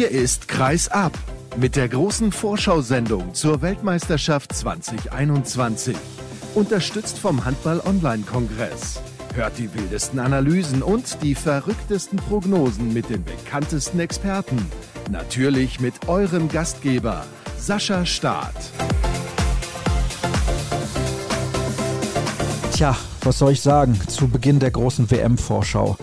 Hier ist Kreis ab mit der großen Vorschau-Sendung zur Weltmeisterschaft 2021. Unterstützt vom Handball-Online-Kongress. Hört die wildesten Analysen und die verrücktesten Prognosen mit den bekanntesten Experten. Natürlich mit eurem Gastgeber, Sascha Staat. Tja, was soll ich sagen zu Beginn der großen WM-Vorschau?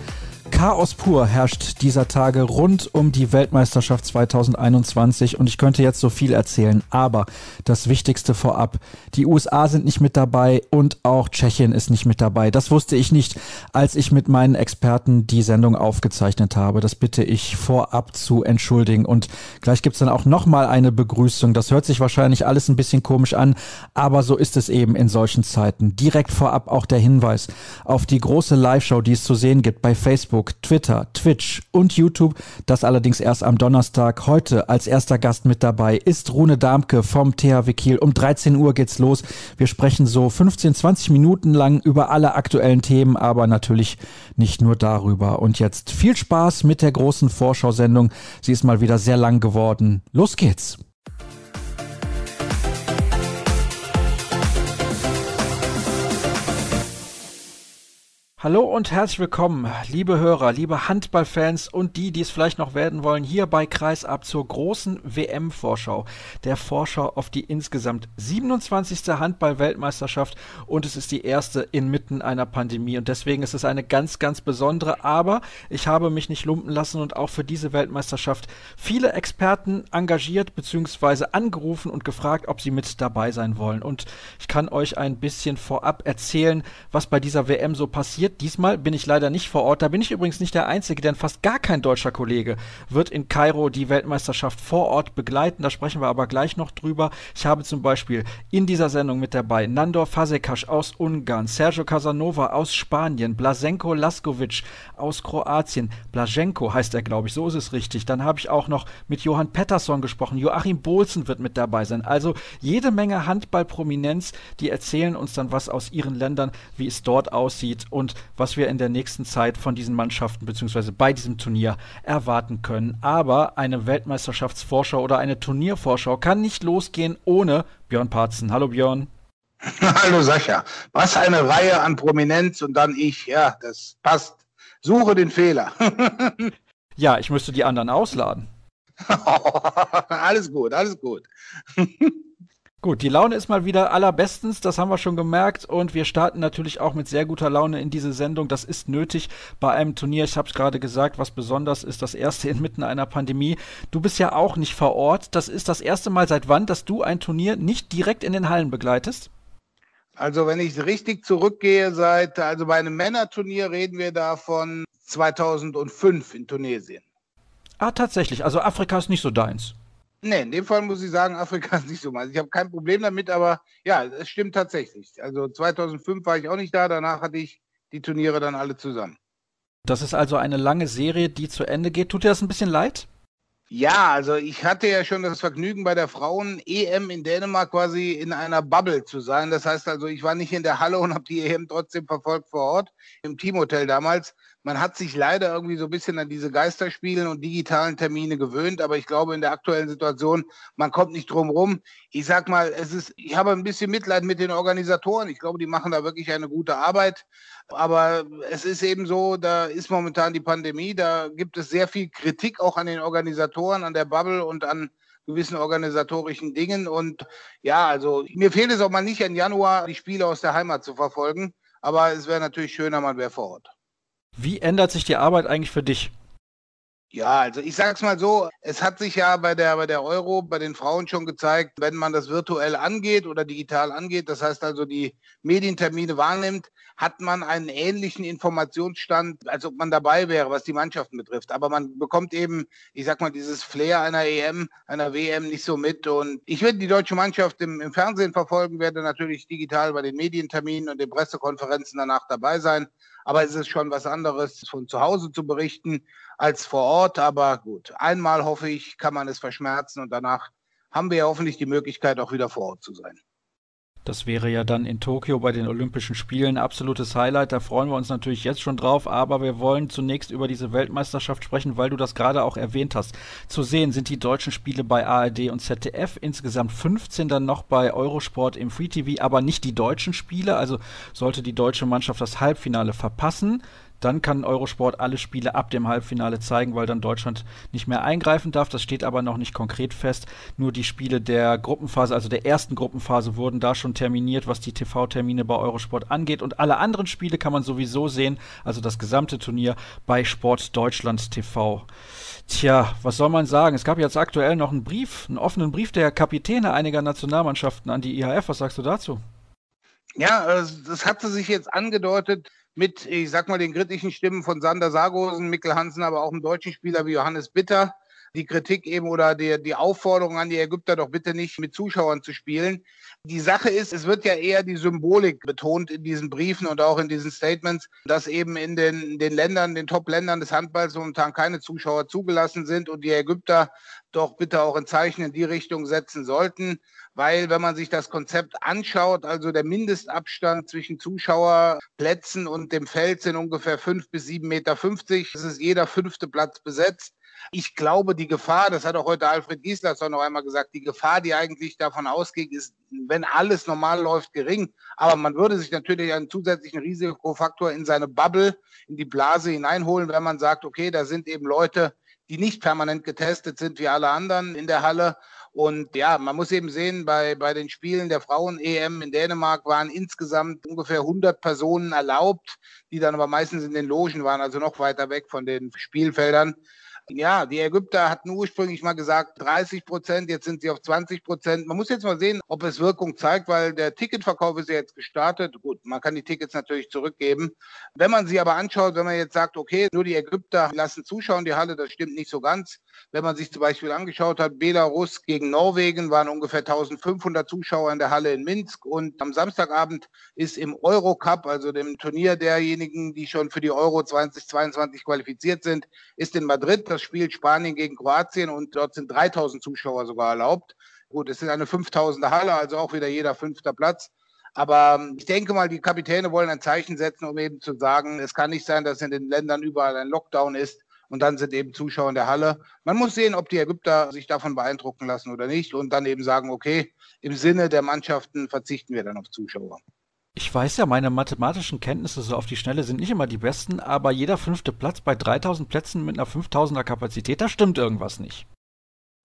Chaos pur herrscht dieser Tage rund um die Weltmeisterschaft 2021 und ich könnte jetzt so viel erzählen, aber das Wichtigste vorab, die USA sind nicht mit dabei und auch Tschechien ist nicht mit dabei. Das wusste ich nicht, als ich mit meinen Experten die Sendung aufgezeichnet habe. Das bitte ich vorab zu entschuldigen und gleich gibt's dann auch nochmal eine Begrüßung. Das hört sich wahrscheinlich alles ein bisschen komisch an, aber so ist es eben in solchen Zeiten. Direkt vorab auch der Hinweis auf die große Live-Show, die es zu sehen gibt bei Facebook Facebook, Twitter, Twitch und YouTube. Das allerdings erst am Donnerstag. Heute als erster Gast mit dabei ist Rune Darmke vom THW Kiel. Um 13 Uhr geht's los. Wir sprechen so 15, 20 Minuten lang über alle aktuellen Themen, aber natürlich nicht nur darüber. Und jetzt viel Spaß mit der großen Vorschau-Sendung. Sie ist mal wieder sehr lang geworden. Los geht's! Hallo und herzlich willkommen, liebe Hörer, liebe Handballfans und die, die es vielleicht noch werden wollen, hier bei Kreisab zur großen WM-Vorschau, der Vorschau auf die insgesamt 27. Handball-Weltmeisterschaft und es ist die erste inmitten einer Pandemie und deswegen ist es eine ganz, ganz besondere, aber ich habe mich nicht lumpen lassen und auch für diese Weltmeisterschaft viele Experten engagiert bzw. angerufen und gefragt, ob sie mit dabei sein wollen und ich kann euch ein bisschen vorab erzählen, was bei dieser WM so passiert passiert. Diesmal bin ich leider nicht vor Ort. Da bin ich übrigens nicht der Einzige, denn fast gar kein deutscher Kollege wird in Kairo die Weltmeisterschaft vor Ort begleiten. Da sprechen wir aber gleich noch drüber. Ich habe zum Beispiel in dieser Sendung mit dabei Nandor Fazekas aus Ungarn, Sergio Casanova aus Spanien, Blasenko Laskovic aus Kroatien. Blaženko heißt er, glaube ich, so ist es richtig. Dann habe ich auch noch mit Johann Pettersson gesprochen. Joachim Bohlsen wird mit dabei sein. Also jede Menge Handballprominenz, die erzählen uns dann was aus ihren Ländern, wie es dort aussieht und was wir in der nächsten Zeit von diesen Mannschaften bzw. bei diesem Turnier erwarten können. Aber eine Weltmeisterschaftsvorschau oder eine Turniervorschau kann nicht losgehen ohne Björn Parzen. Hallo Björn. Hallo Sascha. Was eine Reihe an Prominenz und dann ich. Ja, das passt. Suche den Fehler. ja, ich müsste die anderen ausladen. alles gut, alles gut. Gut, die Laune ist mal wieder allerbestens, das haben wir schon gemerkt und wir starten natürlich auch mit sehr guter Laune in diese Sendung. Das ist nötig bei einem Turnier, ich habe es gerade gesagt, was besonders ist, das erste inmitten einer Pandemie. Du bist ja auch nicht vor Ort. Das ist das erste Mal seit wann, dass du ein Turnier nicht direkt in den Hallen begleitest? Also wenn ich richtig zurückgehe, seit also bei einem Männerturnier reden wir da von 2005 in Tunesien. Ah, tatsächlich. Also Afrika ist nicht so deins. Nee, in dem Fall muss ich sagen, Afrika ist nicht so meins. Ich habe kein Problem damit, aber ja, es stimmt tatsächlich. Also 2005 war ich auch nicht da, danach hatte ich die Turniere dann alle zusammen. Das ist also eine lange Serie, die zu Ende geht. Tut dir das ein bisschen leid? Ja, also ich hatte ja schon das Vergnügen bei der Frauen-EM in Dänemark quasi in einer Bubble zu sein. Das heißt also, ich war nicht in der Halle und habe die EM trotzdem verfolgt vor Ort im Teamhotel damals man hat sich leider irgendwie so ein bisschen an diese Geisterspielen und digitalen Termine gewöhnt, aber ich glaube in der aktuellen Situation, man kommt nicht drum rum. Ich sag mal, es ist, ich habe ein bisschen Mitleid mit den Organisatoren. Ich glaube, die machen da wirklich eine gute Arbeit. Aber es ist eben so, da ist momentan die Pandemie, da gibt es sehr viel Kritik auch an den Organisatoren, an der Bubble und an gewissen organisatorischen Dingen. Und ja, also mir fehlt es auch mal nicht, im Januar die Spiele aus der Heimat zu verfolgen. Aber es wäre natürlich schöner, man wäre vor Ort. Wie ändert sich die Arbeit eigentlich für dich? Ja, also ich sage es mal so, es hat sich ja bei der, bei der Euro, bei den Frauen schon gezeigt, wenn man das virtuell angeht oder digital angeht, das heißt also die Medientermine wahrnimmt, hat man einen ähnlichen Informationsstand, als ob man dabei wäre, was die Mannschaften betrifft. Aber man bekommt eben, ich sag mal, dieses Flair einer EM, einer WM nicht so mit. Und ich werde die deutsche Mannschaft im, im Fernsehen verfolgen, werde natürlich digital bei den Medienterminen und den Pressekonferenzen danach dabei sein. Aber es ist schon was anderes, von zu Hause zu berichten als vor Ort. Aber gut, einmal hoffe ich, kann man es verschmerzen und danach haben wir ja hoffentlich die Möglichkeit, auch wieder vor Ort zu sein. Das wäre ja dann in Tokio bei den Olympischen Spielen ein absolutes Highlight. Da freuen wir uns natürlich jetzt schon drauf. Aber wir wollen zunächst über diese Weltmeisterschaft sprechen, weil du das gerade auch erwähnt hast. Zu sehen sind die deutschen Spiele bei ARD und ZDF. Insgesamt 15 dann noch bei Eurosport im Free TV, aber nicht die deutschen Spiele. Also sollte die deutsche Mannschaft das Halbfinale verpassen, dann kann Eurosport alle Spiele ab dem Halbfinale zeigen, weil dann Deutschland nicht mehr eingreifen darf. Das steht aber noch nicht konkret fest. Nur die Spiele der Gruppenphase, also der ersten Gruppenphase, wurden da schon terminiert, was die TV-Termine bei Eurosport angeht. Und alle anderen Spiele kann man sowieso sehen, also das gesamte Turnier bei Sport Deutschland TV. Tja, was soll man sagen? Es gab jetzt aktuell noch einen Brief, einen offenen Brief der Kapitäne einiger Nationalmannschaften an die IHF. Was sagst du dazu? Ja, das hatte sich jetzt angedeutet, mit, ich sag mal, den kritischen Stimmen von Sander Sargosen, Mikkel Hansen, aber auch einem deutschen Spieler wie Johannes Bitter. Die Kritik eben oder die, die Aufforderung an die Ägypter doch bitte nicht mit Zuschauern zu spielen. Die Sache ist, es wird ja eher die Symbolik betont in diesen Briefen und auch in diesen Statements, dass eben in den, den Ländern, den Top-Ländern des Handballs momentan keine Zuschauer zugelassen sind und die Ägypter doch bitte auch ein Zeichen in die Richtung setzen sollten weil wenn man sich das Konzept anschaut, also der Mindestabstand zwischen Zuschauerplätzen und dem Feld sind ungefähr fünf bis sieben Meter. fünfzig. Es ist jeder fünfte Platz besetzt. Ich glaube, die Gefahr, das hat auch heute Alfred Gislason noch einmal gesagt, die Gefahr, die eigentlich davon ausgeht, ist, wenn alles normal läuft, gering. Aber man würde sich natürlich einen zusätzlichen Risikofaktor in seine Bubble, in die Blase hineinholen, wenn man sagt, okay, da sind eben Leute, die nicht permanent getestet sind wie alle anderen in der Halle und ja, man muss eben sehen, bei, bei den Spielen der Frauen-EM in Dänemark waren insgesamt ungefähr 100 Personen erlaubt, die dann aber meistens in den Logen waren, also noch weiter weg von den Spielfeldern. Ja, die Ägypter hatten ursprünglich mal gesagt 30 Prozent, jetzt sind sie auf 20 Prozent. Man muss jetzt mal sehen, ob es Wirkung zeigt, weil der Ticketverkauf ist ja jetzt gestartet. Gut, man kann die Tickets natürlich zurückgeben. Wenn man sie aber anschaut, wenn man jetzt sagt, okay, nur die Ägypter lassen zuschauen, die Halle, das stimmt nicht so ganz. Wenn man sich zum Beispiel angeschaut hat, Belarus gegen Norwegen waren ungefähr 1500 Zuschauer in der Halle in Minsk und am Samstagabend ist im Eurocup, also dem Turnier derjenigen, die schon für die Euro 2022 qualifiziert sind, ist in Madrid. Das spielt Spanien gegen Kroatien und dort sind 3000 Zuschauer sogar erlaubt. Gut, es ist eine 5000er Halle, also auch wieder jeder fünfter Platz. Aber ähm, ich denke mal, die Kapitäne wollen ein Zeichen setzen, um eben zu sagen, es kann nicht sein, dass in den Ländern überall ein Lockdown ist und dann sind eben Zuschauer in der Halle. Man muss sehen, ob die Ägypter sich davon beeindrucken lassen oder nicht und dann eben sagen, okay, im Sinne der Mannschaften verzichten wir dann auf Zuschauer. Ich weiß ja, meine mathematischen Kenntnisse so auf die Schnelle sind nicht immer die besten, aber jeder fünfte Platz bei 3000 Plätzen mit einer 5000er Kapazität, da stimmt irgendwas nicht.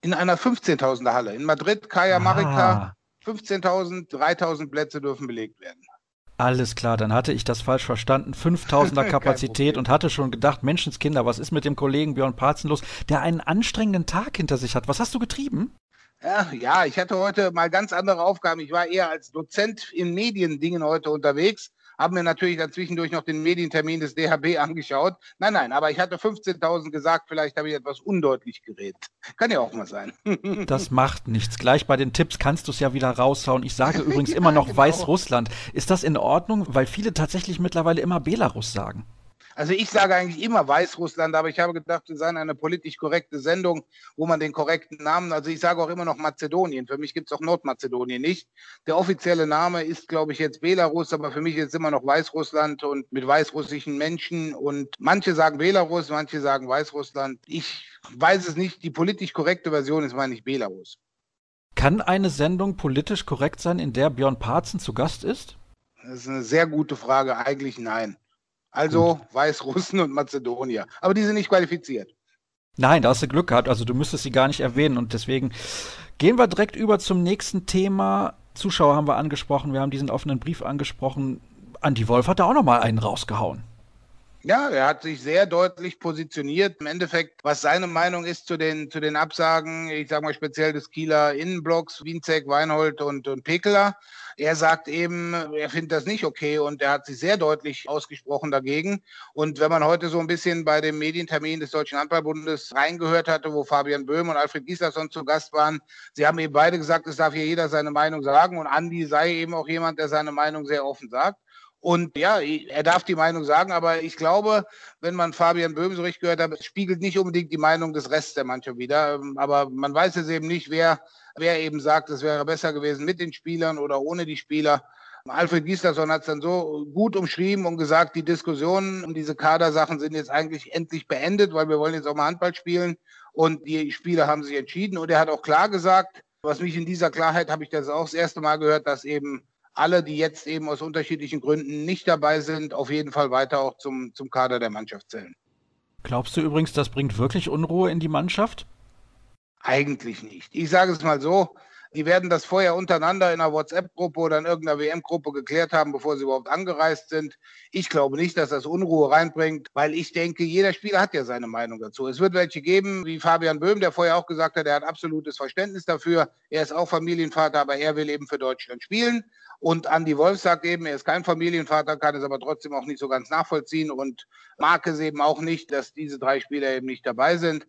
In einer 15.000er Halle. In Madrid, Kaya Marika, ah. 15.000, 3000 Plätze dürfen belegt werden. Alles klar, dann hatte ich das falsch verstanden. 5000er Kapazität und hatte schon gedacht, Menschenskinder, was ist mit dem Kollegen Björn Parzen los, der einen anstrengenden Tag hinter sich hat. Was hast du getrieben? Ja, ja, ich hatte heute mal ganz andere Aufgaben. Ich war eher als Dozent in Mediendingen heute unterwegs haben mir natürlich dann zwischendurch noch den Medientermin des DHB angeschaut. Nein, nein, aber ich hatte 15.000 gesagt, vielleicht habe ich etwas undeutlich geredet. Kann ja auch mal sein. das macht nichts. Gleich bei den Tipps kannst du es ja wieder raushauen. Ich sage übrigens ja, immer noch genau. Weißrussland. Ist das in Ordnung? Weil viele tatsächlich mittlerweile immer Belarus sagen. Also ich sage eigentlich immer Weißrussland, aber ich habe gedacht, wir seien eine politisch korrekte Sendung, wo man den korrekten Namen, also ich sage auch immer noch Mazedonien. Für mich gibt es auch Nordmazedonien nicht. Der offizielle Name ist, glaube ich, jetzt Belarus, aber für mich ist es immer noch Weißrussland und mit weißrussischen Menschen. Und manche sagen Belarus, manche sagen Weißrussland. Ich weiß es nicht. Die politisch korrekte Version ist, meine ich, Belarus. Kann eine Sendung politisch korrekt sein, in der Björn Parzen zu Gast ist? Das ist eine sehr gute Frage. Eigentlich nein. Also Gut. Weißrussen und Mazedonier. Aber die sind nicht qualifiziert. Nein, da hast du Glück gehabt. Also du müsstest sie gar nicht erwähnen. Und deswegen gehen wir direkt über zum nächsten Thema. Zuschauer haben wir angesprochen. Wir haben diesen offenen Brief angesprochen. Andi Wolf hat da auch noch mal einen rausgehauen. Ja, er hat sich sehr deutlich positioniert. Im Endeffekt, was seine Meinung ist zu den, zu den Absagen, ich sage mal speziell des Kieler Innenblocks, Wienzek, Weinhold und, und Pekeler. Er sagt eben, er findet das nicht okay und er hat sich sehr deutlich ausgesprochen dagegen. Und wenn man heute so ein bisschen bei dem Medientermin des Deutschen Handballbundes reingehört hatte, wo Fabian Böhm und Alfred Gislason zu Gast waren, sie haben eben beide gesagt, es darf hier jeder seine Meinung sagen und Andi sei eben auch jemand, der seine Meinung sehr offen sagt. Und ja, er darf die Meinung sagen, aber ich glaube, wenn man Fabian Böhm so richtig gehört hat, spiegelt nicht unbedingt die Meinung des Restes der Mannschaft wieder. Aber man weiß es eben nicht, wer, wer eben sagt, es wäre besser gewesen mit den Spielern oder ohne die Spieler. Alfred Gislason hat es dann so gut umschrieben und gesagt, die Diskussionen um diese Kadersachen sind jetzt eigentlich endlich beendet, weil wir wollen jetzt auch mal Handball spielen und die Spieler haben sich entschieden und er hat auch klar gesagt, was mich in dieser Klarheit habe ich das auch das erste Mal gehört, dass eben alle, die jetzt eben aus unterschiedlichen Gründen nicht dabei sind, auf jeden Fall weiter auch zum, zum Kader der Mannschaft zählen. Glaubst du übrigens, das bringt wirklich Unruhe in die Mannschaft? Eigentlich nicht. Ich sage es mal so, die werden das vorher untereinander in einer WhatsApp-Gruppe oder in irgendeiner WM-Gruppe geklärt haben, bevor sie überhaupt angereist sind. Ich glaube nicht, dass das Unruhe reinbringt, weil ich denke, jeder Spieler hat ja seine Meinung dazu. Es wird welche geben, wie Fabian Böhm, der vorher auch gesagt hat, er hat absolutes Verständnis dafür. Er ist auch Familienvater, aber er will eben für Deutschland spielen. Und Andy Wolf sagt eben, er ist kein Familienvater, kann es aber trotzdem auch nicht so ganz nachvollziehen und mag es eben auch nicht, dass diese drei Spieler eben nicht dabei sind.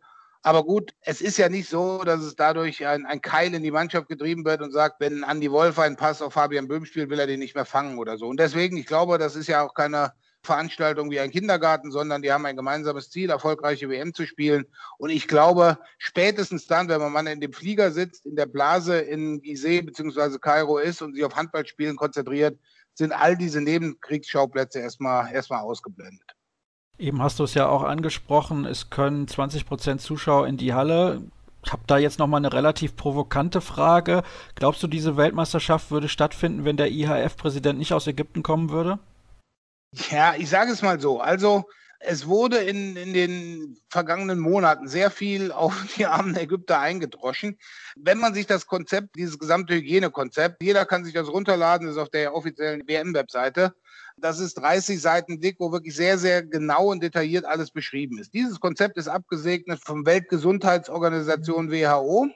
Aber gut, es ist ja nicht so, dass es dadurch ein, ein Keil in die Mannschaft getrieben wird und sagt, wenn Andi Wolf einen Pass auf Fabian Böhm spielt, will er den nicht mehr fangen oder so. Und deswegen, ich glaube, das ist ja auch keine Veranstaltung wie ein Kindergarten, sondern die haben ein gemeinsames Ziel, erfolgreiche WM zu spielen. Und ich glaube, spätestens dann, wenn man in dem Flieger sitzt, in der Blase in Gizeh bzw. Kairo ist und sich auf Handballspielen konzentriert, sind all diese Nebenkriegsschauplätze erstmal, erstmal ausgeblendet. Eben hast du es ja auch angesprochen, es können 20 Prozent Zuschauer in die Halle. Ich habe da jetzt nochmal eine relativ provokante Frage. Glaubst du, diese Weltmeisterschaft würde stattfinden, wenn der IHF-Präsident nicht aus Ägypten kommen würde? Ja, ich sage es mal so. Also es wurde in, in den vergangenen Monaten sehr viel auf die armen Ägypter eingedroschen. Wenn man sich das Konzept, dieses gesamte Hygienekonzept, jeder kann sich das runterladen, ist auf der offiziellen WM-Webseite, das ist 30 Seiten dick, wo wirklich sehr, sehr genau und detailliert alles beschrieben ist. Dieses Konzept ist abgesegnet vom Weltgesundheitsorganisation WHO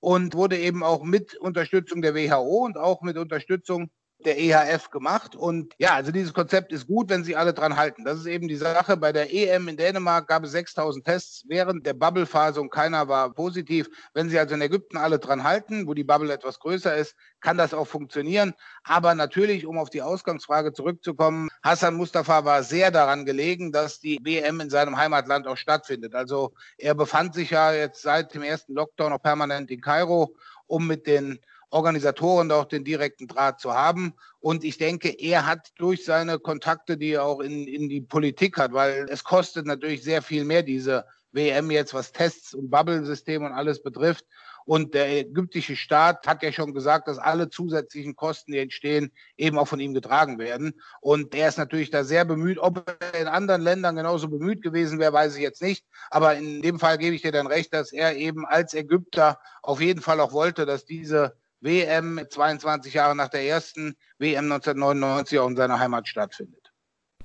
und wurde eben auch mit Unterstützung der WHO und auch mit Unterstützung der EHF gemacht. Und ja, also dieses Konzept ist gut, wenn sie alle dran halten. Das ist eben die Sache. Bei der EM in Dänemark gab es 6000 Tests während der Bubble-Phase und keiner war positiv. Wenn sie also in Ägypten alle dran halten, wo die Bubble etwas größer ist, kann das auch funktionieren. Aber natürlich, um auf die Ausgangsfrage zurückzukommen, Hassan Mustafa war sehr daran gelegen, dass die WM in seinem Heimatland auch stattfindet. Also er befand sich ja jetzt seit dem ersten Lockdown noch permanent in Kairo, um mit den Organisatoren auch den direkten Draht zu haben. Und ich denke, er hat durch seine Kontakte, die er auch in, in die Politik hat, weil es kostet natürlich sehr viel mehr, diese WM jetzt, was Tests und Bubble-System und alles betrifft. Und der ägyptische Staat hat ja schon gesagt, dass alle zusätzlichen Kosten, die entstehen, eben auch von ihm getragen werden. Und er ist natürlich da sehr bemüht. Ob er in anderen Ländern genauso bemüht gewesen wäre, weiß ich jetzt nicht. Aber in dem Fall gebe ich dir dann recht, dass er eben als Ägypter auf jeden Fall auch wollte, dass diese WM 22 Jahre nach der ersten WM 1999 auch in seiner Heimat stattfindet.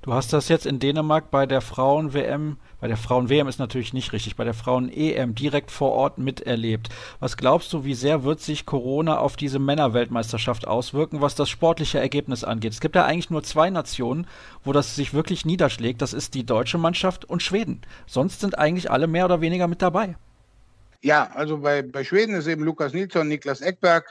Du hast das jetzt in Dänemark bei der Frauen-WM, bei der Frauen-WM ist natürlich nicht richtig, bei der Frauen-EM direkt vor Ort miterlebt. Was glaubst du, wie sehr wird sich Corona auf diese Männerweltmeisterschaft auswirken, was das sportliche Ergebnis angeht? Es gibt ja eigentlich nur zwei Nationen, wo das sich wirklich niederschlägt. Das ist die deutsche Mannschaft und Schweden. Sonst sind eigentlich alle mehr oder weniger mit dabei. Ja, also bei, bei Schweden ist eben Lukas Nilsson, Niklas Eckberg,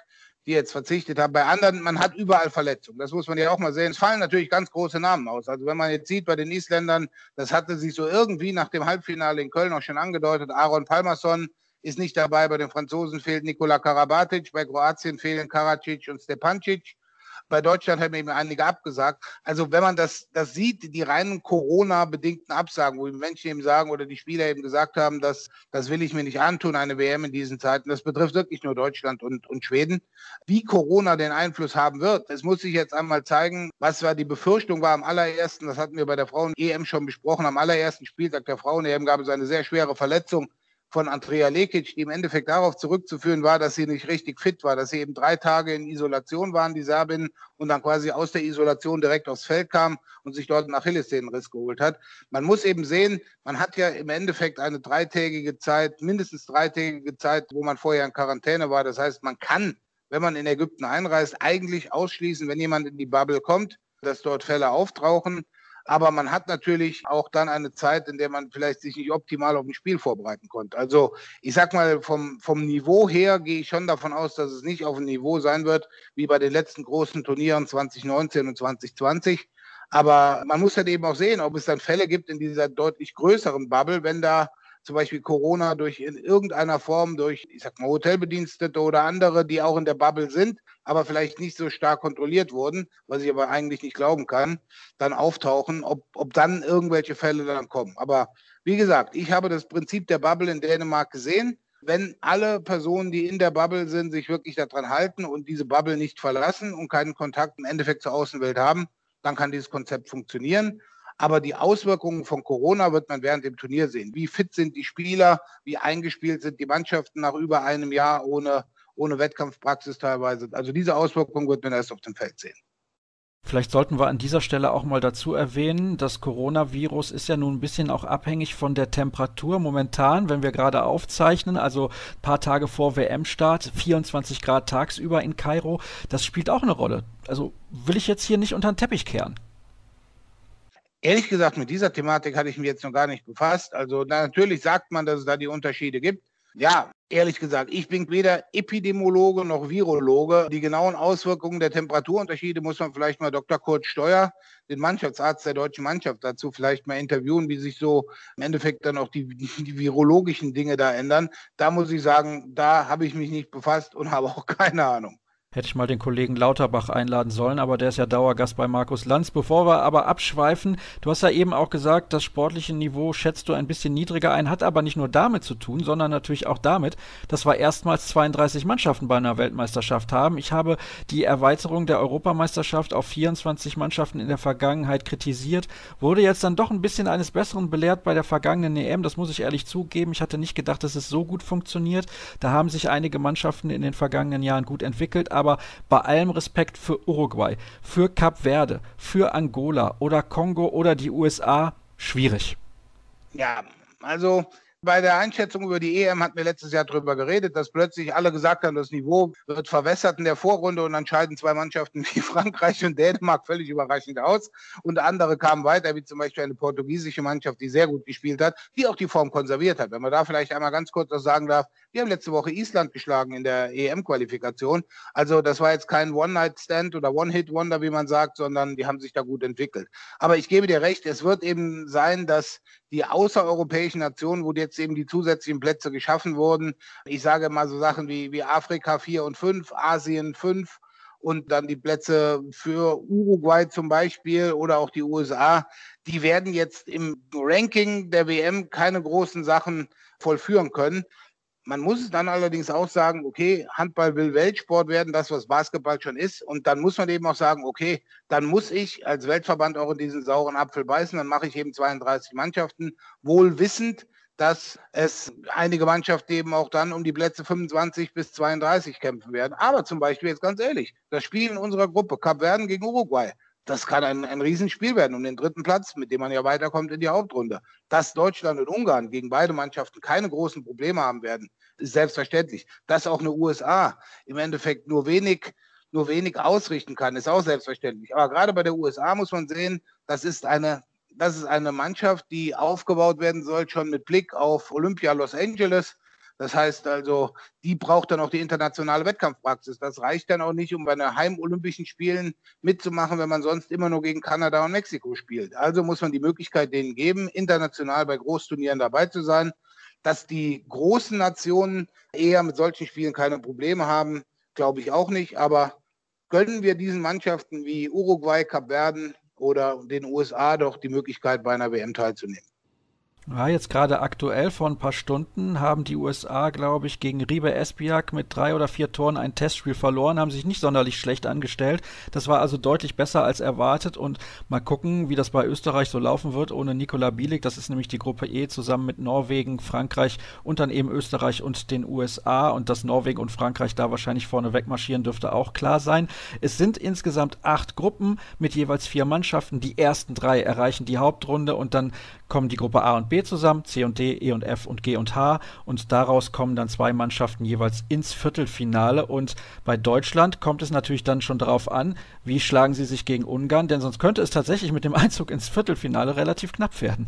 die jetzt verzichtet haben. Bei anderen, man hat überall Verletzungen. Das muss man ja auch mal sehen. Es fallen natürlich ganz große Namen aus. Also wenn man jetzt sieht bei den Isländern, das hatte sich so irgendwie nach dem Halbfinale in Köln auch schon angedeutet. Aaron Palmerson ist nicht dabei. Bei den Franzosen fehlt Nikola Karabatic. Bei Kroatien fehlen Karacic und Stepancic. Bei Deutschland haben eben einige abgesagt. Also wenn man das, das sieht, die reinen Corona-bedingten Absagen, wo die Menschen eben sagen oder die Spieler eben gesagt haben, dass das will ich mir nicht antun, eine WM in diesen Zeiten. Das betrifft wirklich nur Deutschland und, und Schweden. Wie Corona den Einfluss haben wird, es muss sich jetzt einmal zeigen, was war die Befürchtung war am allerersten, das hatten wir bei der Frauen-EM schon besprochen, am allerersten Spieltag der Frauen-EM gab es eine sehr schwere Verletzung von Andrea Lekic, die im Endeffekt darauf zurückzuführen war, dass sie nicht richtig fit war, dass sie eben drei Tage in Isolation waren, die Serbin, und dann quasi aus der Isolation direkt aufs Feld kam und sich dort einen Achillessehnenriss geholt hat. Man muss eben sehen, man hat ja im Endeffekt eine dreitägige Zeit, mindestens dreitägige Zeit, wo man vorher in Quarantäne war. Das heißt, man kann, wenn man in Ägypten einreist, eigentlich ausschließen, wenn jemand in die Bubble kommt, dass dort Fälle auftauchen. Aber man hat natürlich auch dann eine Zeit, in der man vielleicht sich nicht optimal auf ein Spiel vorbereiten konnte. Also ich sag mal, vom, vom Niveau her gehe ich schon davon aus, dass es nicht auf ein Niveau sein wird wie bei den letzten großen Turnieren 2019 und 2020. Aber man muss halt eben auch sehen, ob es dann Fälle gibt in dieser deutlich größeren Bubble, wenn da zum Beispiel Corona durch in irgendeiner Form durch, ich sag mal, Hotelbedienstete oder andere, die auch in der Bubble sind, aber vielleicht nicht so stark kontrolliert wurden, was ich aber eigentlich nicht glauben kann, dann auftauchen, ob, ob dann irgendwelche Fälle dann kommen. Aber wie gesagt, ich habe das Prinzip der Bubble in Dänemark gesehen. Wenn alle Personen, die in der Bubble sind, sich wirklich daran halten und diese Bubble nicht verlassen und keinen Kontakt im Endeffekt zur Außenwelt haben, dann kann dieses Konzept funktionieren. Aber die Auswirkungen von Corona wird man während dem Turnier sehen. Wie fit sind die Spieler? Wie eingespielt sind die Mannschaften nach über einem Jahr ohne, ohne Wettkampfpraxis teilweise? Also diese Auswirkungen wird man erst auf dem Feld sehen. Vielleicht sollten wir an dieser Stelle auch mal dazu erwähnen, das Coronavirus ist ja nun ein bisschen auch abhängig von der Temperatur momentan, wenn wir gerade aufzeichnen, also ein paar Tage vor WM-Start, 24 Grad tagsüber in Kairo, das spielt auch eine Rolle. Also will ich jetzt hier nicht unter den Teppich kehren. Ehrlich gesagt, mit dieser Thematik hatte ich mich jetzt noch gar nicht befasst. Also natürlich sagt man, dass es da die Unterschiede gibt. Ja, ehrlich gesagt, ich bin weder Epidemiologe noch Virologe. Die genauen Auswirkungen der Temperaturunterschiede muss man vielleicht mal Dr. Kurt Steuer, den Mannschaftsarzt der deutschen Mannschaft, dazu vielleicht mal interviewen, wie sich so im Endeffekt dann auch die, die virologischen Dinge da ändern. Da muss ich sagen, da habe ich mich nicht befasst und habe auch keine Ahnung. Hätte ich mal den Kollegen Lauterbach einladen sollen, aber der ist ja Dauergast bei Markus Lanz. Bevor wir aber abschweifen, du hast ja eben auch gesagt, das sportliche Niveau schätzt du ein bisschen niedriger ein, hat aber nicht nur damit zu tun, sondern natürlich auch damit, dass wir erstmals 32 Mannschaften bei einer Weltmeisterschaft haben. Ich habe die Erweiterung der Europameisterschaft auf 24 Mannschaften in der Vergangenheit kritisiert, wurde jetzt dann doch ein bisschen eines Besseren belehrt bei der vergangenen EM, das muss ich ehrlich zugeben. Ich hatte nicht gedacht, dass es so gut funktioniert. Da haben sich einige Mannschaften in den vergangenen Jahren gut entwickelt, aber bei allem Respekt für Uruguay, für Kap Verde, für Angola oder Kongo oder die USA schwierig. Ja, also bei der Einschätzung über die EM hatten wir letztes Jahr darüber geredet, dass plötzlich alle gesagt haben, das Niveau wird verwässert in der Vorrunde und dann scheiden zwei Mannschaften wie Frankreich und Dänemark völlig überraschend aus. Und andere kamen weiter, wie zum Beispiel eine portugiesische Mannschaft, die sehr gut gespielt hat, die auch die Form konserviert hat. Wenn man da vielleicht einmal ganz kurz was sagen darf, wir haben letzte Woche Island geschlagen in der EM-Qualifikation. Also das war jetzt kein One-Night-Stand oder One-Hit-Wonder, wie man sagt, sondern die haben sich da gut entwickelt. Aber ich gebe dir recht, es wird eben sein, dass die außereuropäischen Nationen, wo jetzt eben die zusätzlichen Plätze geschaffen wurden. Ich sage mal so Sachen wie, wie Afrika 4 und 5, Asien 5 und dann die Plätze für Uruguay zum Beispiel oder auch die USA, die werden jetzt im Ranking der WM keine großen Sachen vollführen können. Man muss dann allerdings auch sagen, okay, Handball will Weltsport werden, das, was Basketball schon ist. Und dann muss man eben auch sagen, okay, dann muss ich als Weltverband auch in diesen sauren Apfel beißen. Dann mache ich eben 32 Mannschaften, wohl wissend, dass es einige Mannschaften eben auch dann um die Plätze 25 bis 32 kämpfen werden. Aber zum Beispiel jetzt ganz ehrlich, das Spiel in unserer Gruppe, Kap Verden gegen Uruguay, das kann ein, ein Riesenspiel werden um den dritten Platz, mit dem man ja weiterkommt in die Hauptrunde. Dass Deutschland und Ungarn gegen beide Mannschaften keine großen Probleme haben werden, selbstverständlich. Dass auch eine USA im Endeffekt nur wenig, nur wenig ausrichten kann, ist auch selbstverständlich. Aber gerade bei der USA muss man sehen, das ist eine, das ist eine Mannschaft, die aufgebaut werden soll, schon mit Blick auf Olympia Los Angeles. Das heißt also, die braucht dann auch die internationale Wettkampfpraxis. Das reicht dann auch nicht, um bei den Heimolympischen Spielen mitzumachen, wenn man sonst immer nur gegen Kanada und Mexiko spielt. Also muss man die Möglichkeit denen geben, international bei Großturnieren dabei zu sein. Dass die großen Nationen eher mit solchen Spielen keine Probleme haben, glaube ich auch nicht. Aber gönnen wir diesen Mannschaften wie Uruguay, Kap Verden oder den USA doch die Möglichkeit, bei einer WM teilzunehmen. Ja, jetzt gerade aktuell vor ein paar Stunden haben die USA, glaube ich, gegen Ribe Espiak mit drei oder vier Toren ein Testspiel verloren, haben sich nicht sonderlich schlecht angestellt. Das war also deutlich besser als erwartet und mal gucken, wie das bei Österreich so laufen wird ohne Nikola Bielik. Das ist nämlich die Gruppe E zusammen mit Norwegen, Frankreich und dann eben Österreich und den USA und dass Norwegen und Frankreich da wahrscheinlich vorne wegmarschieren dürfte auch klar sein. Es sind insgesamt acht Gruppen mit jeweils vier Mannschaften. Die ersten drei erreichen die Hauptrunde und dann kommen die Gruppe A und B zusammen, C und D, E und F und G und H und daraus kommen dann zwei Mannschaften jeweils ins Viertelfinale und bei Deutschland kommt es natürlich dann schon darauf an, wie schlagen sie sich gegen Ungarn, denn sonst könnte es tatsächlich mit dem Einzug ins Viertelfinale relativ knapp werden.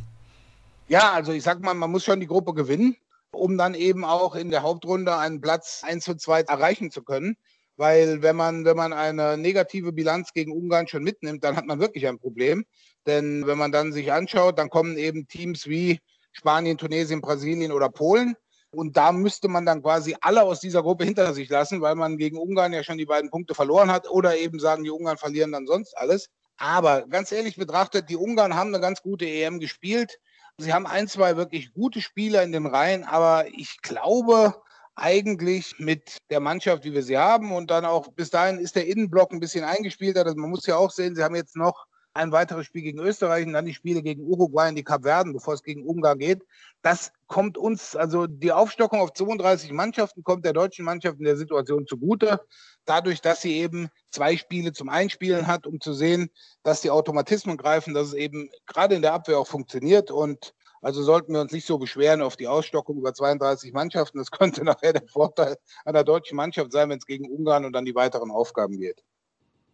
Ja, also ich sag mal, man muss schon die Gruppe gewinnen, um dann eben auch in der Hauptrunde einen Platz 1 zu 2 erreichen zu können weil wenn man, wenn man eine negative Bilanz gegen Ungarn schon mitnimmt, dann hat man wirklich ein Problem. Denn wenn man dann sich anschaut, dann kommen eben Teams wie Spanien, Tunesien, Brasilien oder Polen. Und da müsste man dann quasi alle aus dieser Gruppe hinter sich lassen, weil man gegen Ungarn ja schon die beiden Punkte verloren hat oder eben sagen, die Ungarn verlieren dann sonst alles. Aber ganz ehrlich betrachtet, die Ungarn haben eine ganz gute EM gespielt. Sie haben ein, zwei wirklich gute Spieler in den Reihen, aber ich glaube eigentlich mit der Mannschaft, wie wir sie haben und dann auch bis dahin ist der Innenblock ein bisschen eingespielt. Also man muss ja auch sehen, sie haben jetzt noch ein weiteres Spiel gegen Österreich und dann die Spiele gegen Uruguay und die Kapverden, bevor es gegen Ungarn geht. Das kommt uns, also die Aufstockung auf 32 Mannschaften kommt der deutschen Mannschaft in der Situation zugute, dadurch, dass sie eben zwei Spiele zum Einspielen hat, um zu sehen, dass die Automatismen greifen, dass es eben gerade in der Abwehr auch funktioniert und also sollten wir uns nicht so beschweren auf die Ausstockung über 32 Mannschaften. Das könnte nachher der Vorteil einer deutschen Mannschaft sein, wenn es gegen Ungarn und dann die weiteren Aufgaben geht.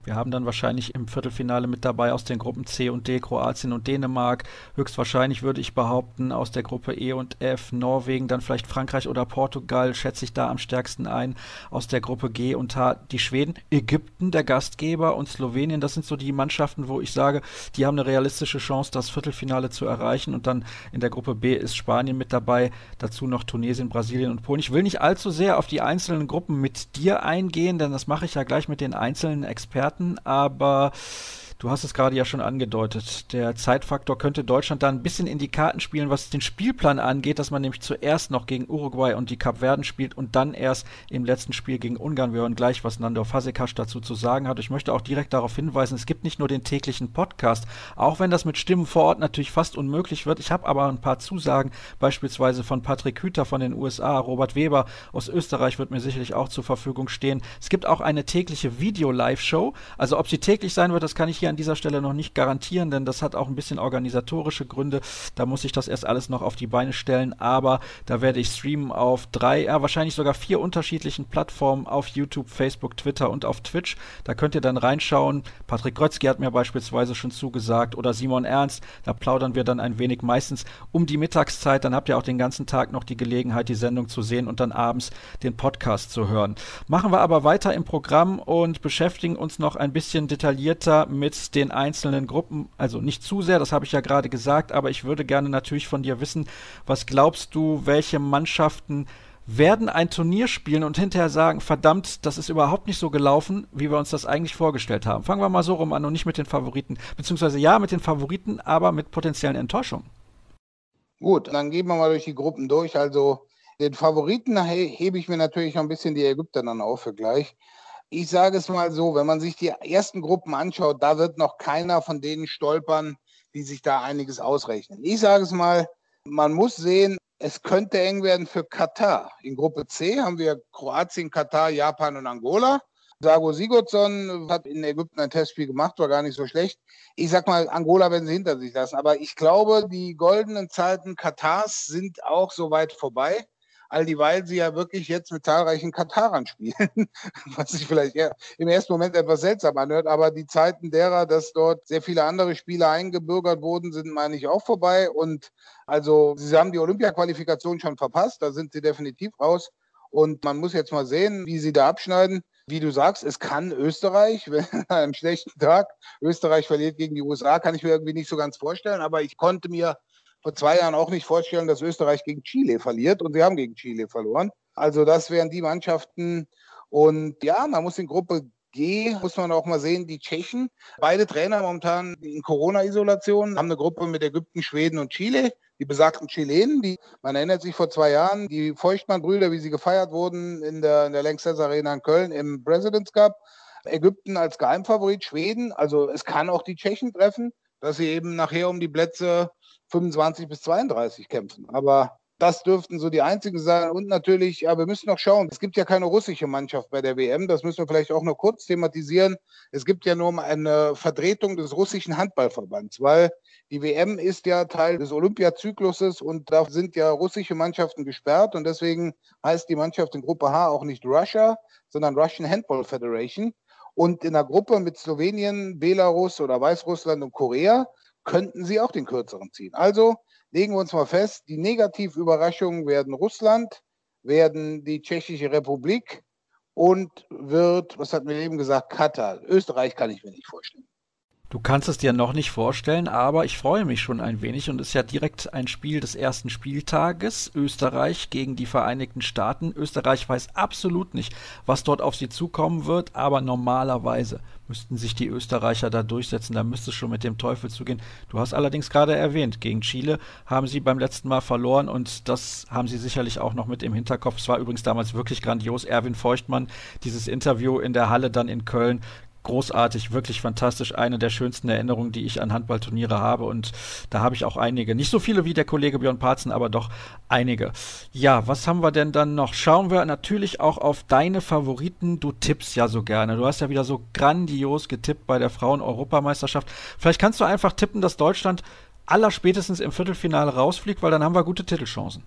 Wir haben dann wahrscheinlich im Viertelfinale mit dabei aus den Gruppen C und D Kroatien und Dänemark. Höchstwahrscheinlich würde ich behaupten, aus der Gruppe E und F Norwegen, dann vielleicht Frankreich oder Portugal, schätze ich da am stärksten ein. Aus der Gruppe G und H die Schweden, Ägypten, der Gastgeber und Slowenien. Das sind so die Mannschaften, wo ich sage, die haben eine realistische Chance, das Viertelfinale zu erreichen. Und dann in der Gruppe B ist Spanien mit dabei, dazu noch Tunesien, Brasilien und Polen. Ich will nicht allzu sehr auf die einzelnen Gruppen mit dir eingehen, denn das mache ich ja gleich mit den einzelnen Experten hatten, aber Du hast es gerade ja schon angedeutet. Der Zeitfaktor könnte Deutschland da ein bisschen in die Karten spielen, was den Spielplan angeht, dass man nämlich zuerst noch gegen Uruguay und die Kapverden spielt und dann erst im letzten Spiel gegen Ungarn. Wir hören gleich, was Nando Fasekas dazu zu sagen hat. Ich möchte auch direkt darauf hinweisen, es gibt nicht nur den täglichen Podcast, auch wenn das mit Stimmen vor Ort natürlich fast unmöglich wird. Ich habe aber ein paar Zusagen, beispielsweise von Patrick Hüter von den USA, Robert Weber aus Österreich wird mir sicherlich auch zur Verfügung stehen. Es gibt auch eine tägliche Video-Live-Show. Also ob sie täglich sein wird, das kann ich hier hier an dieser Stelle noch nicht garantieren, denn das hat auch ein bisschen organisatorische Gründe. Da muss ich das erst alles noch auf die Beine stellen, aber da werde ich streamen auf drei, ja, wahrscheinlich sogar vier unterschiedlichen Plattformen auf YouTube, Facebook, Twitter und auf Twitch. Da könnt ihr dann reinschauen. Patrick Grötzky hat mir beispielsweise schon zugesagt oder Simon Ernst. Da plaudern wir dann ein wenig meistens um die Mittagszeit. Dann habt ihr auch den ganzen Tag noch die Gelegenheit, die Sendung zu sehen und dann abends den Podcast zu hören. Machen wir aber weiter im Programm und beschäftigen uns noch ein bisschen detaillierter mit den einzelnen Gruppen, also nicht zu sehr, das habe ich ja gerade gesagt, aber ich würde gerne natürlich von dir wissen, was glaubst du, welche Mannschaften werden ein Turnier spielen und hinterher sagen, verdammt, das ist überhaupt nicht so gelaufen, wie wir uns das eigentlich vorgestellt haben. Fangen wir mal so rum an und nicht mit den Favoriten, beziehungsweise ja mit den Favoriten, aber mit potenziellen Enttäuschungen. Gut, dann gehen wir mal durch die Gruppen durch. Also den Favoriten hebe ich mir natürlich noch ein bisschen die Ägypter dann auf für gleich ich sage es mal so, wenn man sich die ersten Gruppen anschaut, da wird noch keiner von denen stolpern, die sich da einiges ausrechnen. Ich sage es mal, man muss sehen, es könnte eng werden für Katar. In Gruppe C haben wir Kroatien, Katar, Japan und Angola. Sago Sigurdsson hat in Ägypten ein Testspiel gemacht, war gar nicht so schlecht. Ich sag mal, Angola werden sie hinter sich lassen. Aber ich glaube, die goldenen Zeiten Katars sind auch so weit vorbei all dieweil sie ja wirklich jetzt mit zahlreichen Katarern spielen, was sich vielleicht im ersten Moment etwas seltsam anhört, aber die Zeiten derer, dass dort sehr viele andere Spieler eingebürgert wurden, sind, meine ich, auch vorbei. Und also sie haben die Olympia-Qualifikation schon verpasst, da sind sie definitiv raus. Und man muss jetzt mal sehen, wie sie da abschneiden. Wie du sagst, es kann Österreich, wenn an einem schlechten Tag Österreich verliert gegen die USA, kann ich mir irgendwie nicht so ganz vorstellen. Aber ich konnte mir vor zwei Jahren auch nicht vorstellen, dass Österreich gegen Chile verliert und sie haben gegen Chile verloren. Also das wären die Mannschaften. Und ja, man muss in Gruppe G, muss man auch mal sehen, die Tschechen, beide Trainer momentan in Corona-Isolation, haben eine Gruppe mit Ägypten, Schweden und Chile. Die besagten Chilenen, die, man erinnert sich vor zwei Jahren, die Feuchtmann-Brüder, wie sie gefeiert wurden in der, in der Lanxess Arena in Köln im President's Cup. Ägypten als Geheimfavorit, Schweden, also es kann auch die Tschechen treffen, dass sie eben nachher um die Plätze 25 bis 32 kämpfen. Aber das dürften so die einzigen sein. Und natürlich, ja, wir müssen noch schauen. Es gibt ja keine russische Mannschaft bei der WM. Das müssen wir vielleicht auch noch kurz thematisieren. Es gibt ja nur eine Vertretung des russischen Handballverbands, weil die WM ist ja Teil des Olympiazykluses und da sind ja russische Mannschaften gesperrt. Und deswegen heißt die Mannschaft in Gruppe H auch nicht Russia, sondern Russian Handball Federation. Und in der Gruppe mit Slowenien, Belarus oder Weißrussland und Korea könnten sie auch den kürzeren ziehen. Also legen wir uns mal fest, die Negativüberraschungen werden Russland, werden die Tschechische Republik und wird, was hat mir eben gesagt, Katar. Österreich kann ich mir nicht vorstellen. Du kannst es dir noch nicht vorstellen, aber ich freue mich schon ein wenig und es ist ja direkt ein Spiel des ersten Spieltages. Österreich gegen die Vereinigten Staaten. Österreich weiß absolut nicht, was dort auf sie zukommen wird, aber normalerweise müssten sich die Österreicher da durchsetzen. Da müsste es schon mit dem Teufel zugehen. Du hast allerdings gerade erwähnt, gegen Chile haben sie beim letzten Mal verloren und das haben sie sicherlich auch noch mit im Hinterkopf. Es war übrigens damals wirklich grandios. Erwin Feuchtmann, dieses Interview in der Halle dann in Köln, großartig, wirklich fantastisch. Eine der schönsten Erinnerungen, die ich an Handballturniere habe. Und da habe ich auch einige. Nicht so viele wie der Kollege Björn Parzen, aber doch einige. Ja, was haben wir denn dann noch? Schauen wir natürlich auch auf deine Favoriten. Du tippst ja so gerne. Du hast ja wieder so grandios getippt bei der Frauen-Europameisterschaft. Vielleicht kannst du einfach tippen, dass Deutschland allerspätestens im Viertelfinale rausfliegt, weil dann haben wir gute Titelchancen.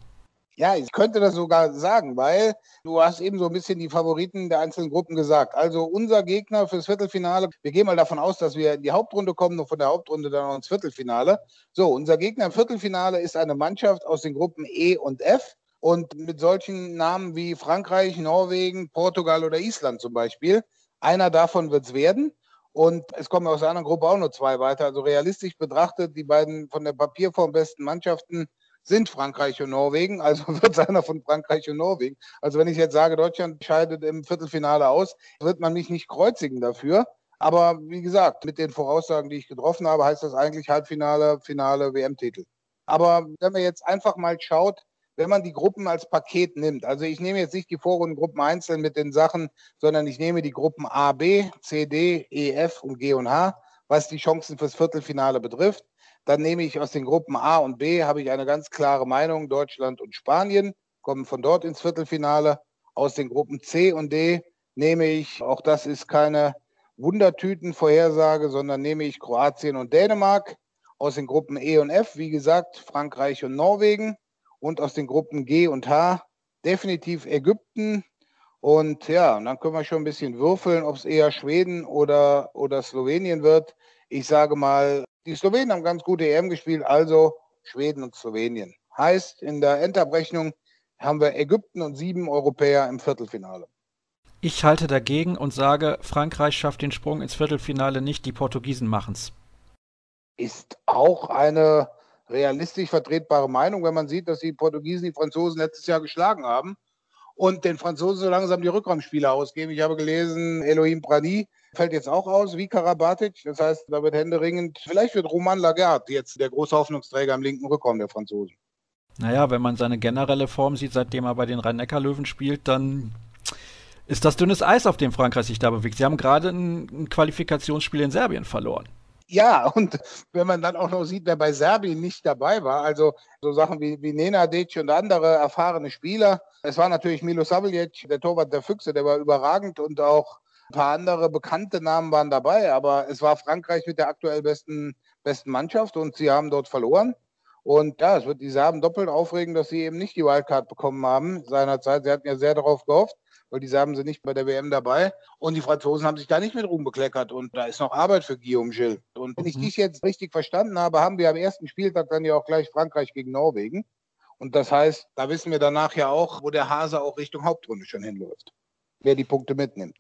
Ja, ich könnte das sogar sagen, weil du hast eben so ein bisschen die Favoriten der einzelnen Gruppen gesagt. Also unser Gegner fürs Viertelfinale, wir gehen mal davon aus, dass wir in die Hauptrunde kommen und von der Hauptrunde dann ins Viertelfinale. So, unser Gegner im Viertelfinale ist eine Mannschaft aus den Gruppen E und F. Und mit solchen Namen wie Frankreich, Norwegen, Portugal oder Island zum Beispiel. Einer davon wird es werden. Und es kommen aus anderen Gruppe auch nur zwei weiter. Also realistisch betrachtet, die beiden von der Papierform besten Mannschaften sind Frankreich und Norwegen, also wird es einer von Frankreich und Norwegen. Also wenn ich jetzt sage, Deutschland scheidet im Viertelfinale aus, wird man mich nicht kreuzigen dafür. Aber wie gesagt, mit den Voraussagen, die ich getroffen habe, heißt das eigentlich Halbfinale, Finale, WM-Titel. Aber wenn man jetzt einfach mal schaut, wenn man die Gruppen als Paket nimmt, also ich nehme jetzt nicht die Vorrundengruppen einzeln mit den Sachen, sondern ich nehme die Gruppen A, B, C, D, E, F und G und H, was die Chancen fürs Viertelfinale betrifft, dann nehme ich aus den Gruppen A und B, habe ich eine ganz klare Meinung, Deutschland und Spanien kommen von dort ins Viertelfinale. Aus den Gruppen C und D nehme ich, auch das ist keine Wundertütenvorhersage, sondern nehme ich Kroatien und Dänemark. Aus den Gruppen E und F, wie gesagt, Frankreich und Norwegen. Und aus den Gruppen G und H definitiv Ägypten. Und ja, dann können wir schon ein bisschen würfeln, ob es eher Schweden oder, oder Slowenien wird. Ich sage mal die Slowenen haben ganz gute EM gespielt, also Schweden und Slowenien. Heißt, in der Endabrechnung haben wir Ägypten und sieben Europäer im Viertelfinale. Ich halte dagegen und sage, Frankreich schafft den Sprung ins Viertelfinale nicht, die Portugiesen machen es. Ist auch eine realistisch vertretbare Meinung, wenn man sieht, dass die Portugiesen die Franzosen letztes Jahr geschlagen haben und den Franzosen so langsam die Rückraumspieler ausgeben. Ich habe gelesen, Elohim Prani fällt jetzt auch aus, wie Karabatic. Das heißt, da wird händeringend, vielleicht wird Roman Lagarde jetzt der große Hoffnungsträger im linken Rückraum der Franzosen. Naja, wenn man seine generelle Form sieht, seitdem er bei den Rhein-Neckar-Löwen spielt, dann ist das dünnes Eis, auf dem Frankreich sich da bewegt. Sie haben gerade ein, Qualifikationsspiel in Serbien verloren. Ja, und wenn man dann auch noch sieht, wer bei Serbien nicht dabei war, also so Sachen wie, wie Nenadic und andere erfahrene Spieler. Es war natürlich Milo Saveljic, der Torwart der Füchse, der war überragend und auch ein paar andere bekannte Namen waren dabei, aber es war Frankreich mit der aktuell besten, besten Mannschaft und sie haben dort verloren. Und ja, es wird die Serben doppelt aufregen, dass sie eben nicht die Wildcard bekommen haben seinerzeit. Sie hatten ja sehr darauf gehofft weil die Serben sind nicht bei der WM dabei. Und die Franzosen haben sich da nicht mit Ruhm bekleckert. Und da ist noch Arbeit für Guillaume Gilles. Und wenn ich mhm. dich jetzt richtig verstanden habe, haben wir am ersten Spieltag dann ja auch gleich Frankreich gegen Norwegen. Und das heißt, da wissen wir danach ja auch, wo der Hase auch Richtung Hauptrunde schon hinläuft. Wer die Punkte mitnimmt.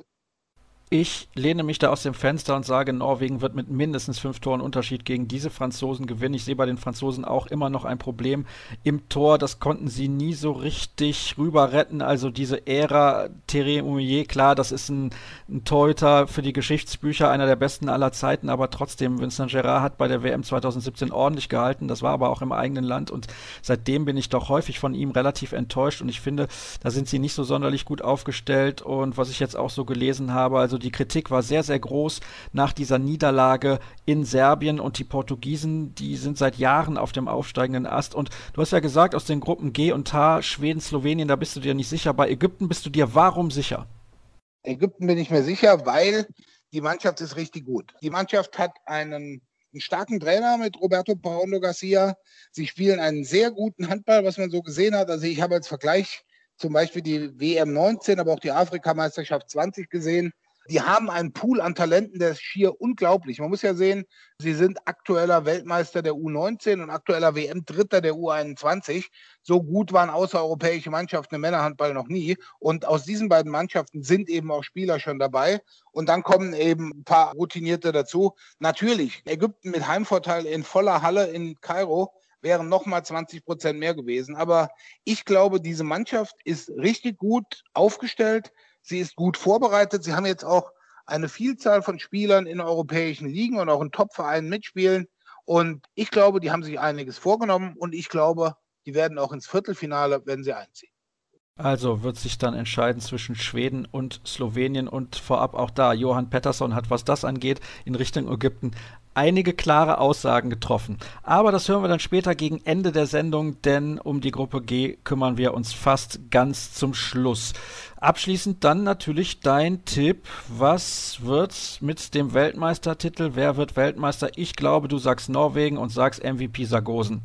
Ich lehne mich da aus dem Fenster und sage, Norwegen wird mit mindestens fünf Toren Unterschied gegen diese Franzosen gewinnen. Ich sehe bei den Franzosen auch immer noch ein Problem im Tor. Das konnten sie nie so richtig rüber retten. Also diese Ära Thierry Oumier, klar, das ist ein, ein Torhüter für die Geschichtsbücher, einer der besten aller Zeiten, aber trotzdem, Vincent Gerard hat bei der WM 2017 ordentlich gehalten. Das war aber auch im eigenen Land und seitdem bin ich doch häufig von ihm relativ enttäuscht und ich finde, da sind sie nicht so sonderlich gut aufgestellt und was ich jetzt auch so gelesen habe, also die Kritik war sehr, sehr groß nach dieser Niederlage in Serbien und die Portugiesen, die sind seit Jahren auf dem aufsteigenden Ast. Und du hast ja gesagt, aus den Gruppen G und H, Schweden, Slowenien, da bist du dir nicht sicher. Bei Ägypten bist du dir warum sicher? Ägypten bin ich mir sicher, weil die Mannschaft ist richtig gut. Die Mannschaft hat einen, einen starken Trainer mit Roberto Paulo Garcia. Sie spielen einen sehr guten Handball, was man so gesehen hat. Also ich habe als Vergleich zum Beispiel die WM 19, aber auch die Afrikameisterschaft 20 gesehen Die haben einen Pool an Talenten, der ist schier unglaublich. Man muss ja sehen, sie sind aktueller Weltmeister der U19 und aktueller WM-Dritter der U21. So gut waren außereuropäische Mannschaften im Männerhandball noch nie. Und aus diesen beiden Mannschaften sind eben auch Spieler schon dabei. Und dann kommen eben ein paar Routinierte dazu. Natürlich, Ägypten mit Heimvorteil in voller Halle in Kairo wären nochmal 20 Prozent mehr gewesen. Aber ich glaube, diese Mannschaft ist richtig gut aufgestellt. Sie ist gut vorbereitet. Sie haben jetzt auch eine Vielzahl von Spielern in europäischen Ligen und auch in Top-Vereinen mitspielen. Und ich glaube, die haben sich einiges vorgenommen und ich glaube, die werden auch ins Viertelfinale, wenn sie einziehen. Also wird sich dann entscheiden zwischen Schweden und Slowenien und vorab auch da. Johann Pettersson hat, was das angeht, in Richtung Ägypten einige klare Aussagen getroffen. Aber das hören wir dann später gegen Ende der Sendung, denn um die Gruppe G kümmern wir uns fast ganz zum Schluss. Abschließend dann natürlich dein Tipp. Was wird mit dem Weltmeistertitel? Wer wird Weltmeister? Ich glaube, du sagst Norwegen und sagst MVP Sargosen.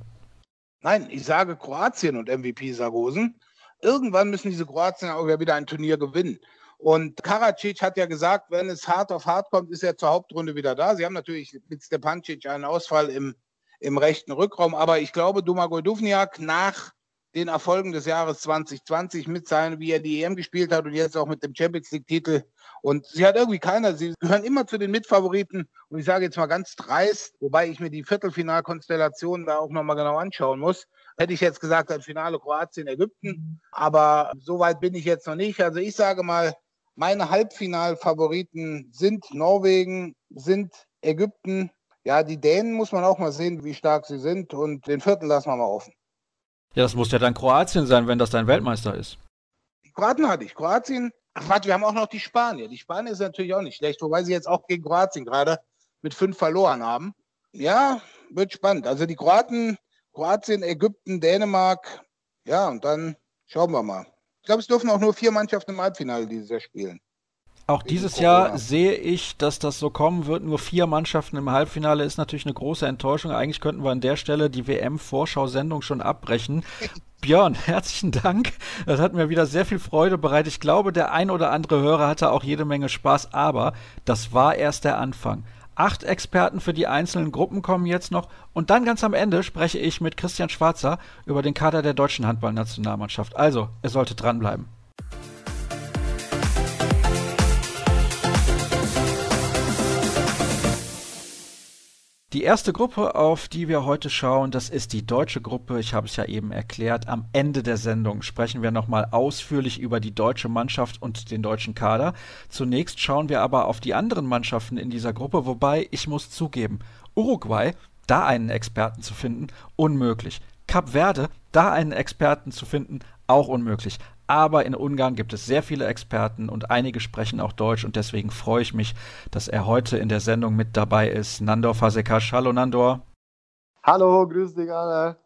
Nein, ich sage Kroatien und MVP Sargosen irgendwann müssen diese Kroatien auch wieder ein Turnier gewinnen. Und Karacic hat ja gesagt, wenn es hart auf hart kommt, ist er zur Hauptrunde wieder da. Sie haben natürlich mit Stepancic einen Ausfall im, im rechten Rückraum, aber ich glaube, Domagoj Duvniak nach den Erfolgen des Jahres 2020 mit seinem, wie er die EM gespielt hat und jetzt auch mit dem Champions League-Titel. Und sie hat irgendwie keiner, sie gehören immer zu den Mitfavoriten. Und ich sage jetzt mal ganz dreist, wobei ich mir die Viertelfinalkonstellation da auch nochmal genau anschauen muss hätte ich jetzt gesagt, ein Finale Kroatien, Ägypten. Aber so weit bin ich jetzt noch nicht. Also ich sage mal, meine Halbfinalfavoriten sind Norwegen, sind Ägypten. Ja, die Dänen muss man auch mal sehen, wie stark sie sind. Und den vierten lassen wir mal offen. Ja, das muss ja dann Kroatien sein, wenn das dein Weltmeister ist. Die Kroaten hatte ich. Kroatien, ach warte, wir haben auch noch die Spanier. Die Spanier ist natürlich auch nicht schlecht, wobei sie jetzt auch gegen Kroatien gerade mit fünf verloren haben. Ja, wird spannend. Also die Kroaten Kroatien, Ägypten, Dänemark. Ja, und dann schauen wir mal. Ich glaube, es dürfen auch nur vier Mannschaften im Halbfinale dieses Jahr spielen. Auch dieses Jahr sehe ich, dass das so kommen wird. Nur vier Mannschaften im Halbfinale ist natürlich eine große Enttäuschung. Eigentlich könnten wir an der Stelle die WM-Vorschau-Sendung schon abbrechen. Björn, herzlichen Dank. Das hat mir wieder sehr viel Freude bereitet. Ich glaube, der ein oder andere Hörer hatte auch jede Menge Spaß, aber das war erst der Anfang. Acht Experten für die einzelnen Gruppen kommen jetzt noch. Und dann ganz am Ende spreche ich mit Christian Schwarzer über den Kader der deutschen Handballnationalmannschaft. Also, ihr solltet dranbleiben. Die erste Gruppe, auf die wir heute schauen, das ist die deutsche Gruppe. Ich habe es ja eben erklärt. Am Ende der Sendung sprechen wir nochmal ausführlich über die deutsche Mannschaft und den deutschen Kader. Zunächst schauen wir aber auf die anderen Mannschaften in dieser Gruppe, wobei ich muss zugeben, Uruguay, da einen Experten zu finden, unmöglich. Kap Verde, da einen Experten zu finden, auch unmöglich. Aber in Ungarn gibt es sehr viele Experten und einige sprechen auch Deutsch und deswegen freue ich mich, dass er heute in der Sendung mit dabei ist. Nandor Fasekasch. Hallo Nandor. Hallo, grüß dich alle.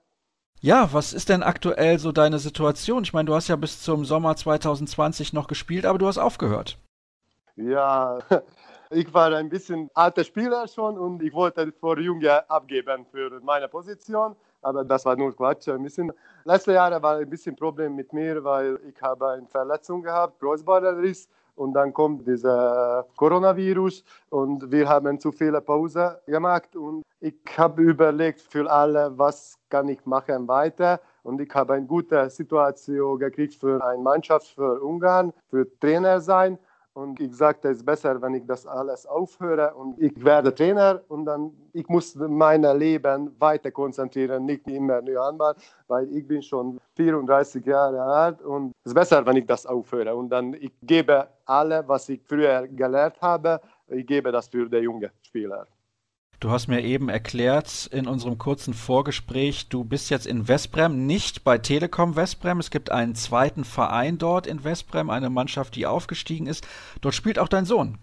Ja, was ist denn aktuell so deine Situation? Ich meine, du hast ja bis zum Sommer 2020 noch gespielt, aber du hast aufgehört. Ja, ich war ein bisschen alter Spieler schon und ich wollte vor Junge abgeben für meine Position aber das war nur Quatsch. Ein bisschen. Letzte Jahre war ein bisschen Problem mit mir, weil ich habe eine Verletzung gehabt, Kreuzbandriss und dann kommt dieser Coronavirus und wir haben zu viele Pause gemacht und ich habe überlegt für alle, was kann ich machen weiter und ich habe eine gute Situation gekriegt für eine Mannschaft für Ungarn, für Trainer sein und ich sagte, es ist besser, wenn ich das alles aufhöre und ich werde Trainer und dann ich muss mein Leben weiter konzentrieren, nicht immer nur Handball, weil ich bin schon 34 Jahre alt und es ist besser, wenn ich das aufhöre und dann ich gebe alle, was ich früher gelernt habe, ich gebe das für die jungen Spieler. Du hast mir eben erklärt in unserem kurzen Vorgespräch, du bist jetzt in Westbrem, nicht bei Telekom Westbrem. Es gibt einen zweiten Verein dort in Westbrem, eine Mannschaft, die aufgestiegen ist. Dort spielt auch dein Sohn.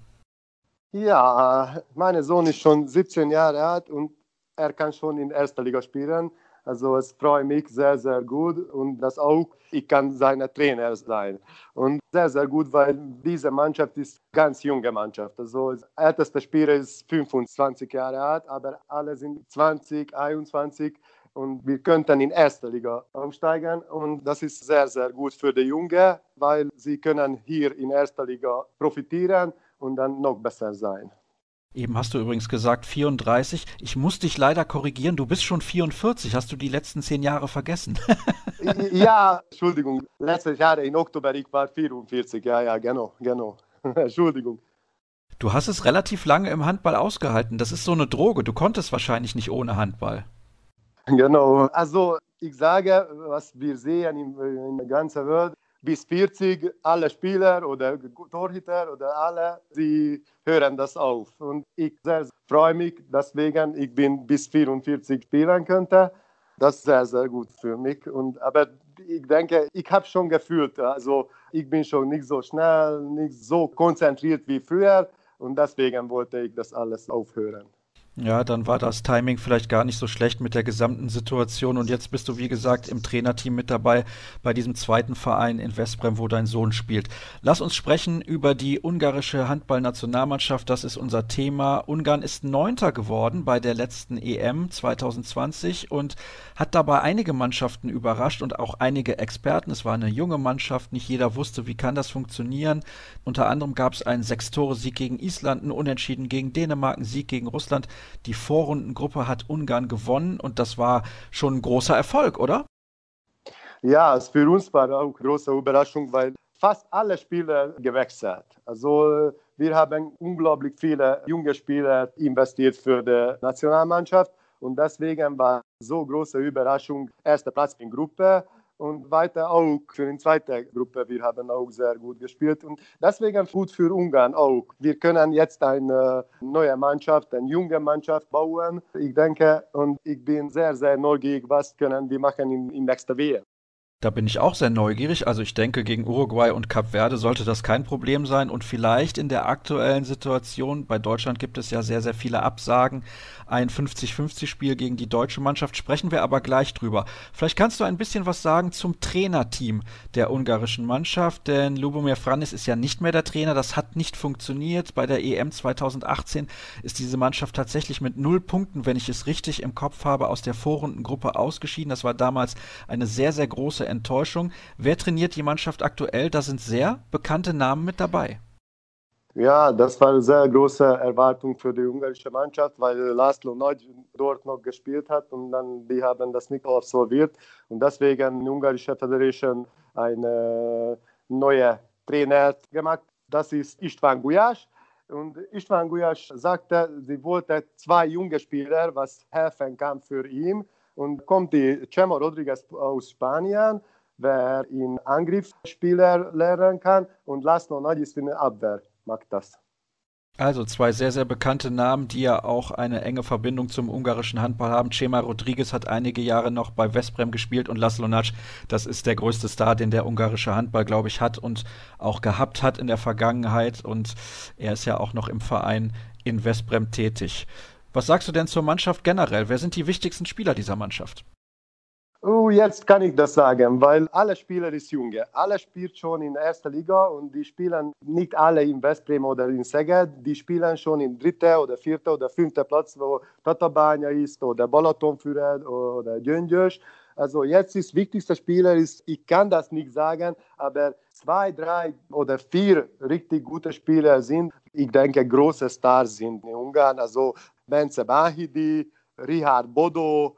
Ja, mein Sohn ist schon 17 Jahre alt und er kann schon in erster Liga spielen. Also es freut mich sehr, sehr gut und das auch, ich kann sein Trainer sein. Und sehr, sehr gut, weil diese Mannschaft ist eine ganz junge Mannschaft. Also der älteste Spieler ist 25 Jahre alt, aber alle sind 20, 21 und wir könnten in erste Liga aufsteigen und das ist sehr, sehr gut für die Jungen, weil sie können hier in erster Liga profitieren und dann noch besser sein. Eben hast du übrigens gesagt 34. Ich muss dich leider korrigieren, du bist schon 44. Hast du die letzten zehn Jahre vergessen? ja, Entschuldigung. Letztes Jahr im Oktober, ich war 44. Ja, ja, genau, genau. Entschuldigung. Du hast es relativ lange im Handball ausgehalten. Das ist so eine Droge. Du konntest wahrscheinlich nicht ohne Handball. Genau. Also ich sage, was wir sehen in, in der ganzen Welt, bis 40 alle Spieler oder Torhüter oder alle, sie hören das auf. Und ich sehr freue mich deswegen, ich bin bis 44 spielen könnte. Das ist sehr, sehr gut für mich. Und, aber ich denke, ich habe schon gefühlt, also ich bin schon nicht so schnell, nicht so konzentriert wie früher. Und deswegen wollte ich das alles aufhören. Ja, dann war das Timing vielleicht gar nicht so schlecht mit der gesamten Situation. Und jetzt bist du, wie gesagt, im Trainerteam mit dabei bei diesem zweiten Verein in Westbrem, wo dein Sohn spielt. Lass uns sprechen über die ungarische Handballnationalmannschaft. Das ist unser Thema. Ungarn ist Neunter geworden bei der letzten EM 2020 und hat dabei einige Mannschaften überrascht und auch einige Experten. Es war eine junge Mannschaft. Nicht jeder wusste, wie kann das funktionieren. Unter anderem gab es einen Sechstore-Sieg gegen Island, einen Unentschieden gegen Dänemark, einen Sieg gegen Russland. Die Vorrundengruppe hat Ungarn gewonnen und das war schon ein großer Erfolg, oder? Ja, für uns war auch eine große Überraschung, weil fast alle Spieler gewechselt. Also wir haben unglaublich viele junge Spieler investiert für die Nationalmannschaft und deswegen war so große Überraschung erster Platz in Gruppe und weiter auch für die zweite Gruppe. Wir haben auch sehr gut gespielt und deswegen gut für Ungarn auch. Wir können jetzt eine neue Mannschaft, eine junge Mannschaft bauen. Ich denke und ich bin sehr, sehr neugierig, was können wir machen im, im nächsten WM. Da bin ich auch sehr neugierig. Also ich denke, gegen Uruguay und Kap Verde sollte das kein Problem sein. Und vielleicht in der aktuellen Situation, bei Deutschland gibt es ja sehr, sehr viele Absagen, ein 50-50-Spiel gegen die deutsche Mannschaft, sprechen wir aber gleich drüber. Vielleicht kannst du ein bisschen was sagen zum Trainerteam der ungarischen Mannschaft, denn Lubomir Franis ist ja nicht mehr der Trainer. Das hat nicht funktioniert. Bei der EM 2018 ist diese Mannschaft tatsächlich mit null Punkten, wenn ich es richtig im Kopf habe, aus der Vorrundengruppe ausgeschieden. Das war damals eine sehr, sehr große Enttäuschung. Wer trainiert die Mannschaft aktuell? Da sind sehr bekannte Namen mit dabei. Ja, das war eine sehr große Erwartung für die ungarische Mannschaft, weil Laszlo Nagy dort noch gespielt hat und dann die haben das nicht absolviert. Und deswegen die ungarische Federation eine neue Trainer gemacht. Das ist Istvan Gulyás. Und Istvan Gulyás sagte, sie wollte zwei junge Spieler, was helfen kann für ihn. Und kommt die Chemo Rodriguez aus Spanien, wer in Angriffsspieler lernen kann. Und Laszlo Nagy ist in der Abwehr, macht das. Also zwei sehr, sehr bekannte Namen, die ja auch eine enge Verbindung zum ungarischen Handball haben. Chema Rodriguez hat einige Jahre noch bei Westbrem gespielt und Laszlo Nac, das ist der größte Star, den der ungarische Handball, glaube ich, hat und auch gehabt hat in der Vergangenheit. Und er ist ja auch noch im Verein in Westbrem tätig. Was sagst du denn zur Mannschaft generell? Wer sind die wichtigsten Spieler dieser Mannschaft? Oh, jetzt kann ich das sagen, weil alle Spieler ist junge. Alle spielen schon in erster Liga und die spielen nicht alle in Westbrem oder in Szeged. Die spielen schon in dritter oder vierter oder fünfter Platz, wo Tatabánya ist oder Balatonführer oder Gyöngyös. Also jetzt ist wichtigster Spieler ist, ich kann das nicht sagen, aber zwei, drei oder vier richtig gute Spieler sind, ich denke, große Stars sind in Ungarn. Also Bence Bahidi, Richard Bodo,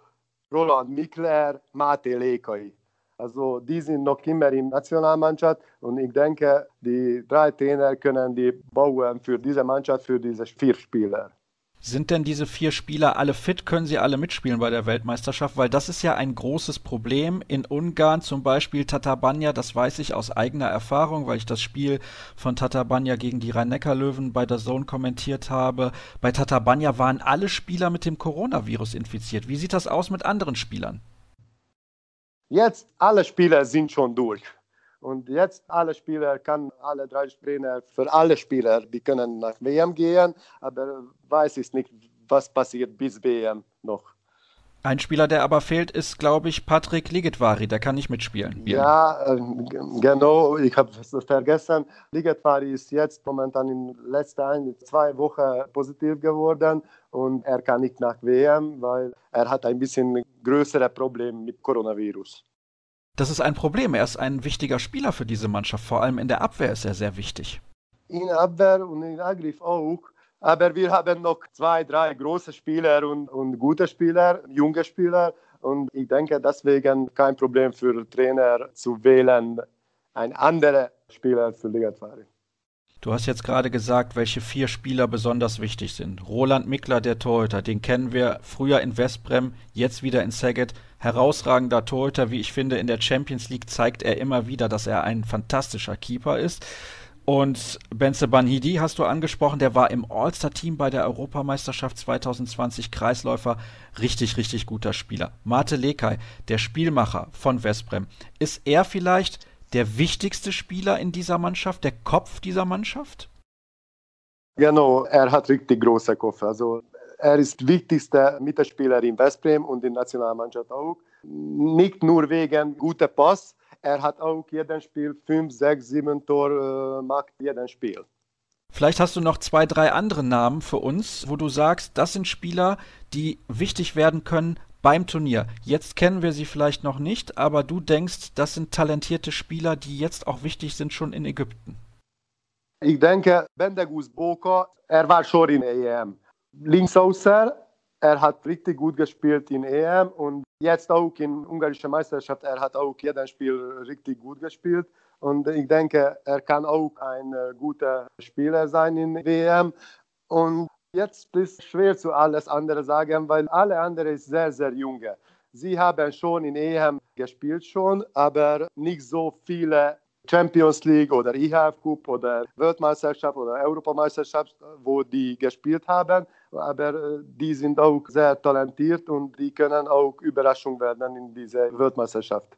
Roland Mikler, Mate Lékai. Also die sind noch immer in Nationalmannschaft und ich denke, die drei Trainer können die bauen für diese Mannschaft, für diese vier Spieler. Sind denn diese vier Spieler alle fit? Können sie alle mitspielen bei der Weltmeisterschaft? Weil das ist ja ein großes Problem. In Ungarn zum Beispiel Tatabanya, das weiß ich aus eigener Erfahrung, weil ich das Spiel von Tatabanya gegen die Rhein-Neckar-Löwen bei der Zone kommentiert habe. Bei Tatabanya waren alle Spieler mit dem Coronavirus infiziert. Wie sieht das aus mit anderen Spielern? Jetzt alle Spieler sind schon durch. Und jetzt alle Spieler kann alle drei Trainer für alle Spieler, die können nach WM gehen, aber weiß ich nicht, was passiert bis WM noch. Ein Spieler, der aber fehlt, ist, glaube ich, Patrick Ligetvari. Der kann nicht mitspielen. Ja, äh, genau. Ich habe es vergessen. Ligetvari ist jetzt momentan in den letzten ein, zwei Wochen positiv geworden und er kann nicht nach WM, weil er hat ein bisschen größere Probleme mit Coronavirus. Das ist ein Problem. Er ist ein wichtiger Spieler für diese Mannschaft. Vor allem in der Abwehr ist er sehr wichtig. in Abwehr und in Angriff auch. Aber wir haben noch zwei, drei große Spieler und, und gute Spieler, junge Spieler. Und ich denke, deswegen kein Problem für Trainer zu wählen, ein anderer Spieler für Liga 2. Du hast jetzt gerade gesagt, welche vier Spieler besonders wichtig sind. Roland Mickler, der Torhüter, den kennen wir früher in Westbrem, jetzt wieder in Saget. Herausragender Torhüter, wie ich finde, in der Champions League zeigt er immer wieder, dass er ein fantastischer Keeper ist. Und Benze Banhidi hast du angesprochen, der war im All-Star-Team bei der Europameisterschaft 2020 Kreisläufer. Richtig, richtig guter Spieler. Mate Lekay, der Spielmacher von Westbrem. Ist er vielleicht der wichtigste Spieler in dieser Mannschaft, der Kopf dieser Mannschaft? Genau, er hat richtig große Kopf. Also er ist wichtigster Mitspieler in Westbrem und in der Nationalmannschaft auch. Nicht nur wegen guter Pass, er hat auch jeden Spiel 5, 6, 7 Tor äh, macht jeden Spiel. Vielleicht hast du noch zwei, drei andere Namen für uns, wo du sagst, das sind Spieler, die wichtig werden können beim Turnier. Jetzt kennen wir sie vielleicht noch nicht, aber du denkst, das sind talentierte Spieler, die jetzt auch wichtig sind schon in Ägypten. Ich denke, Bendegus Boka, er war schon in EM. Linksaußer, er hat richtig gut gespielt in EM und jetzt auch in ungarischer Meisterschaft. Er hat auch jedes Spiel richtig gut gespielt und ich denke, er kann auch ein äh, guter Spieler sein in WM. Und jetzt ist es schwer zu alles andere sagen, weil alle anderen sind sehr, sehr junge. Sie haben schon in EM gespielt schon, aber nicht so viele Champions League oder IHF Cup oder Weltmeisterschaft oder Europameisterschaft, wo die gespielt haben. Aber äh, die sind auch sehr talentiert und die können auch Überraschung werden in dieser Weltmeisterschaft.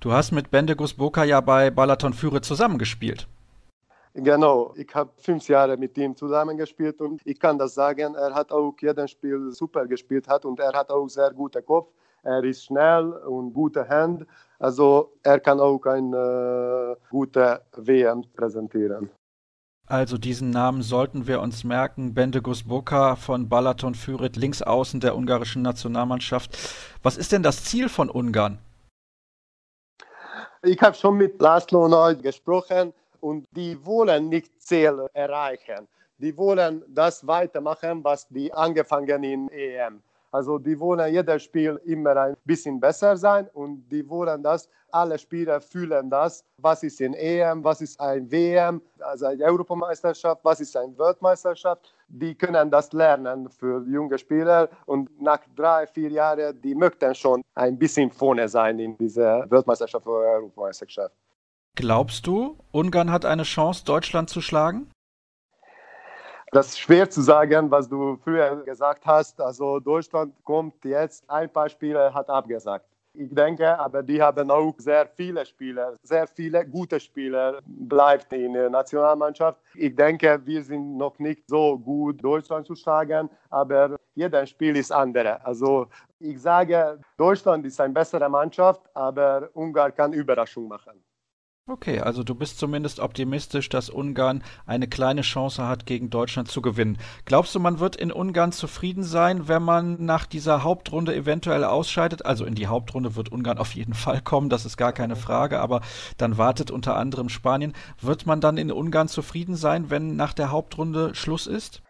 Du hast mit Bendegus Boka ja bei Balaton Führe zusammengespielt. Genau, ich habe fünf Jahre mit ihm zusammengespielt und ich kann das sagen, er hat auch jedes Spiel super gespielt hat und er hat auch sehr guten Kopf. Er ist schnell und gute Hand, also er kann auch eine äh, gute WM präsentieren. Also diesen Namen sollten wir uns merken. Bendegus Boka von Balaton Führet, links außen der ungarischen Nationalmannschaft. Was ist denn das Ziel von Ungarn? Ich habe schon mit Laszlo Neu gesprochen und die wollen nicht Ziel erreichen. Die wollen das weitermachen, was die angefangen in EM. Also die wollen jedes Spiel immer ein bisschen besser sein und die wollen das, alle Spieler fühlen das, was ist in EM, was ist ein WM, also eine Europameisterschaft, was ist eine Weltmeisterschaft. Die können das lernen für junge Spieler und nach drei, vier Jahren, die möchten schon ein bisschen vorne sein in dieser Weltmeisterschaft oder Europameisterschaft. Glaubst du, Ungarn hat eine Chance, Deutschland zu schlagen? Das ist schwer zu sagen, was du früher gesagt hast. Also Deutschland kommt jetzt, ein paar Spieler hat abgesagt. Ich denke, aber die haben auch sehr viele Spieler, sehr viele gute Spieler bleibt in der Nationalmannschaft. Ich denke, wir sind noch nicht so gut, Deutschland zu schlagen, aber jedes Spiel ist andere. Also ich sage, Deutschland ist eine bessere Mannschaft, aber Ungarn kann Überraschung machen. Okay, also du bist zumindest optimistisch, dass Ungarn eine kleine Chance hat, gegen Deutschland zu gewinnen. Glaubst du, man wird in Ungarn zufrieden sein, wenn man nach dieser Hauptrunde eventuell ausscheidet? Also in die Hauptrunde wird Ungarn auf jeden Fall kommen, das ist gar keine Frage, aber dann wartet unter anderem Spanien. Wird man dann in Ungarn zufrieden sein, wenn nach der Hauptrunde Schluss ist?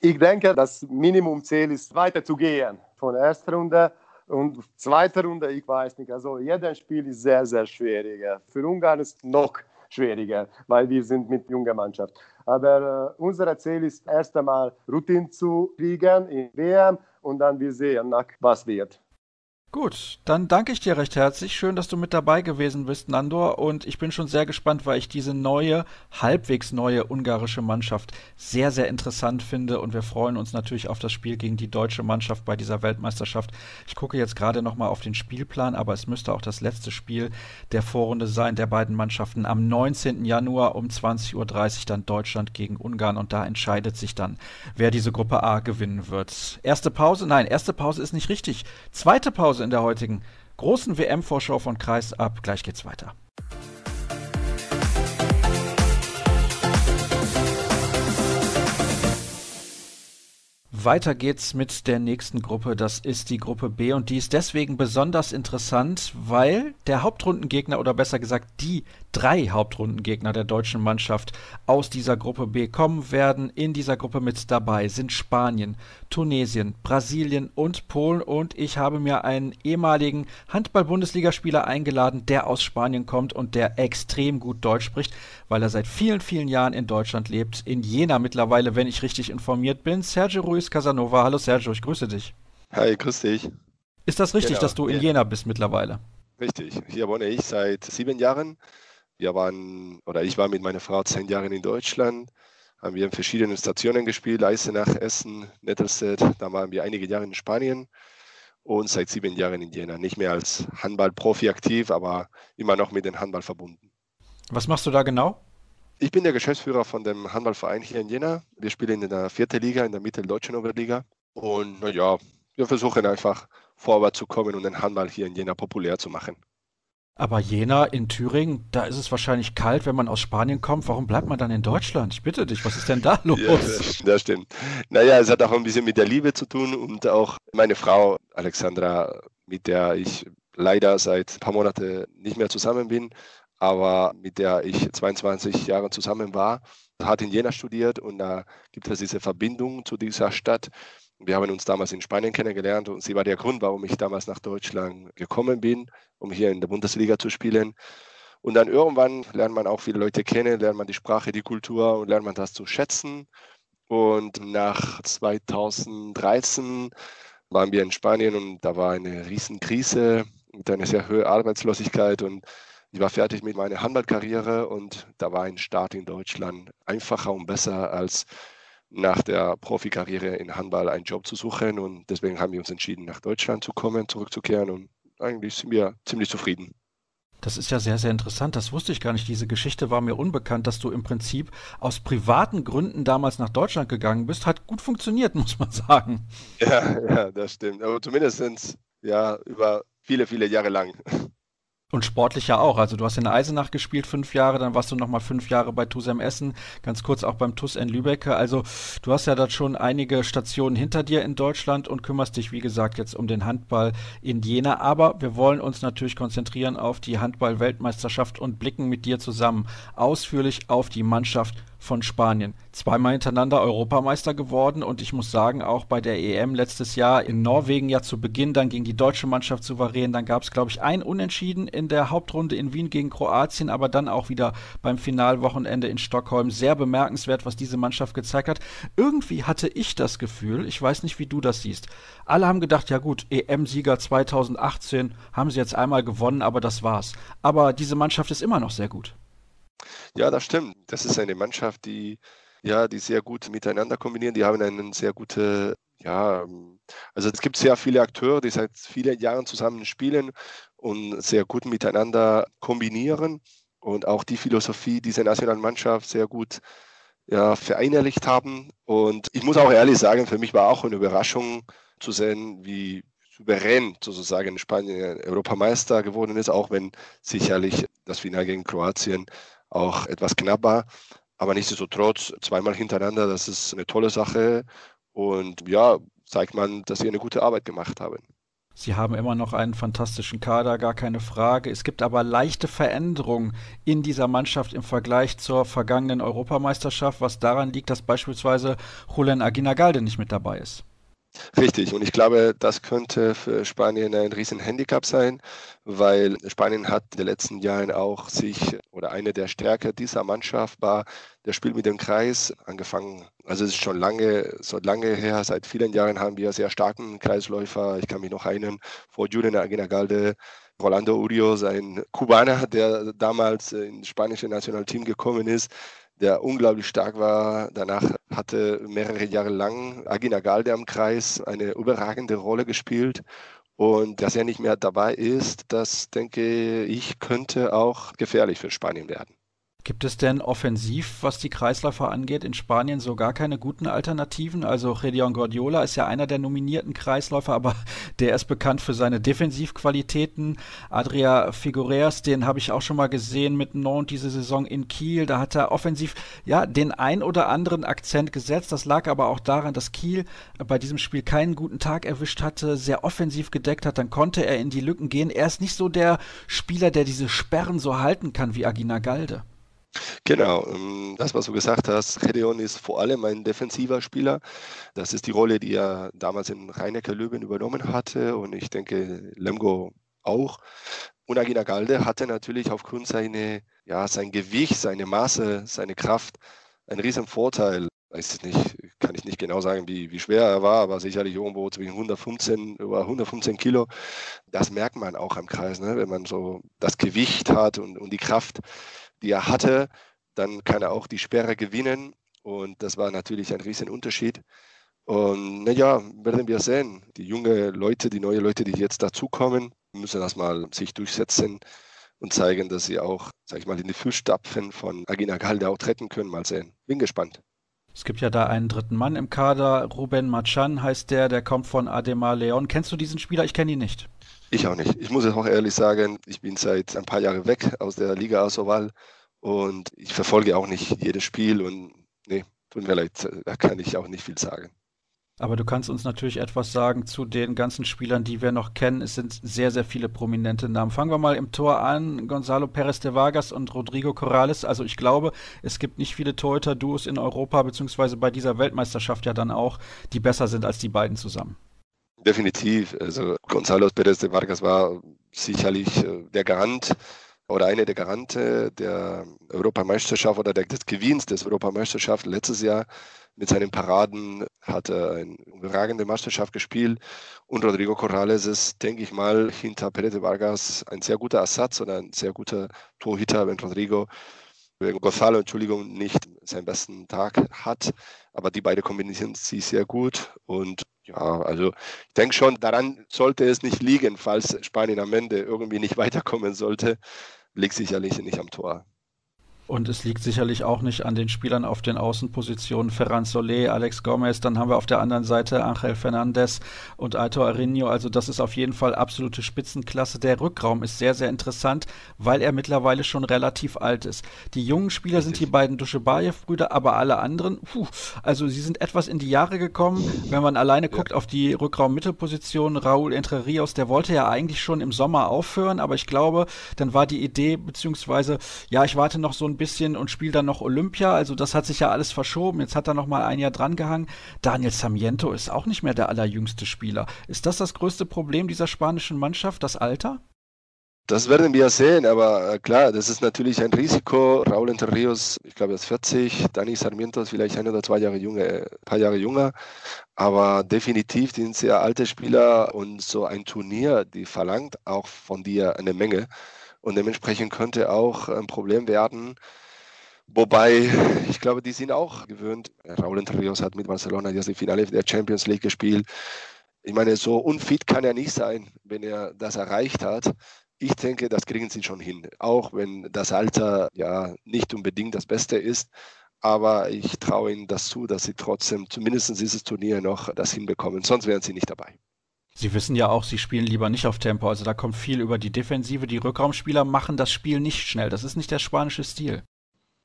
Ich denke, das Minimumziel ist weiterzugehen von der ersten Runde und zweite Runde, ich weiß nicht. Also jedes Spiel ist sehr, sehr schwieriger. Für Ungarn ist es noch schwieriger, weil wir sind mit junger Mannschaft. Aber äh, unser Ziel ist erst einmal Routine zu kriegen in WM und dann wir sehen, was wird. Gut, dann danke ich dir recht herzlich. Schön, dass du mit dabei gewesen bist, Nandor. Und ich bin schon sehr gespannt, weil ich diese neue, halbwegs neue ungarische Mannschaft sehr, sehr interessant finde. Und wir freuen uns natürlich auf das Spiel gegen die deutsche Mannschaft bei dieser Weltmeisterschaft. Ich gucke jetzt gerade nochmal auf den Spielplan, aber es müsste auch das letzte Spiel der Vorrunde sein, der beiden Mannschaften. Am 19. Januar um 20.30 Uhr dann Deutschland gegen Ungarn. Und da entscheidet sich dann, wer diese Gruppe A gewinnen wird. Erste Pause? Nein, erste Pause ist nicht richtig. Zweite Pause in der heutigen großen WM-Vorschau von Kreis ab. Gleich geht's weiter. Weiter geht's mit der nächsten Gruppe. Das ist die Gruppe B und die ist deswegen besonders interessant, weil der Hauptrundengegner oder besser gesagt die drei Hauptrundengegner der deutschen Mannschaft aus dieser Gruppe B kommen werden. In dieser Gruppe mit dabei sind Spanien, Tunesien, Brasilien und Polen und ich habe mir einen ehemaligen Handball-Bundesligaspieler eingeladen, der aus Spanien kommt und der extrem gut Deutsch spricht, weil er seit vielen, vielen Jahren in Deutschland lebt. In Jena mittlerweile, wenn ich richtig informiert bin. Sergio Luis Casanova. Hallo Sergio, ich grüße dich. Hi, grüß dich. Ist das richtig, genau. dass du in Jena bist mittlerweile? Richtig. Hier wohne ich seit sieben Jahren. Wir waren, oder ich war mit meiner Frau zehn Jahre in Deutschland. Haben wir in verschiedenen Stationen gespielt, Eisenach, Essen, Nettelstedt. Da waren wir einige Jahre in Spanien und seit sieben Jahren in Jena. Nicht mehr als Handballprofi aktiv, aber immer noch mit dem Handball verbunden. Was machst du da genau? Ich bin der Geschäftsführer von dem Handballverein hier in Jena. Wir spielen in der vierten Liga, in der Mitteldeutschen Oberliga. Und naja, wir versuchen einfach vorwärts zu kommen und den Handball hier in Jena populär zu machen. Aber Jena in Thüringen, da ist es wahrscheinlich kalt, wenn man aus Spanien kommt. Warum bleibt man dann in Deutschland? Ich bitte dich, was ist denn da los? Ja, das stimmt. Naja, es hat auch ein bisschen mit der Liebe zu tun und auch meine Frau Alexandra, mit der ich leider seit ein paar Monaten nicht mehr zusammen bin, aber mit der ich 22 Jahre zusammen war, hat in Jena studiert und da gibt es diese Verbindung zu dieser Stadt. Wir haben uns damals in Spanien kennengelernt und sie war der Grund, warum ich damals nach Deutschland gekommen bin, um hier in der Bundesliga zu spielen. Und dann irgendwann lernt man auch viele Leute kennen, lernt man die Sprache, die Kultur und lernt man das zu schätzen. Und nach 2013 waren wir in Spanien und da war eine Riesenkrise mit einer sehr hohen Arbeitslosigkeit und ich war fertig mit meiner Handballkarriere und da war ein Start in Deutschland einfacher und besser als nach der Profikarriere in Handball einen Job zu suchen. Und deswegen haben wir uns entschieden, nach Deutschland zu kommen, zurückzukehren. Und eigentlich sind wir ziemlich zufrieden. Das ist ja sehr, sehr interessant. Das wusste ich gar nicht. Diese Geschichte war mir unbekannt, dass du im Prinzip aus privaten Gründen damals nach Deutschland gegangen bist. Hat gut funktioniert, muss man sagen. Ja, ja, das stimmt. Aber zumindest ja über viele, viele Jahre lang. Und sportlich ja auch. Also du hast in Eisenach gespielt fünf Jahre, dann warst du nochmal fünf Jahre bei TuSem Essen, ganz kurz auch beim TuS in Lübeck. Also du hast ja da schon einige Stationen hinter dir in Deutschland und kümmerst dich, wie gesagt, jetzt um den Handball in Jena. Aber wir wollen uns natürlich konzentrieren auf die Handball-Weltmeisterschaft und blicken mit dir zusammen ausführlich auf die Mannschaft von Spanien. Zweimal hintereinander Europameister geworden und ich muss sagen, auch bei der EM letztes Jahr in Norwegen ja zu Beginn dann gegen die deutsche Mannschaft souverän. Dann gab es, glaube ich, ein Unentschieden in der Hauptrunde in Wien gegen Kroatien, aber dann auch wieder beim Finalwochenende in Stockholm. Sehr bemerkenswert, was diese Mannschaft gezeigt hat. Irgendwie hatte ich das Gefühl, ich weiß nicht, wie du das siehst. Alle haben gedacht, ja gut, EM-Sieger 2018 haben sie jetzt einmal gewonnen, aber das war's. Aber diese Mannschaft ist immer noch sehr gut. Ja, das stimmt. Das ist eine Mannschaft, die ja, die sehr gut miteinander kombinieren. Die haben einen sehr gute, ja, also es gibt sehr viele Akteure, die seit vielen Jahren zusammen spielen und sehr gut miteinander kombinieren und auch die Philosophie dieser nationalen Mannschaft sehr gut ja, vereinheitlicht haben. Und ich muss auch ehrlich sagen, für mich war auch eine Überraschung zu sehen, wie souverän sozusagen Spanien Europameister geworden ist, auch wenn sicherlich das Finale gegen Kroatien auch etwas knapp war. Aber nichtsdestotrotz zweimal hintereinander, das ist eine tolle Sache. Und ja, zeigt man, dass sie eine gute Arbeit gemacht haben. Sie haben immer noch einen fantastischen Kader, gar keine Frage. Es gibt aber leichte Veränderungen in dieser Mannschaft im Vergleich zur vergangenen Europameisterschaft, was daran liegt, dass beispielsweise Julen Aginagalde nicht mit dabei ist. Richtig, und ich glaube, das könnte für Spanien ein riesen Handicap sein, weil Spanien hat in den letzten Jahren auch sich, oder eine der Stärke dieser Mannschaft war der Spiel mit dem Kreis angefangen. Also es ist schon lange, so lange her, seit vielen Jahren haben wir sehr starken Kreisläufer. Ich kann mich noch einen vor Julian Aguinagalde, Rolando Urios, ein Kubaner, der damals ins spanische Nationalteam gekommen ist, der unglaublich stark war. Danach hatte mehrere Jahre lang Agina Galde am Kreis eine überragende Rolle gespielt. Und dass er nicht mehr dabei ist, das denke ich, könnte auch gefährlich für Spanien werden. Gibt es denn offensiv, was die Kreisläufer angeht, in Spanien so gar keine guten Alternativen? Also Redion Guardiola ist ja einer der nominierten Kreisläufer, aber der ist bekannt für seine Defensivqualitäten. Adria Figueres, den habe ich auch schon mal gesehen mit Nantes diese Saison in Kiel. Da hat er offensiv ja den ein oder anderen Akzent gesetzt. Das lag aber auch daran, dass Kiel bei diesem Spiel keinen guten Tag erwischt hatte, sehr offensiv gedeckt hat. Dann konnte er in die Lücken gehen. Er ist nicht so der Spieler, der diese Sperren so halten kann wie Agina Galde. Genau, ähm, das, was du gesagt hast, Gedeon ist vor allem ein defensiver Spieler. Das ist die Rolle, die er damals in Rheinecker Löwen übernommen hatte und ich denke Lemgo auch. Und Agina Galde hatte natürlich aufgrund seine, ja, sein Gewicht, seine Maße, seine Kraft einen riesen Vorteil. Weiß nicht, kann ich nicht genau sagen, wie, wie schwer er war, aber sicherlich irgendwo zwischen 115 über 115 Kilo. Das merkt man auch am Kreis, ne? wenn man so das Gewicht hat und, und die Kraft die er hatte, dann kann er auch die Sperre gewinnen. Und das war natürlich ein Riesenunterschied. Und naja, werden wir sehen. Die jungen Leute, die neuen Leute, die jetzt dazukommen, müssen erstmal sich durchsetzen und zeigen, dass sie auch, sag ich mal, in die Fußstapfen von Agina Galde auch treten können. Mal sehen. Bin gespannt. Es gibt ja da einen dritten Mann im Kader. Ruben Machan heißt der, der kommt von Ademar Leon. Kennst du diesen Spieler? Ich kenne ihn nicht. Ich auch nicht. Ich muss es auch ehrlich sagen, ich bin seit ein paar Jahren weg aus der Liga Asoval und ich verfolge auch nicht jedes Spiel und nee, tut mir leid, da kann ich auch nicht viel sagen. Aber du kannst uns natürlich etwas sagen zu den ganzen Spielern, die wir noch kennen. Es sind sehr, sehr viele prominente Namen. Fangen wir mal im Tor an. Gonzalo Perez de Vargas und Rodrigo Corrales. Also ich glaube, es gibt nicht viele Torhüter-Duos in Europa, beziehungsweise bei dieser Weltmeisterschaft ja dann auch, die besser sind als die beiden zusammen. Definitiv. Also Gonzalo Pérez de Vargas war sicherlich äh, der Garant oder einer der Garanten der Europameisterschaft oder des Gewinns des Europameisterschaft letztes Jahr mit seinen Paraden hat er eine überragende Meisterschaft gespielt und Rodrigo Corrales ist, denke ich mal, hinter Pérez de Vargas ein sehr guter Ersatz oder ein sehr guter Torhüter, wenn Rodrigo Gonzalo, Entschuldigung, nicht seinen besten Tag hat. Aber die beiden kombinieren sich sehr gut. Und ja, also ich denke schon, daran sollte es nicht liegen, falls Spanien am Ende irgendwie nicht weiterkommen sollte, liegt sicherlich nicht am Tor. Und es liegt sicherlich auch nicht an den Spielern auf den Außenpositionen. Ferran Solé, Alex Gomez, dann haben wir auf der anderen Seite Angel Fernandez und Aitor Arinho. Also das ist auf jeden Fall absolute Spitzenklasse. Der Rückraum ist sehr, sehr interessant, weil er mittlerweile schon relativ alt ist. Die jungen Spieler sind die beiden Duschebaev-Brüder, aber alle anderen, puh, also sie sind etwas in die Jahre gekommen. Wenn man alleine ja. guckt auf die Rückraum-Mittelposition, Raúl Entre Rios, der wollte ja eigentlich schon im Sommer aufhören, aber ich glaube, dann war die Idee, beziehungsweise, ja, ich warte noch so ein bisschen und spielt dann noch Olympia. Also das hat sich ja alles verschoben. Jetzt hat er noch mal ein Jahr drangehangen. Daniel Samiento ist auch nicht mehr der allerjüngste Spieler. Ist das das größte Problem dieser spanischen Mannschaft, das Alter? Das werden wir sehen, aber äh, klar, das ist natürlich ein Risiko. Raúl Entre ich glaube, er ist 40, Dani Sarmiento ist vielleicht ein oder zwei Jahre jünger, ein äh, paar Jahre jünger, aber definitiv sind sehr alte Spieler und so ein Turnier, die verlangt auch von dir eine Menge. Und dementsprechend könnte auch ein Problem werden. Wobei, ich glaube, die sind auch gewöhnt. Raúl Entre hat mit Barcelona das Finale der Champions League gespielt. Ich meine, so unfit kann er nicht sein, wenn er das erreicht hat. Ich denke, das kriegen sie schon hin. Auch wenn das Alter ja nicht unbedingt das Beste ist. Aber ich traue ihnen das zu, dass sie trotzdem zumindest dieses Turnier noch das hinbekommen. Sonst wären sie nicht dabei. Sie wissen ja auch, sie spielen lieber nicht auf Tempo. Also da kommt viel über die Defensive. Die Rückraumspieler machen das Spiel nicht schnell. Das ist nicht der spanische Stil.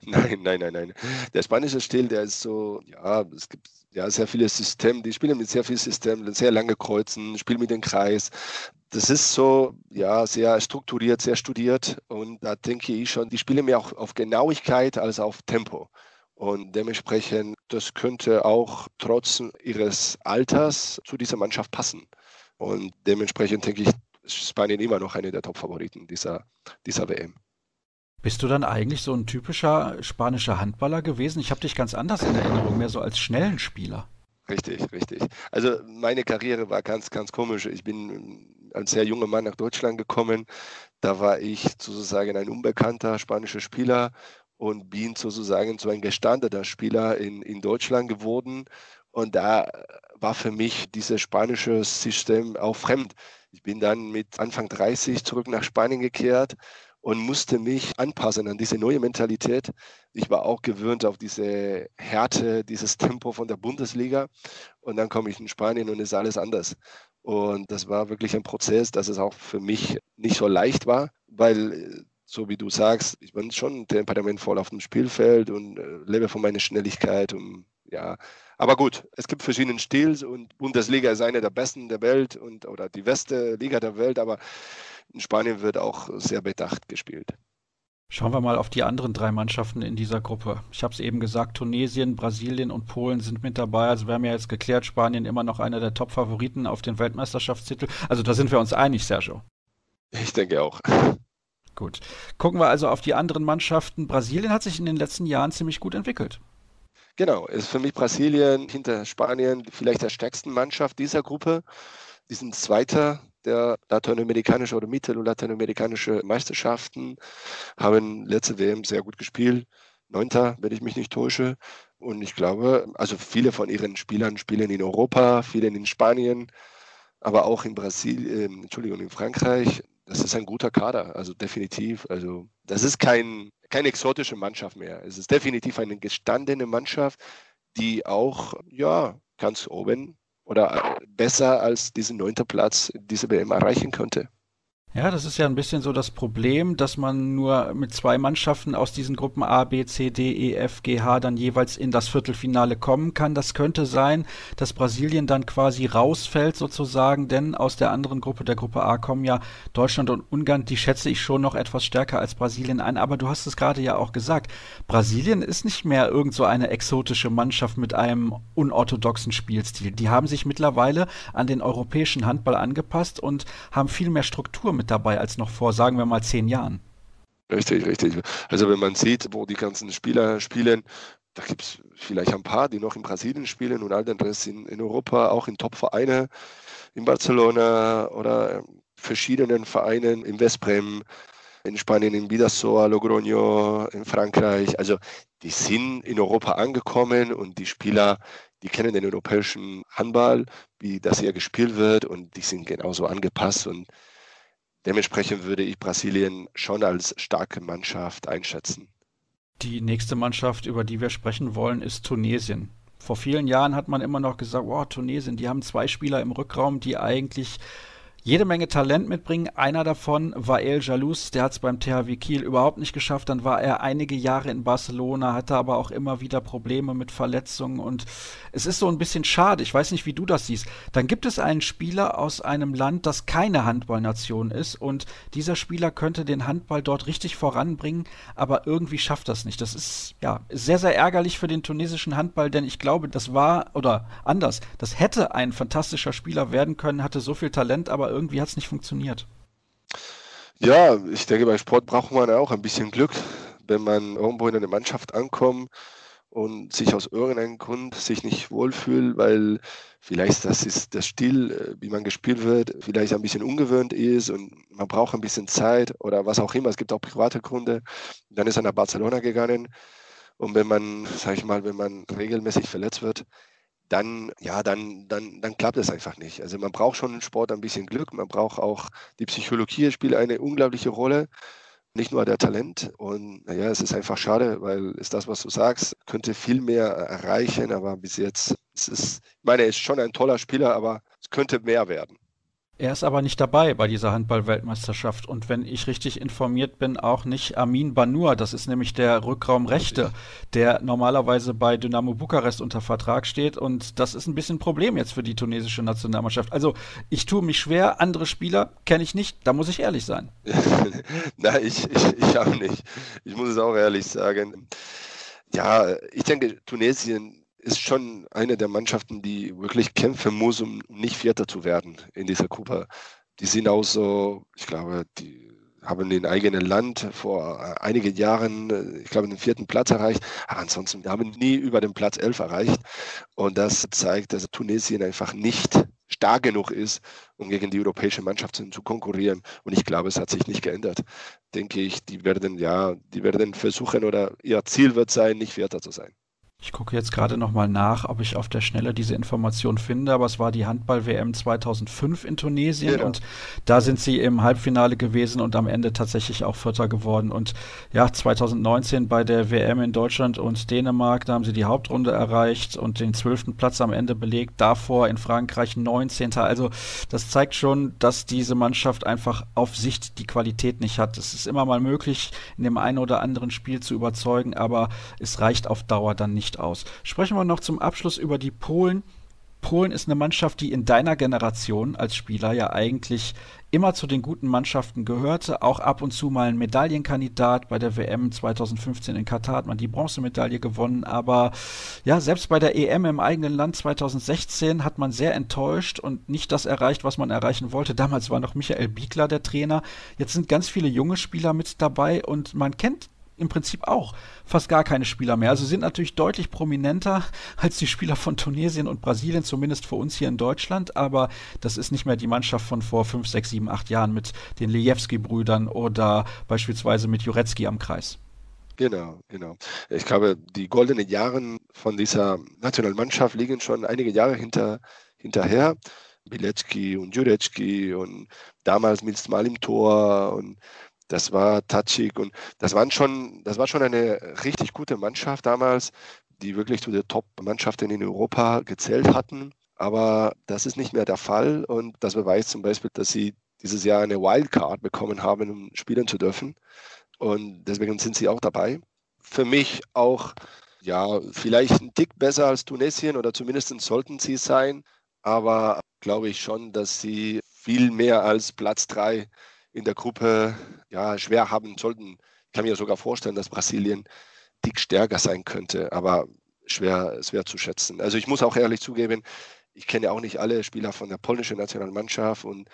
Nein, nein, nein, nein. Der spanische Stil, der ist so, ja, es gibt ja sehr viele Systeme, die spielen mit sehr viel System, sehr lange Kreuzen, spielen mit dem Kreis. Das ist so, ja, sehr strukturiert, sehr studiert und da denke ich schon, die spielen mehr auch auf Genauigkeit als auf Tempo. Und dementsprechend, das könnte auch trotz ihres Alters zu dieser Mannschaft passen. Und dementsprechend denke ich, ist Spanien immer noch eine der Top-Favoriten dieser, dieser WM. Bist du dann eigentlich so ein typischer spanischer Handballer gewesen? Ich habe dich ganz anders in Erinnerung, mehr so als schnellen Spieler. Richtig, richtig. Also meine Karriere war ganz, ganz komisch. Ich bin als sehr junger Mann nach Deutschland gekommen. Da war ich sozusagen ein unbekannter spanischer Spieler und bin sozusagen zu einem gestandener Spieler in, in Deutschland geworden. Und da war für mich dieses spanische System auch fremd. Ich bin dann mit Anfang 30 zurück nach Spanien gekehrt und musste mich anpassen an diese neue Mentalität. Ich war auch gewöhnt auf diese Härte, dieses Tempo von der Bundesliga. Und dann komme ich in Spanien und ist alles anders. Und das war wirklich ein Prozess, dass es auch für mich nicht so leicht war, weil so wie du sagst, ich bin schon temperamentvoll auf dem Spielfeld und äh, lebe von meiner Schnelligkeit und ja, aber gut, es gibt verschiedene Stils und Bundesliga ist eine der besten der Welt und oder die beste Liga der Welt, aber in Spanien wird auch sehr bedacht gespielt. Schauen wir mal auf die anderen drei Mannschaften in dieser Gruppe. Ich habe es eben gesagt, Tunesien, Brasilien und Polen sind mit dabei. Also wir haben ja jetzt geklärt, Spanien immer noch einer der Top-Favoriten auf den Weltmeisterschaftstitel. Also da sind wir uns einig, Sergio. Ich denke auch. Gut. Gucken wir also auf die anderen Mannschaften. Brasilien hat sich in den letzten Jahren ziemlich gut entwickelt. Genau, ist für mich Brasilien hinter Spanien vielleicht der stärksten Mannschaft dieser Gruppe. Die sind Zweiter der lateinamerikanische oder mittel- und lateinamerikanische Meisterschaften, haben letzte WM sehr gut gespielt. Neunter, wenn ich mich nicht täusche. Und ich glaube, also viele von ihren Spielern spielen in Europa, viele in Spanien, aber auch in Brasilien, äh, Entschuldigung, in Frankreich. Das ist ein guter Kader, also definitiv. Also das ist kein, keine exotische Mannschaft mehr. Es ist definitiv eine gestandene Mannschaft, die auch ja ganz oben oder besser als diesen neunten Platz diese WM erreichen könnte. Ja, das ist ja ein bisschen so das Problem, dass man nur mit zwei Mannschaften aus diesen Gruppen A, B, C, D, E, F, G, H dann jeweils in das Viertelfinale kommen kann. Das könnte sein, dass Brasilien dann quasi rausfällt sozusagen, denn aus der anderen Gruppe, der Gruppe A, kommen ja Deutschland und Ungarn, die schätze ich schon noch etwas stärker als Brasilien ein. Aber du hast es gerade ja auch gesagt, Brasilien ist nicht mehr irgend so eine exotische Mannschaft mit einem unorthodoxen Spielstil. Die haben sich mittlerweile an den europäischen Handball angepasst und haben viel mehr Struktur mit mit dabei als noch vor, sagen wir mal, zehn Jahren. Richtig, richtig. Also wenn man sieht, wo die ganzen Spieler spielen, da gibt es vielleicht ein paar, die noch in Brasilien spielen und all den Rest in, in Europa, auch in Top-Vereine, in Barcelona oder verschiedenen Vereinen in Westbrem, in Spanien, in Vidasoa, Logroño, in Frankreich. Also die sind in Europa angekommen und die Spieler, die kennen den europäischen Handball, wie das hier gespielt wird und die sind genauso angepasst und Dementsprechend würde ich Brasilien schon als starke Mannschaft einschätzen. Die nächste Mannschaft, über die wir sprechen wollen, ist Tunesien. Vor vielen Jahren hat man immer noch gesagt, oh, Tunesien, die haben zwei Spieler im Rückraum, die eigentlich jede Menge Talent mitbringen. Einer davon war El Jalous, der hat es beim THW Kiel überhaupt nicht geschafft. Dann war er einige Jahre in Barcelona, hatte aber auch immer wieder Probleme mit Verletzungen und es ist so ein bisschen schade. Ich weiß nicht, wie du das siehst. Dann gibt es einen Spieler aus einem Land, das keine Handballnation ist und dieser Spieler könnte den Handball dort richtig voranbringen, aber irgendwie schafft das nicht. Das ist ja sehr, sehr ärgerlich für den tunesischen Handball, denn ich glaube, das war oder anders, das hätte ein fantastischer Spieler werden können, hatte so viel Talent, aber irgendwie hat es nicht funktioniert. Ja, ich denke, beim Sport braucht man auch ein bisschen Glück, wenn man irgendwo in eine Mannschaft ankommt und sich aus irgendeinem Grund sich nicht wohlfühlt, weil vielleicht das ist der Stil, äh, wie man gespielt wird, vielleicht ein bisschen ungewöhnt ist und man braucht ein bisschen Zeit oder was auch immer. Es gibt auch private Gründe. Dann ist er nach Barcelona gegangen und wenn man, sag ich mal, wenn man regelmäßig verletzt wird, dann, ja, dann, dann, dann klappt es einfach nicht. Also man braucht schon im Sport ein bisschen Glück, man braucht auch die Psychologie spielt eine unglaubliche Rolle, nicht nur der Talent. Und naja, es ist einfach schade, weil ist das, was du sagst, könnte viel mehr erreichen, aber bis jetzt, es ist, ich meine, er ist schon ein toller Spieler, aber es könnte mehr werden. Er ist aber nicht dabei bei dieser Handball-Weltmeisterschaft und wenn ich richtig informiert bin, auch nicht Amin Banur. Das ist nämlich der Rückraumrechte, der normalerweise bei Dynamo Bukarest unter Vertrag steht und das ist ein bisschen ein Problem jetzt für die tunesische Nationalmannschaft. Also ich tue mich schwer, andere Spieler kenne ich nicht, da muss ich ehrlich sein. Nein, ich, ich, ich auch nicht. Ich muss es auch ehrlich sagen. Ja, ich denke, Tunesien ist schon eine der Mannschaften, die wirklich kämpfen muss, um nicht Vierter zu werden in dieser Gruppe. Die sind auch so, ich glaube, die haben den eigenen Land vor äh, einigen Jahren, äh, ich glaube, den vierten Platz erreicht. Aber ansonsten haben nie über den Platz elf erreicht. Und das zeigt, dass Tunesien einfach nicht stark genug ist, um gegen die europäische Mannschaft zu konkurrieren. Und ich glaube, es hat sich nicht geändert. Denke ich, die werden ja, die werden versuchen oder ihr Ziel wird sein, nicht Vierter zu sein. Ich gucke jetzt gerade nochmal nach, ob ich auf der Schnelle diese Information finde, aber es war die Handball-WM 2005 in Tunesien genau. und da sind sie im Halbfinale gewesen und am Ende tatsächlich auch Vierter geworden. Und ja, 2019 bei der WM in Deutschland und Dänemark, da haben sie die Hauptrunde erreicht und den zwölften Platz am Ende belegt. Davor in Frankreich 19. Also das zeigt schon, dass diese Mannschaft einfach auf Sicht die Qualität nicht hat. Es ist immer mal möglich, in dem einen oder anderen Spiel zu überzeugen, aber es reicht auf Dauer dann nicht aus. Sprechen wir noch zum Abschluss über die Polen. Polen ist eine Mannschaft, die in deiner Generation als Spieler ja eigentlich immer zu den guten Mannschaften gehörte, auch ab und zu mal ein Medaillenkandidat. Bei der WM 2015 in Katar hat man die Bronzemedaille gewonnen, aber ja, selbst bei der EM im eigenen Land 2016 hat man sehr enttäuscht und nicht das erreicht, was man erreichen wollte. Damals war noch Michael Biegler der Trainer. Jetzt sind ganz viele junge Spieler mit dabei und man kennt im Prinzip auch fast gar keine Spieler mehr. Also sind natürlich deutlich prominenter als die Spieler von Tunesien und Brasilien, zumindest für uns hier in Deutschland. Aber das ist nicht mehr die Mannschaft von vor fünf, sechs, sieben, acht Jahren mit den Lejewski-Brüdern oder beispielsweise mit Jurecki am Kreis. Genau, genau. Ich glaube, die goldenen Jahre von dieser Nationalmannschaft liegen schon einige Jahre hinter, hinterher. Bilecki und Jurecki und damals Milz Mal im Tor und das war Tatschik und das waren schon, das war schon eine richtig gute Mannschaft damals, die wirklich zu den Top-Mannschaften in Europa gezählt hatten. Aber das ist nicht mehr der Fall und das beweist zum Beispiel, dass sie dieses Jahr eine Wildcard bekommen haben, um spielen zu dürfen. Und deswegen sind sie auch dabei. Für mich auch, ja, vielleicht ein Tick besser als Tunesien oder zumindest sollten sie sein. Aber glaube ich schon, dass sie viel mehr als Platz drei in der Gruppe ja, schwer haben sollten. Ich kann mir sogar vorstellen, dass Brasilien dick stärker sein könnte, aber schwer, schwer zu schätzen. Also ich muss auch ehrlich zugeben, ich kenne auch nicht alle Spieler von der polnischen Nationalmannschaft und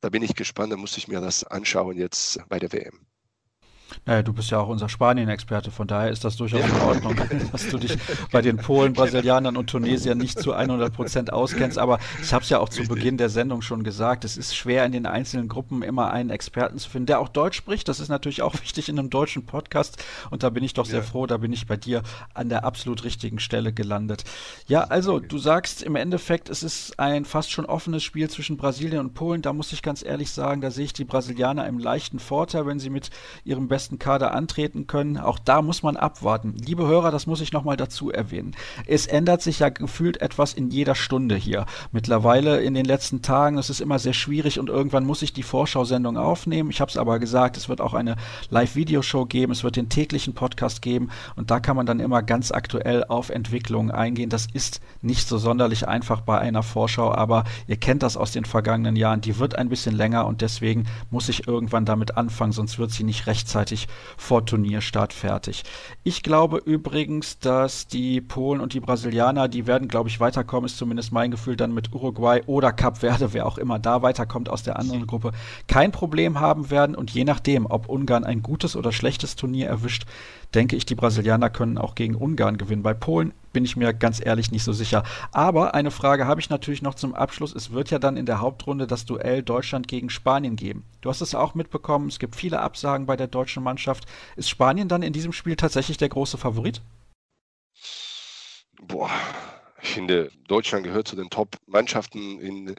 da bin ich gespannt, da muss ich mir das anschauen jetzt bei der WM. Naja, du bist ja auch unser Spanien-Experte, von daher ist das durchaus in Ordnung, dass du dich bei den Polen, Brasilianern und Tunesiern nicht zu 100 Prozent auskennst. Aber ich habe es ja auch zu Beginn der Sendung schon gesagt, es ist schwer in den einzelnen Gruppen immer einen Experten zu finden, der auch Deutsch spricht. Das ist natürlich auch wichtig in einem deutschen Podcast und da bin ich doch sehr ja. froh, da bin ich bei dir an der absolut richtigen Stelle gelandet. Ja, also du sagst im Endeffekt, es ist ein fast schon offenes Spiel zwischen Brasilien und Polen. Da muss ich ganz ehrlich sagen, da sehe ich die Brasilianer im leichten Vorteil, wenn sie mit ihrem besten besten Kader antreten können. Auch da muss man abwarten. Liebe Hörer, das muss ich nochmal dazu erwähnen. Es ändert sich ja gefühlt etwas in jeder Stunde hier. Mittlerweile in den letzten Tagen, es ist immer sehr schwierig und irgendwann muss ich die Vorschau-Sendung aufnehmen. Ich habe es aber gesagt, es wird auch eine Live-Videoshow geben, es wird den täglichen Podcast geben und da kann man dann immer ganz aktuell auf Entwicklungen eingehen. Das ist nicht so sonderlich einfach bei einer Vorschau, aber ihr kennt das aus den vergangenen Jahren. Die wird ein bisschen länger und deswegen muss ich irgendwann damit anfangen, sonst wird sie nicht rechtzeitig rechtzeitig vor Turnierstart fertig. Ich glaube übrigens, dass die Polen und die Brasilianer, die werden, glaube ich, weiterkommen, ist zumindest mein Gefühl, dann mit Uruguay oder Cap Verde, wer auch immer da weiterkommt aus der anderen Gruppe, kein Problem haben werden. Und je nachdem, ob Ungarn ein gutes oder schlechtes Turnier erwischt, denke ich, die Brasilianer können auch gegen Ungarn gewinnen. Bei Polen bin ich mir ganz ehrlich nicht so sicher. Aber eine Frage habe ich natürlich noch zum Abschluss. Es wird ja dann in der Hauptrunde das Duell Deutschland gegen Spanien geben. Du hast es auch mitbekommen, es gibt viele Absagen bei der deutschen Mannschaft. Ist Spanien dann in diesem Spiel tatsächlich der große Favorit? Boah, ich finde, Deutschland gehört zu den Top-Mannschaften in,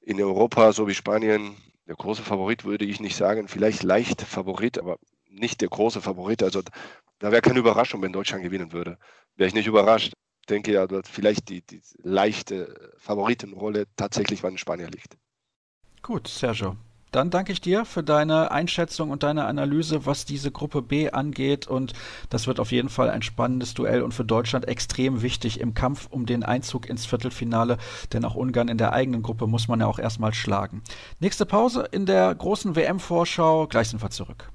in Europa, so wie Spanien. Der große Favorit würde ich nicht sagen, vielleicht leicht Favorit, aber nicht der große Favorit. Also da wäre keine Überraschung, wenn Deutschland gewinnen würde. Wäre ich nicht überrascht. Ich denke ja, dass vielleicht die, die leichte Favoritenrolle tatsächlich bei den Spaniern liegt. Gut, Sergio. Dann danke ich dir für deine Einschätzung und deine Analyse, was diese Gruppe B angeht. Und das wird auf jeden Fall ein spannendes Duell und für Deutschland extrem wichtig im Kampf um den Einzug ins Viertelfinale. Denn auch Ungarn in der eigenen Gruppe muss man ja auch erstmal schlagen. Nächste Pause in der großen WM-Vorschau. Gleich sind wir zurück.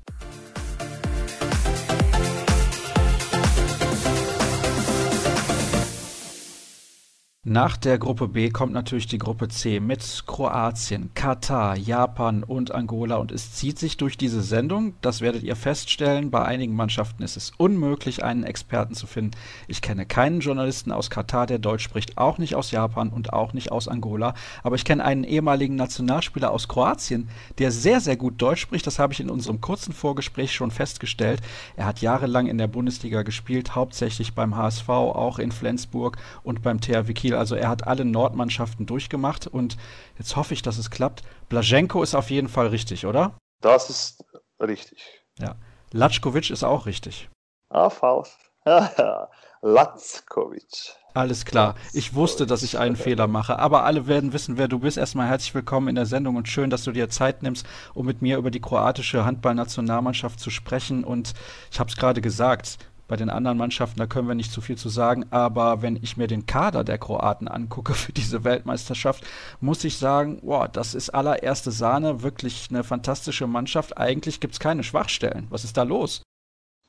Nach der Gruppe B kommt natürlich die Gruppe C mit Kroatien, Katar, Japan und Angola und es zieht sich durch diese Sendung. Das werdet ihr feststellen. Bei einigen Mannschaften ist es unmöglich, einen Experten zu finden. Ich kenne keinen Journalisten aus Katar, der Deutsch spricht, auch nicht aus Japan und auch nicht aus Angola. Aber ich kenne einen ehemaligen Nationalspieler aus Kroatien, der sehr, sehr gut Deutsch spricht. Das habe ich in unserem kurzen Vorgespräch schon festgestellt. Er hat jahrelang in der Bundesliga gespielt, hauptsächlich beim HSV, auch in Flensburg und beim THW Kiel Kiel. Also er hat alle Nordmannschaften durchgemacht und jetzt hoffe ich, dass es klappt. Blaženko ist auf jeden Fall richtig, oder? Das ist richtig. Ja. Latschkovic ist auch richtig. Ah, falsch. Latzkovic. Alles klar. Ich wusste, dass ich einen Fehler mache, aber alle werden wissen, wer du bist. Erstmal herzlich willkommen in der Sendung und schön, dass du dir Zeit nimmst, um mit mir über die kroatische Handballnationalmannschaft zu sprechen. Und ich habe es gerade gesagt, bei den anderen Mannschaften, da können wir nicht zu viel zu sagen. Aber wenn ich mir den Kader der Kroaten angucke für diese Weltmeisterschaft, muss ich sagen, boah, das ist allererste Sahne, wirklich eine fantastische Mannschaft. Eigentlich gibt es keine Schwachstellen. Was ist da los?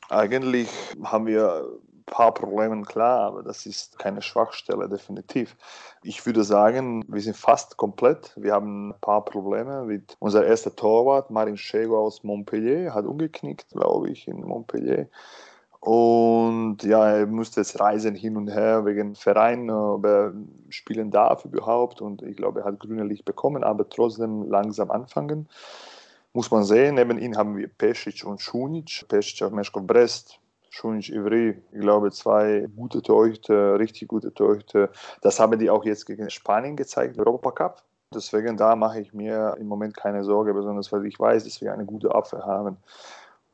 Eigentlich haben wir ein paar Probleme, klar, aber das ist keine Schwachstelle, definitiv. Ich würde sagen, wir sind fast komplett. Wir haben ein paar Probleme. Mit unser erster Torwart, Marin Schego aus Montpellier, hat umgeknickt, glaube ich, in Montpellier. Und ja, er musste jetzt reisen hin und her wegen Verein, ob er spielen darf überhaupt. Und ich glaube, er hat grüne Licht bekommen, aber trotzdem langsam anfangen. Muss man sehen. Neben ihm haben wir Pesic und Šunic. Pesic auf Meshkov Brest, Šunic Ivry. Ich glaube, zwei gute Torhüter, richtig gute Torhüter. Das haben die auch jetzt gegen Spanien gezeigt, Europacup. Deswegen da mache ich mir im Moment keine Sorge, besonders weil ich weiß, dass wir eine gute Abwehr haben.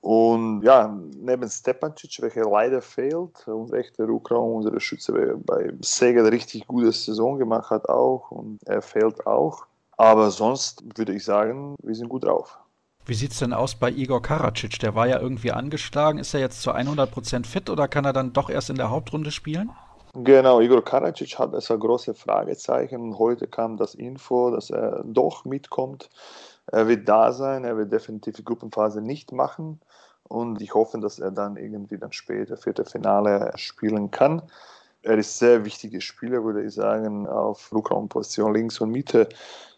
Und ja, neben Stepancic, welcher leider fehlt, und echter Rukraum, unsere Schütze bei Sega eine richtig gute Saison gemacht hat auch und er fehlt auch. Aber sonst würde ich sagen, wir sind gut drauf. Wie sieht es denn aus bei Igor Karacic? Der war ja irgendwie angeschlagen. Ist er jetzt zu 100% fit oder kann er dann doch erst in der Hauptrunde spielen? Genau, Igor Karacic hat das ein großes Fragezeichen. Heute kam das Info, dass er doch mitkommt. Er wird da sein, er wird definitiv die Gruppenphase nicht machen und ich hoffe, dass er dann irgendwie dann später Viertelfinale spielen kann. Er ist sehr wichtiger Spieler, würde ich sagen, auf Rückraumposition links und Mitte,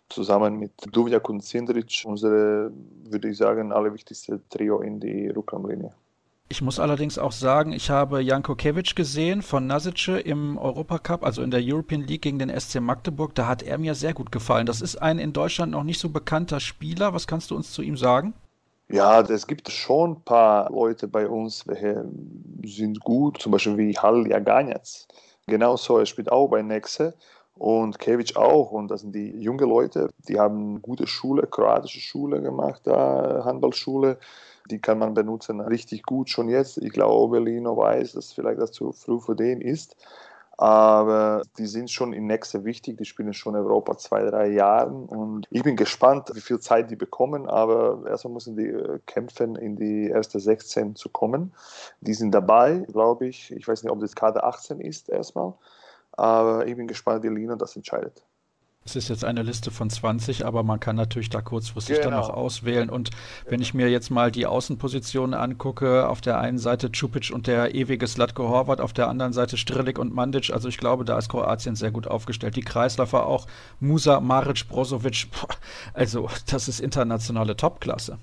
zusammen mit Duvjak und Sindric, unsere, würde ich sagen, allerwichtigste Trio in die Rückraumlinie. Ich muss allerdings auch sagen, ich habe Janko Kevic gesehen von Nasice im Europacup, also in der European League gegen den SC Magdeburg. Da hat er mir sehr gut gefallen. Das ist ein in Deutschland noch nicht so bekannter Spieler. Was kannst du uns zu ihm sagen? Ja, es gibt schon ein paar Leute bei uns, welche sind gut, zum Beispiel wie Hal Jaganjac. Genauso, er spielt auch bei Nexe und Kevic auch. Und das sind die jungen Leute, die haben gute Schule, kroatische Schule gemacht, da Handballschule die kann man benutzen richtig gut schon jetzt. Ich glaube, Lino weiß, dass vielleicht das zu früh für den ist. Aber die sind schon in nächster wichtig. Die spielen schon Europa zwei, drei Jahre. Und ich bin gespannt, wie viel Zeit die bekommen. Aber erstmal müssen die äh, kämpfen, in die erste 16 zu kommen. Die sind dabei, glaube ich. Ich weiß nicht, ob das Kader 18 ist erstmal. Aber ich bin gespannt, wie Lino das entscheidet. Es ist jetzt eine Liste von 20, aber man kann natürlich da kurzfristig genau. dann noch auswählen. Und wenn ich mir jetzt mal die Außenpositionen angucke, auf der einen Seite Čupic und der ewige Slatko Horvat, auf der anderen Seite Strilik und Mandic, also ich glaube, da ist Kroatien sehr gut aufgestellt. Die Kreisläufer auch, Musa, Maric, Brozovic, also das ist internationale Topklasse.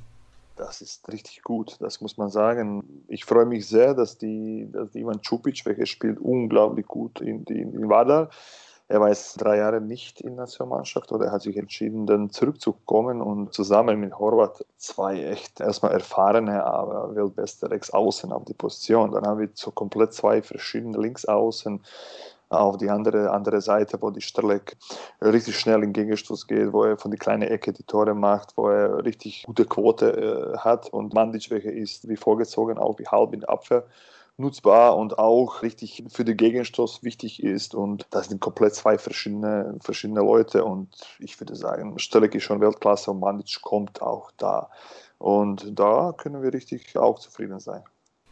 Das ist richtig gut, das muss man sagen. Ich freue mich sehr, dass die, dass die Ivan Čupic, welcher spielt unglaublich gut in, in, in Vadar, er war jetzt drei Jahre nicht in der Nationalmannschaft oder er hat sich entschieden, dann zurückzukommen und zusammen mit Horvath zwei echt erstmal erfahrene, aber weltbeste Rechtsaußen auf die Position. Dann haben wir so komplett zwei verschiedene Linksaußen auf die andere, andere Seite, wo die Sterlek richtig schnell in Gegenstoß geht, wo er von der kleinen Ecke die Tore macht, wo er richtig gute Quote äh, hat und Mandic, welcher ist wie vorgezogen, auch wie halb in der Abwehr nutzbar und auch richtig für den Gegenstoß wichtig ist. Und das sind komplett zwei verschiedene, verschiedene Leute. Und ich würde sagen, Stelek ist schon Weltklasse und Mandic kommt auch da. Und da können wir richtig auch zufrieden sein.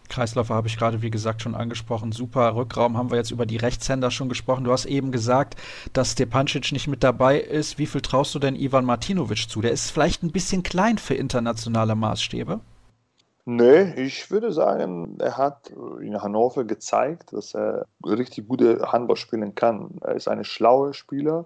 Kreisläufer habe ich gerade, wie gesagt, schon angesprochen. Super Rückraum haben wir jetzt über die Rechtshänder schon gesprochen. Du hast eben gesagt, dass Stepancic nicht mit dabei ist. Wie viel traust du denn Ivan Martinovic zu? Der ist vielleicht ein bisschen klein für internationale Maßstäbe. Nee, ich würde sagen, er hat in Hannover gezeigt, dass er richtig gute Handball spielen kann. Er ist ein schlauer Spieler.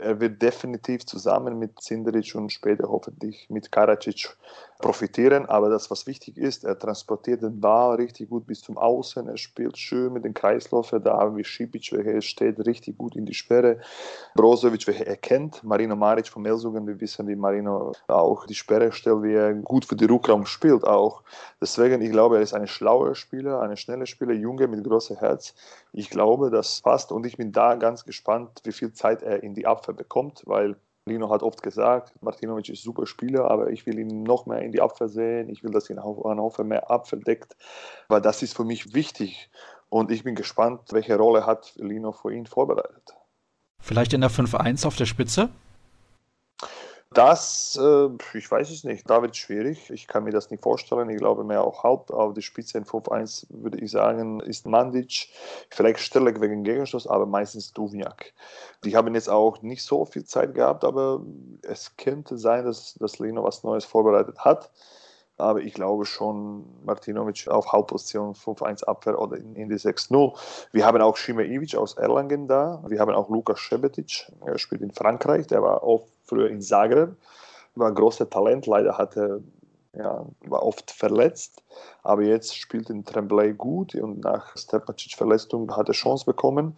Er wird definitiv zusammen mit Zinderic und später hoffentlich mit Karacic profitieren. Aber das, was wichtig ist, er transportiert den Ball richtig gut bis zum Außen. Er spielt schön mit den Kreisläufen. Da haben wir Šipic, welcher steht richtig gut in die Sperre. Brozovic, welcher er kennt. Marino Maric von Melsungen. Wir wissen, wie Marino auch die Sperre stellt, wie er gut für den Rückraum spielt auch. Deswegen, ich glaube, er ist ein schlauer Spieler, ein schneller Spieler, Junge mit großem Herz. Ich glaube, das passt und ich bin da ganz gespannt, wie viel Zeit er in die Abwehr bekommt, weil Lino hat oft gesagt, Martinovic ist ein super Spieler, aber ich will ihn noch mehr in die Abwehr sehen. Ich will, dass ihn Hannover mehr Abwehr deckt, weil das ist für mich wichtig. Und ich bin gespannt, welche Rolle hat Lino für ihn vorbereitet. Vielleicht in der 5-1 auf der Spitze? Das, äh, ich weiß es nicht. Da wird es schwierig. Ich kann mir das nicht vorstellen. Ich glaube mehr auch Haupt auf die Spitze in 5-1 würde ich sagen, ist Mandic. Vielleicht Stellek wegen Gegenstoß, aber meistens Duvniak. Die haben jetzt auch nicht so viel Zeit gehabt, aber es könnte sein, dass, dass Lino was Neues vorbereitet hat. Aber ich glaube schon, Martinovic auf Hauptposition 5-1 Abwehr oder in, in die 6-0. Wir haben auch Shime Ivic aus Erlangen da. Wir haben auch Lukas Šebetic, er spielt in Frankreich. Der war oft früher in Zagreb, war ein großer Talent. Leider hatte ja, war oft verletzt, aber jetzt spielt in Tremblay gut und nach Stepacic Verletzung hat er Chance bekommen.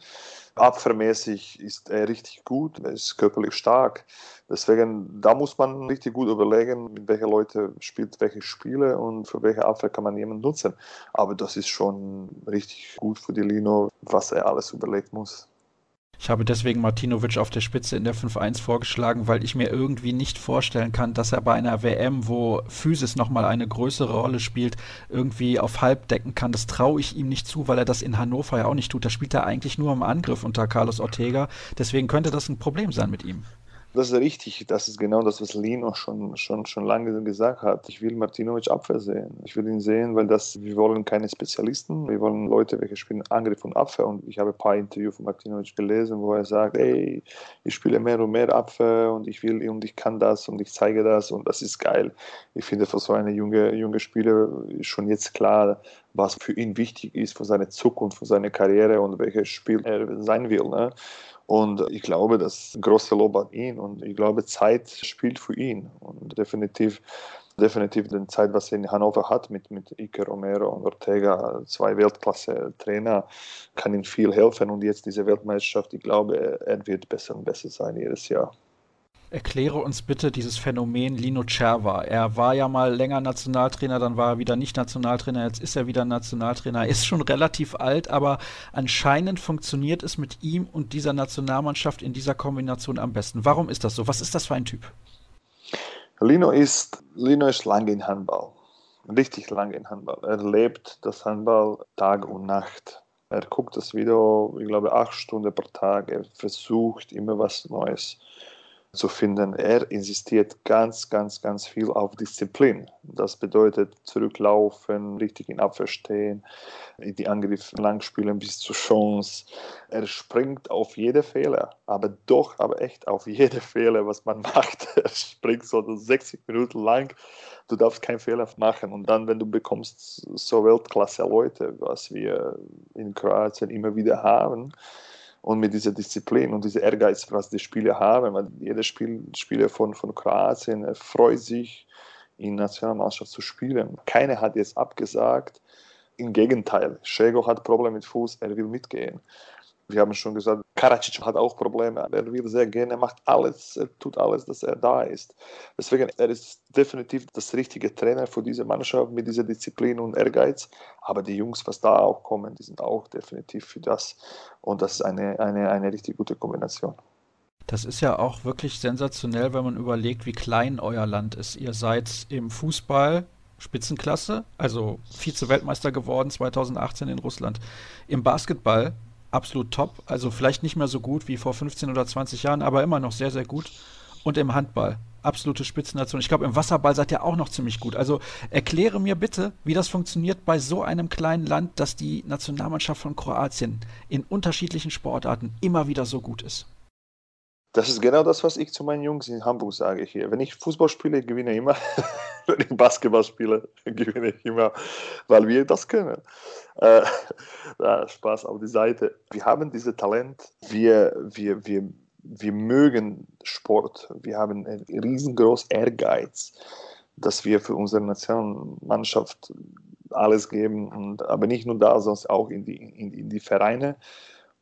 Abwehrmäßig ist er richtig gut, er ist körperlich stark. Deswegen, da muss man richtig gut überlegen, mit welchen Leuten spielt welche Spiele und für welche Abwehr kann man jemanden nutzen. Aber das ist schon richtig gut für die Lino, was er alles überlegt muss. Ich habe deswegen Martinovic auf der Spitze in der 5-1 vorgeschlagen, weil ich mir irgendwie nicht vorstellen kann, dass er bei einer WM, wo Physis nochmal eine größere Rolle spielt, irgendwie auf halb decken kann. Das traue ich ihm nicht zu, weil er das in Hannover ja auch nicht tut. Da spielt er eigentlich nur im Angriff unter Carlos Ortega. Deswegen könnte das ein Problem sein mit ihm. Das ist richtig. Das ist genau das, was Lino schon, schon, schon lange gesagt hat. Ich will Martinovic Abwehr sehen. Ich will ihn sehen, weil das, wir wollen keine Spezialisten. Wir wollen Leute, welche spielen Angriff und Abwehr. Und ich habe ein paar Interviews von Martinovic gelesen, wo er sagt, ey, ich spiele mehr und mehr Abwehr und ich will und ich kann das und ich zeige das und das ist geil. Ich finde, für so eine junge, junge Spieler ist schon jetzt klar, was für ihn wichtig ist, für seine Zukunft, für seine Karriere und welches Spiel er sein will. Ne? Und ich glaube, das große Lob an ihn und ich glaube, Zeit spielt für ihn und definitiv definitiv die Zeit, was er in Hannover hat mit, mit Ike Romero und Ortega, zwei Weltklasse-Trainer, kann ihm viel helfen. Und jetzt diese Weltmeisterschaft, ich glaube, er wird besser und besser sein jedes Jahr. Erkläre uns bitte dieses Phänomen Lino Cerva. Er war ja mal länger Nationaltrainer, dann war er wieder nicht Nationaltrainer, jetzt ist er wieder Nationaltrainer. Er ist schon relativ alt, aber anscheinend funktioniert es mit ihm und dieser Nationalmannschaft in dieser Kombination am besten. Warum ist das so? Was ist das für ein Typ? Lino ist, Lino ist lange in Handball. Richtig lange in Handball. Er lebt das Handball Tag und Nacht. Er guckt das Video, ich glaube, acht Stunden pro Tag. Er versucht immer was Neues zu finden. Er insistiert ganz, ganz, ganz viel auf Disziplin. Das bedeutet zurücklaufen, richtig in Abwehr stehen, die Angriffe lang spielen bis zur Chance. Er springt auf jede Fehler, aber doch, aber echt auf jede Fehler, was man macht. Er springt so 60 Minuten lang. Du darfst keinen Fehler machen. Und dann, wenn du bekommst so Weltklasse Leute, was wir in Kroatien immer wieder haben, und mit dieser Disziplin und diesem Ehrgeiz, was die Spieler haben, weil jeder Spiel, Spieler von, von Kroatien freut sich, in Nationalmannschaft zu spielen. Keiner hat jetzt abgesagt. Im Gegenteil, Schego hat Probleme mit Fuß, er will mitgehen wir haben schon gesagt, Karacic hat auch Probleme. Er will sehr gerne, er macht alles, er tut alles, dass er da ist. Deswegen, er ist definitiv das richtige Trainer für diese Mannschaft mit dieser Disziplin und Ehrgeiz. Aber die Jungs, was da auch kommen, die sind auch definitiv für das. Und das ist eine, eine, eine richtig gute Kombination. Das ist ja auch wirklich sensationell, wenn man überlegt, wie klein euer Land ist. Ihr seid im Fußball Spitzenklasse, also Vize-Weltmeister geworden 2018 in Russland. Im Basketball absolut top. Also vielleicht nicht mehr so gut wie vor 15 oder 20 Jahren, aber immer noch sehr, sehr gut. Und im Handball. Absolute Spitzennation. Ich glaube, im Wasserball seid ihr auch noch ziemlich gut. Also erkläre mir bitte, wie das funktioniert bei so einem kleinen Land, dass die Nationalmannschaft von Kroatien in unterschiedlichen Sportarten immer wieder so gut ist. Das ist genau das, was ich zu meinen Jungs in Hamburg sage hier. Wenn ich Fußball spiele, gewinne ich immer. Wenn ich Basketball spiele, gewinne ich immer, weil wir das können. Äh, Spaß auf die Seite. Wir haben dieses Talent. Wir, wir, wir, wir mögen Sport. Wir haben einen riesengroßen Ehrgeiz, dass wir für unsere Nationalmannschaft alles geben. Und, aber nicht nur da, sondern auch in die, in, in die Vereine.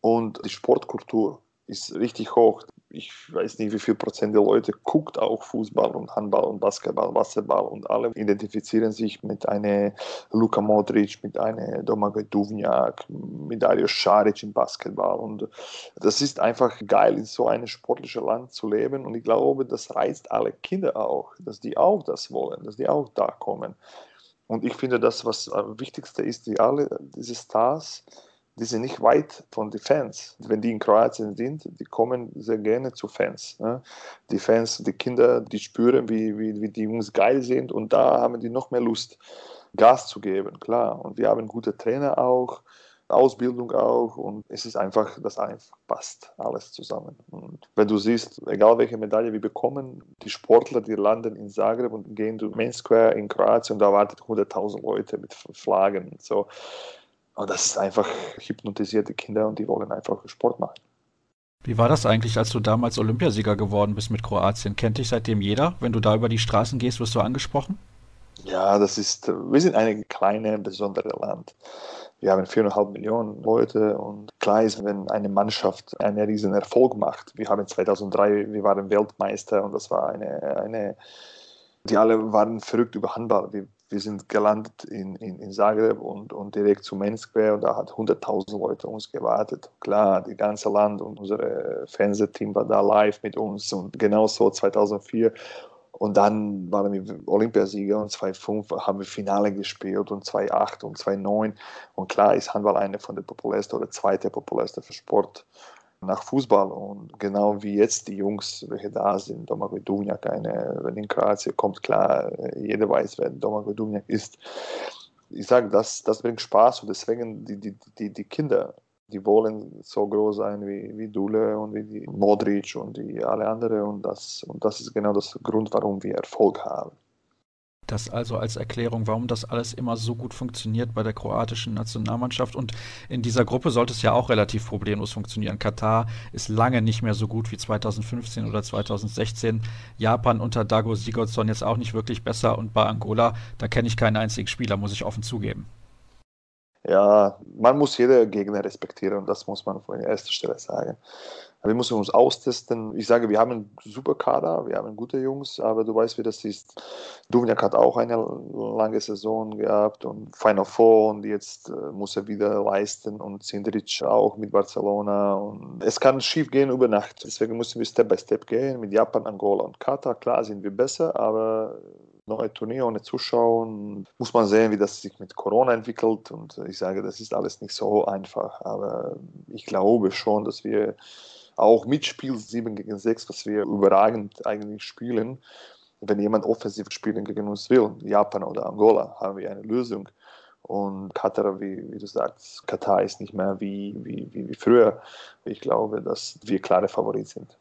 Und die Sportkultur ist richtig hoch. Ich weiß nicht, wie viel Prozent der Leute guckt auch Fußball und Handball und Basketball, Wasserball und alle identifizieren sich mit einer Luka Modric, mit einer Domagoj Duvnjak, mit Dario Saric im Basketball und das ist einfach geil, in so einem sportlichen Land zu leben und ich glaube, das reizt alle Kinder auch, dass die auch das wollen, dass die auch da kommen. Und ich finde, das, was am wichtigsten ist, die alle, diese Stars, die sind nicht weit von den Fans. Wenn die in Kroatien sind, die kommen sehr gerne zu Fans. Ne? Die Fans, die Kinder, die spüren, wie, wie, wie die Jungs geil sind und da haben die noch mehr Lust, Gas zu geben, klar. Und wir haben gute Trainer auch, Ausbildung auch und es ist einfach, das einfach passt alles zusammen. Und wenn du siehst, egal welche Medaille wir bekommen, die Sportler, die landen in Zagreb und gehen zu Main Square in Kroatien und da wartet 100.000 Leute mit Flaggen. So, und das ist einfach hypnotisierte Kinder und die wollen einfach Sport machen. Wie war das eigentlich, als du damals Olympiasieger geworden bist mit Kroatien? Kennt dich seitdem jeder? Wenn du da über die Straßen gehst, wirst du angesprochen? Ja, das ist, wir sind ein kleines, besonderes Land. Wir haben 4,5 Millionen Leute und klar ist, wenn eine Mannschaft einen riesen Erfolg macht. Wir haben 2003, wir waren Weltmeister und das war eine, eine die alle waren verrückt über Handball. Wir, wir sind gelandet in, in, in Zagreb und, und direkt zu Main Square und da hat 100.000 Leute uns gewartet. Klar, die ganze Land und unser Fernsehteam war da live mit uns und genauso 2004. Und dann waren wir Olympiasieger und 2005 haben wir Finale gespielt und 2008 und 2009. Und klar ist Handball eine von der populärsten oder zweite populärste für Sport nach Fußball. Und genau wie jetzt die Jungs, welche da sind, Domagoj Duvnjak, eine, wenn in Kroatien kommt, klar, jeder weiß, wer Domagoj Duvnjak ist. Ich sage, das, das bringt Spaß und deswegen die, die, die, die Kinder, die wollen so groß sein wie, wie Dule und wie die Modric und die alle anderen und das, und das ist genau das Grund, warum wir Erfolg haben. Das also als Erklärung, warum das alles immer so gut funktioniert bei der kroatischen Nationalmannschaft. Und in dieser Gruppe sollte es ja auch relativ problemlos funktionieren. Katar ist lange nicht mehr so gut wie 2015 oder 2016. Japan unter Dago Sigurdsson jetzt auch nicht wirklich besser. Und bei Angola, da kenne ich keinen einzigen Spieler, muss ich offen zugeben. Ja, man muss jede Gegner respektieren und das muss man von erster Stelle sagen. Wir müssen uns austesten. Ich sage, wir haben einen super Kader, wir haben gute Jungs, aber du weißt, wie das ist. Duvniak hat auch eine lange Saison gehabt und Final Four und jetzt äh, muss er wieder leisten und Sindric auch mit Barcelona. Und es kann schief gehen über Nacht. Deswegen müssen wir Step by Step gehen mit Japan, Angola und Katar. Klar sind wir besser, aber neue Turnier ohne Zuschauer. Muss man sehen, wie das sich mit Corona entwickelt. Und ich sage, das ist alles nicht so einfach. Aber ich glaube schon, dass wir auch mitspielen 7 gegen 6, was wir überragend eigentlich spielen. Wenn jemand offensiv spielen gegen uns will, Japan oder Angola, haben wir eine Lösung. Und Katar, wie, wie, du sagst, Katar ist nicht mehr wie, wie, wie früher. Ich glaube, dass wir klare Favorit sind.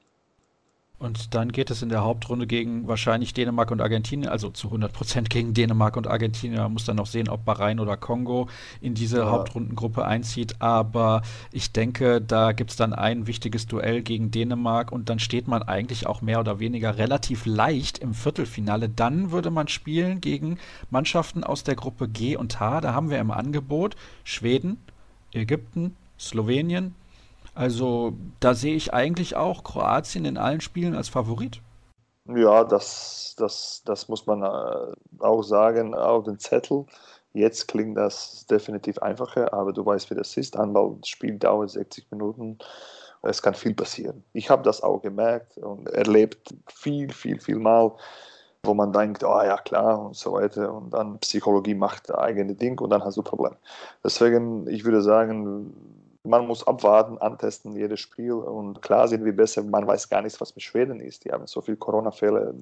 Und dann geht es in der Hauptrunde gegen wahrscheinlich Dänemark und Argentinien, also zu 100 Prozent gegen Dänemark und Argentinien. Man muss dann noch sehen, ob Bahrain oder Kongo in diese ja. Hauptrundengruppe einzieht. Aber ich denke, da gibt es dann ein wichtiges Duell gegen Dänemark und dann steht man eigentlich auch mehr oder weniger relativ leicht im Viertelfinale. Dann würde man spielen gegen Mannschaften aus der Gruppe G und H. Da haben wir im Angebot Schweden, Ägypten, Slowenien, also da sehe ich eigentlich auch Kroatien in allen Spielen als Favorit. Ja, das, das, das muss man äh, auch sagen auf den Zettel. Jetzt klingt das definitiv einfacher, aber du weißt, wie das ist. Handballspiel dauert 60 Minuten. Es kann viel passieren. Ich habe das auch gemerkt und erlebt viel, viel, viel Mal, wo man denkt, oh ja klar und so weiter. Und dann Psychologie macht eigene Ding und dann hast du Probleme. Deswegen, ich würde sagen, man muss abwarten, antesten jedes Spiel und klar sind wir besser. Man weiß gar nicht, was mit Schweden ist. Die haben so viele Corona-Fälle.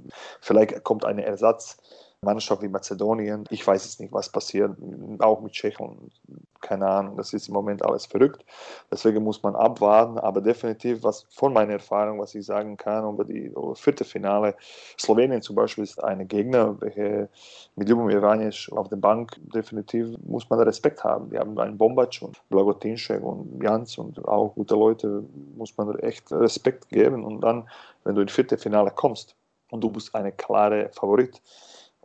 Vielleicht kommt ein Ersatz. Mannschaft wie Mazedonien. Ich weiß jetzt nicht, was passiert, auch mit Tschechien. Keine Ahnung, das ist im Moment alles verrückt. Deswegen muss man abwarten. Aber definitiv, was von meiner Erfahrung, was ich sagen kann über die über vierte Finale, Slowenien zum Beispiel ist ein Gegner, welche mit Ljubomir Vanic auf der Bank definitiv muss man Respekt haben. Die haben einen Bombac und Blagotinschek und Jans und auch gute Leute, muss man echt Respekt geben. Und dann, wenn du ins vierte Finale kommst und du bist eine klare Favorit,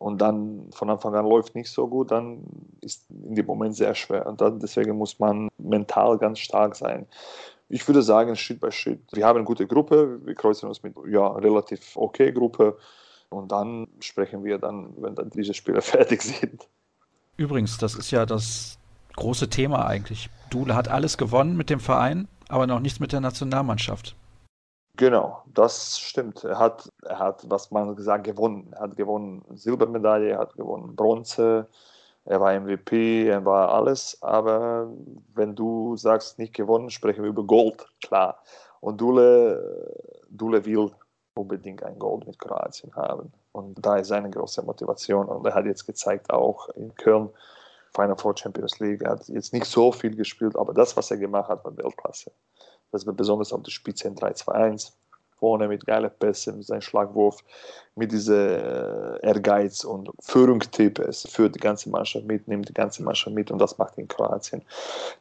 und dann von Anfang an läuft nicht so gut, dann ist in dem Moment sehr schwer. Und dann, deswegen muss man mental ganz stark sein. Ich würde sagen, Schritt bei Schritt. Wir haben eine gute Gruppe, wir kreuzen uns mit ja relativ okay Gruppe und dann sprechen wir dann, wenn dann diese Spiele fertig sind. Übrigens, das ist ja das große Thema eigentlich. Dule hat alles gewonnen mit dem Verein, aber noch nichts mit der Nationalmannschaft. Genau, das stimmt. Er hat, er hat, was man gesagt, gewonnen. Er hat gewonnen Silbermedaille, er hat gewonnen Bronze, er war MVP, er war alles. Aber wenn du sagst, nicht gewonnen, sprechen wir über Gold, klar. Und Dule, Dule will unbedingt ein Gold mit Kroatien haben. Und da ist seine große Motivation. Und er hat jetzt gezeigt, auch in Köln, Final Four Champions League, er hat jetzt nicht so viel gespielt, aber das, was er gemacht hat, war Weltklasse. Das wird besonders auf der Spitze in 3-2-1 vorne mit geilen Pässen, mit seinem Schlagwurf, mit diesem äh, Ehrgeiz und Führungstipp. Es führt die ganze Mannschaft mit, nimmt die ganze Mannschaft mit und das macht in Kroatien.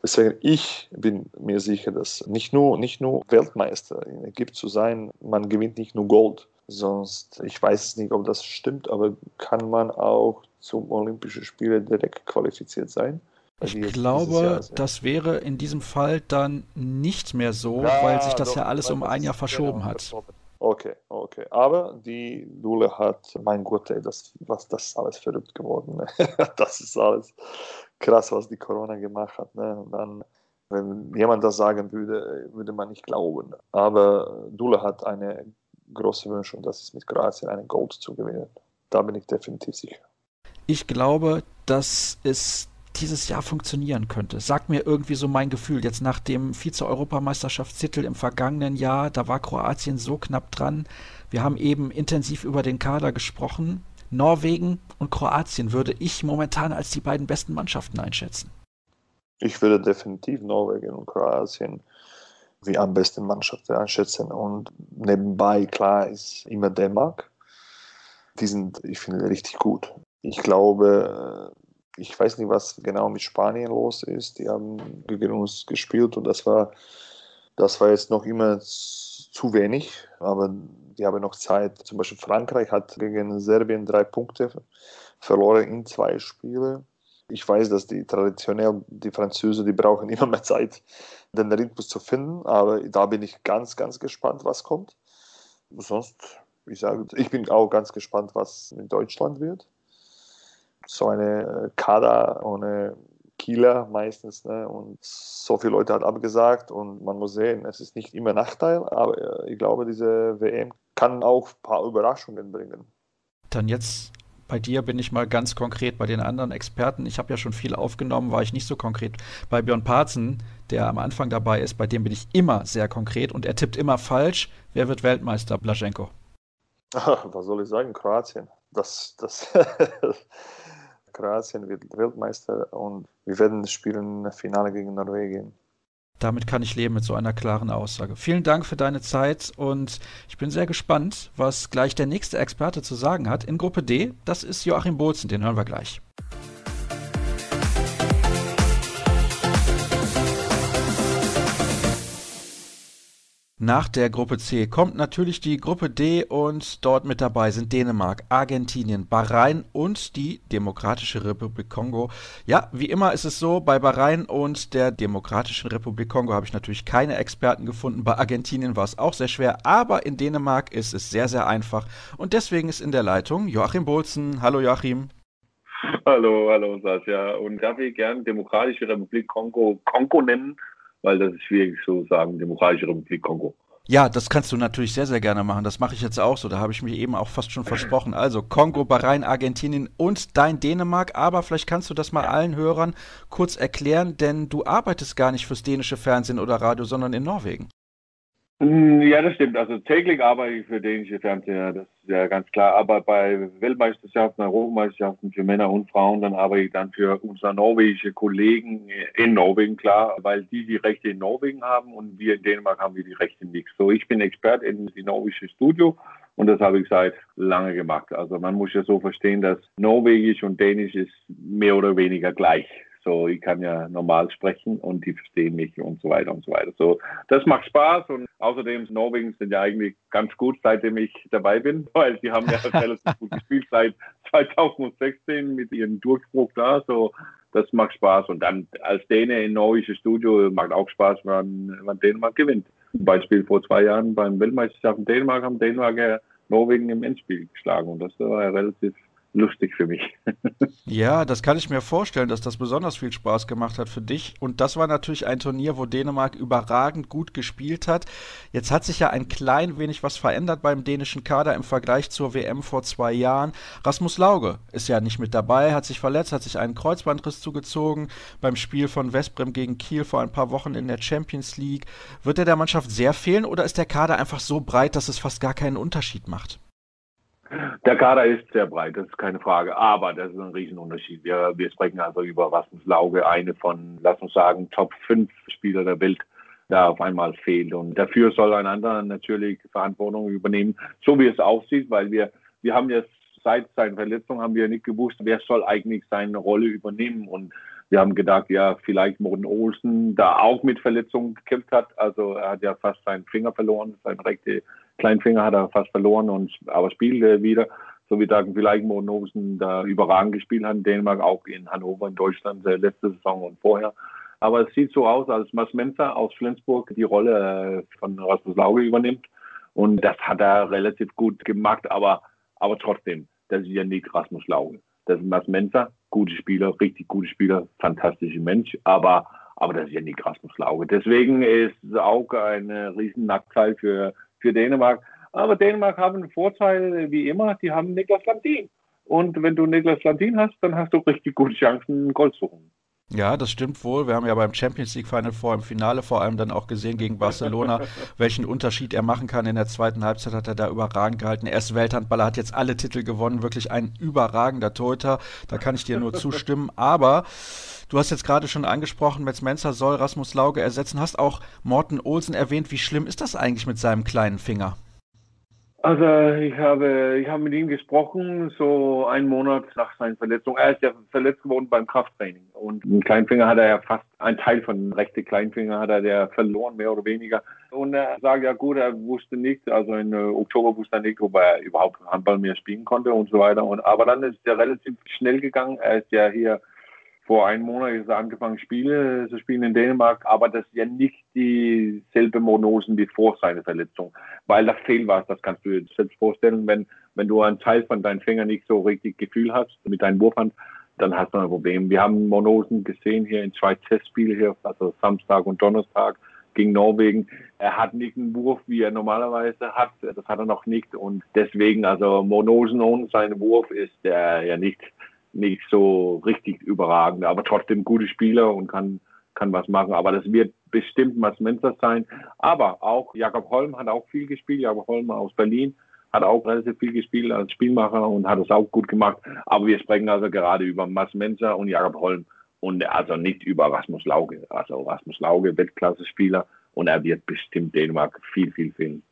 Deswegen, ich bin mir sicher, dass nicht nur, nicht nur Weltmeister in Ägypten zu sein, man gewinnt nicht nur Gold. Sonst, ich weiß es nicht, ob das stimmt, aber kann man auch zum Olympischen Spiele direkt qualifiziert sein? Ich glaube, das wäre in diesem Fall dann nicht mehr so, ja, weil sich das doch, ja alles um ein Jahr verschoben hat. Okay, okay. Aber die Dule hat, mein Gott, ey, das, was, das ist alles verrückt geworden. Ne? das ist alles krass, was die Corona gemacht hat. Ne? Und dann, wenn jemand das sagen würde, würde man nicht glauben. Aber Dule hat eine große Wunsch und das ist mit Kroatien einen Gold zu gewinnen. Da bin ich definitiv sicher. Ich glaube, dass es dieses Jahr funktionieren könnte. Sag mir irgendwie so mein Gefühl. Jetzt nach dem Vize-Europameisterschaftstitel im vergangenen Jahr, da war Kroatien so knapp dran. Wir haben eben intensiv über den Kader gesprochen. Norwegen und Kroatien würde ich momentan als die beiden besten Mannschaften einschätzen. Ich würde definitiv Norwegen und Kroatien wie am besten Mannschaften einschätzen. Und nebenbei, klar, ist immer Dänemark. Die sind, ich finde, richtig gut. Ich glaube, ich weiß nicht, was genau mit Spanien los ist. Die haben gegen uns gespielt und das war, das war jetzt noch immer zu wenig, aber die haben noch Zeit. Zum Beispiel Frankreich hat gegen Serbien drei Punkte verloren in zwei Spielen. Ich weiß, dass die traditionell die Franzosen, die brauchen immer mehr Zeit, den Rhythmus zu finden, aber da bin ich ganz, ganz gespannt, was kommt. Sonst, ich sage, ich bin auch ganz gespannt, was in Deutschland wird so eine äh, Kader ohne Kieler meistens. Ne? Und so viele Leute hat abgesagt und man muss sehen, es ist nicht immer Nachteil, aber äh, ich glaube, diese WM kann auch ein paar Überraschungen bringen. Dann jetzt bei dir bin ich mal ganz konkret. Bei den anderen Experten, ich habe ja schon viel aufgenommen, war ich nicht so konkret. Bei Björn Parzen, der am Anfang dabei ist, bei dem bin ich immer sehr konkret und er tippt immer falsch. Wer wird Weltmeister, Blaschenko? Was soll ich sagen? Kroatien. Das, das Kroatien wird Weltmeister und wir werden spielen im Finale gegen Norwegen. Damit kann ich leben mit so einer klaren Aussage. Vielen Dank für deine Zeit und ich bin sehr gespannt, was gleich der nächste Experte zu sagen hat. In Gruppe D, das ist Joachim Bozen, den hören wir gleich. Nach der Gruppe C kommt natürlich die Gruppe D und dort mit dabei sind Dänemark, Argentinien, Bahrain und die Demokratische Republik Kongo. Ja, wie immer ist es so, bei Bahrain und der Demokratischen Republik Kongo habe ich natürlich keine Experten gefunden. Bei Argentinien war es auch sehr schwer, aber in Dänemark ist es sehr, sehr einfach. Und deswegen ist in der Leitung Joachim Bolzen. Hallo Joachim. Hallo, hallo Sascha. Und darf ich gern Demokratische Republik Kongo Kongo nennen? Weil das ist schwierig zu sagen, Demokratische Republik Kongo. Ja, das kannst du natürlich sehr, sehr gerne machen. Das mache ich jetzt auch so. Da habe ich mich eben auch fast schon versprochen. Also Kongo, Bahrain, Argentinien und dein Dänemark. Aber vielleicht kannst du das mal allen Hörern kurz erklären, denn du arbeitest gar nicht fürs dänische Fernsehen oder Radio, sondern in Norwegen. Hm, ja, das stimmt. Also täglich arbeite ich für dänische Fernseher, das ist ja ganz klar. Aber bei Weltmeisterschaften, Europameisterschaften für Männer und Frauen, dann arbeite ich dann für unsere norwegische Kollegen in Norwegen, klar, weil die die Rechte in Norwegen haben und wir in Dänemark haben wir die Rechte nicht. So, ich bin Expert in die norwegische Studio und das habe ich seit lange gemacht. Also man muss ja so verstehen, dass Norwegisch und Dänisch ist mehr oder weniger gleich. So, ich kann ja normal sprechen und die verstehen mich und so weiter und so weiter. So, das macht Spaß und außerdem Norwegen sind ja eigentlich ganz gut, seitdem ich dabei bin, weil sie haben ja relativ gut gespielt seit 2016 mit ihrem Durchbruch da. So, das macht Spaß und dann als Däne in norwegisches Studio macht auch Spaß, wenn, wenn Dänemark gewinnt. Zum Beispiel vor zwei Jahren beim Weltmeisterschaften Dänemark haben Dänemark ja Norwegen im Endspiel geschlagen und das war ja relativ lustig für mich. ja, das kann ich mir vorstellen, dass das besonders viel Spaß gemacht hat für dich. Und das war natürlich ein Turnier, wo Dänemark überragend gut gespielt hat. Jetzt hat sich ja ein klein wenig was verändert beim dänischen Kader im Vergleich zur WM vor zwei Jahren. Rasmus Lauge ist ja nicht mit dabei, hat sich verletzt, hat sich einen Kreuzbandriss zugezogen beim Spiel von Westbrem gegen Kiel vor ein paar Wochen in der Champions League. Wird er der Mannschaft sehr fehlen oder ist der Kader einfach so breit, dass es fast gar keinen Unterschied macht? Der Kader ist sehr breit, das ist keine Frage. Aber das ist ein Riesenunterschied. Wir, wir sprechen also über Rasmus Lauge, eine von, lass uns sagen, Top 5 Spieler der Welt, der auf einmal fehlt. Und dafür soll ein anderer natürlich Verantwortung übernehmen, so wie es aussieht, weil wir, wir haben jetzt seit seiner Verletzung haben wir nicht gewusst, wer soll eigentlich seine Rolle übernehmen. Und wir haben gedacht, ja, vielleicht Morten Olsen, da auch mit Verletzungen gekämpft hat. Also er hat ja fast seinen Finger verloren, seine rechte Kleinfinger hat er fast verloren und aber spielt er wieder. So wie da vielleicht Morten Olsen da überragend gespielt hat in Dänemark, auch in Hannover, in Deutschland, äh, letzte Saison und vorher. Aber es sieht so aus, als Mas Menzer aus Flensburg die Rolle äh, von Rasmus Lauge übernimmt. Und das hat er relativ gut gemacht, aber, aber trotzdem, das ist ja nicht Rasmus Lauge. Das ist Mas Menzer, gute Spieler, richtig gute Spieler, fantastischer Mensch, aber, aber das ist ja nicht Rasmus Lauge. Deswegen ist es auch ein riesen Nachteil für, für Dänemark. Aber Dänemark haben einen Vorteil, wie immer, die haben Niklas Landin. Und wenn du Niklas Landin hast, dann hast du richtig gute Chancen, Gold zu holen. Ja, das stimmt wohl. Wir haben ja beim Champions League Final vor im Finale vor allem dann auch gesehen gegen Barcelona, welchen Unterschied er machen kann. In der zweiten Halbzeit hat er da überragend gehalten. Er ist Welthandballer, hat jetzt alle Titel gewonnen. Wirklich ein überragender Torhüter. Da kann ich dir nur zustimmen. Aber du hast jetzt gerade schon angesprochen, Metz Menzer soll Rasmus Lauge ersetzen. Hast auch Morten Olsen erwähnt. Wie schlimm ist das eigentlich mit seinem kleinen Finger? Also ich habe, ich habe mit ihm gesprochen, so einen Monat nach seiner Verletzung. Er ist ja verletzt geworden beim Krafttraining und den Kleinfinger hat er ja fast, ein Teil von rechten Kleinfinger hat er der verloren, mehr oder weniger. Und er sagt ja gut, er wusste nicht, also im Oktober wusste er nicht, ob er überhaupt Handball mehr spielen konnte und so weiter. Und, aber dann ist er relativ schnell gegangen. Er ist ja hier vor einem Monat ist er angefangen, Spiele zu spielen in Dänemark, aber das ist ja nicht dieselbe Monosen wie vor seiner Verletzung, weil da fehlt was, das kannst du dir selbst vorstellen, wenn, wenn du einen Teil von deinen Fingern nicht so richtig Gefühl hast mit deinem Wurfhand, dann hast du ein Problem. Wir haben Monosen gesehen hier in zwei Testspiele hier, also Samstag und Donnerstag gegen Norwegen. Er hat nicht einen Wurf, wie er normalerweise hat. Das hat er noch nicht. Und deswegen, also Monosen ohne seinen Wurf ist er ja nicht nicht so richtig überragend, aber trotzdem gute Spieler und kann, kann was machen. Aber das wird bestimmt Mats Menzer sein. Aber auch Jakob Holm hat auch viel gespielt. Jakob Holm aus Berlin hat auch relativ viel gespielt als Spielmacher und hat es auch gut gemacht. Aber wir sprechen also gerade über Mats Menzer und Jakob Holm und also nicht über Rasmus Lauge. Also Rasmus Lauge, Weltklasse-Spieler und er wird bestimmt Dänemark viel, viel fehlen.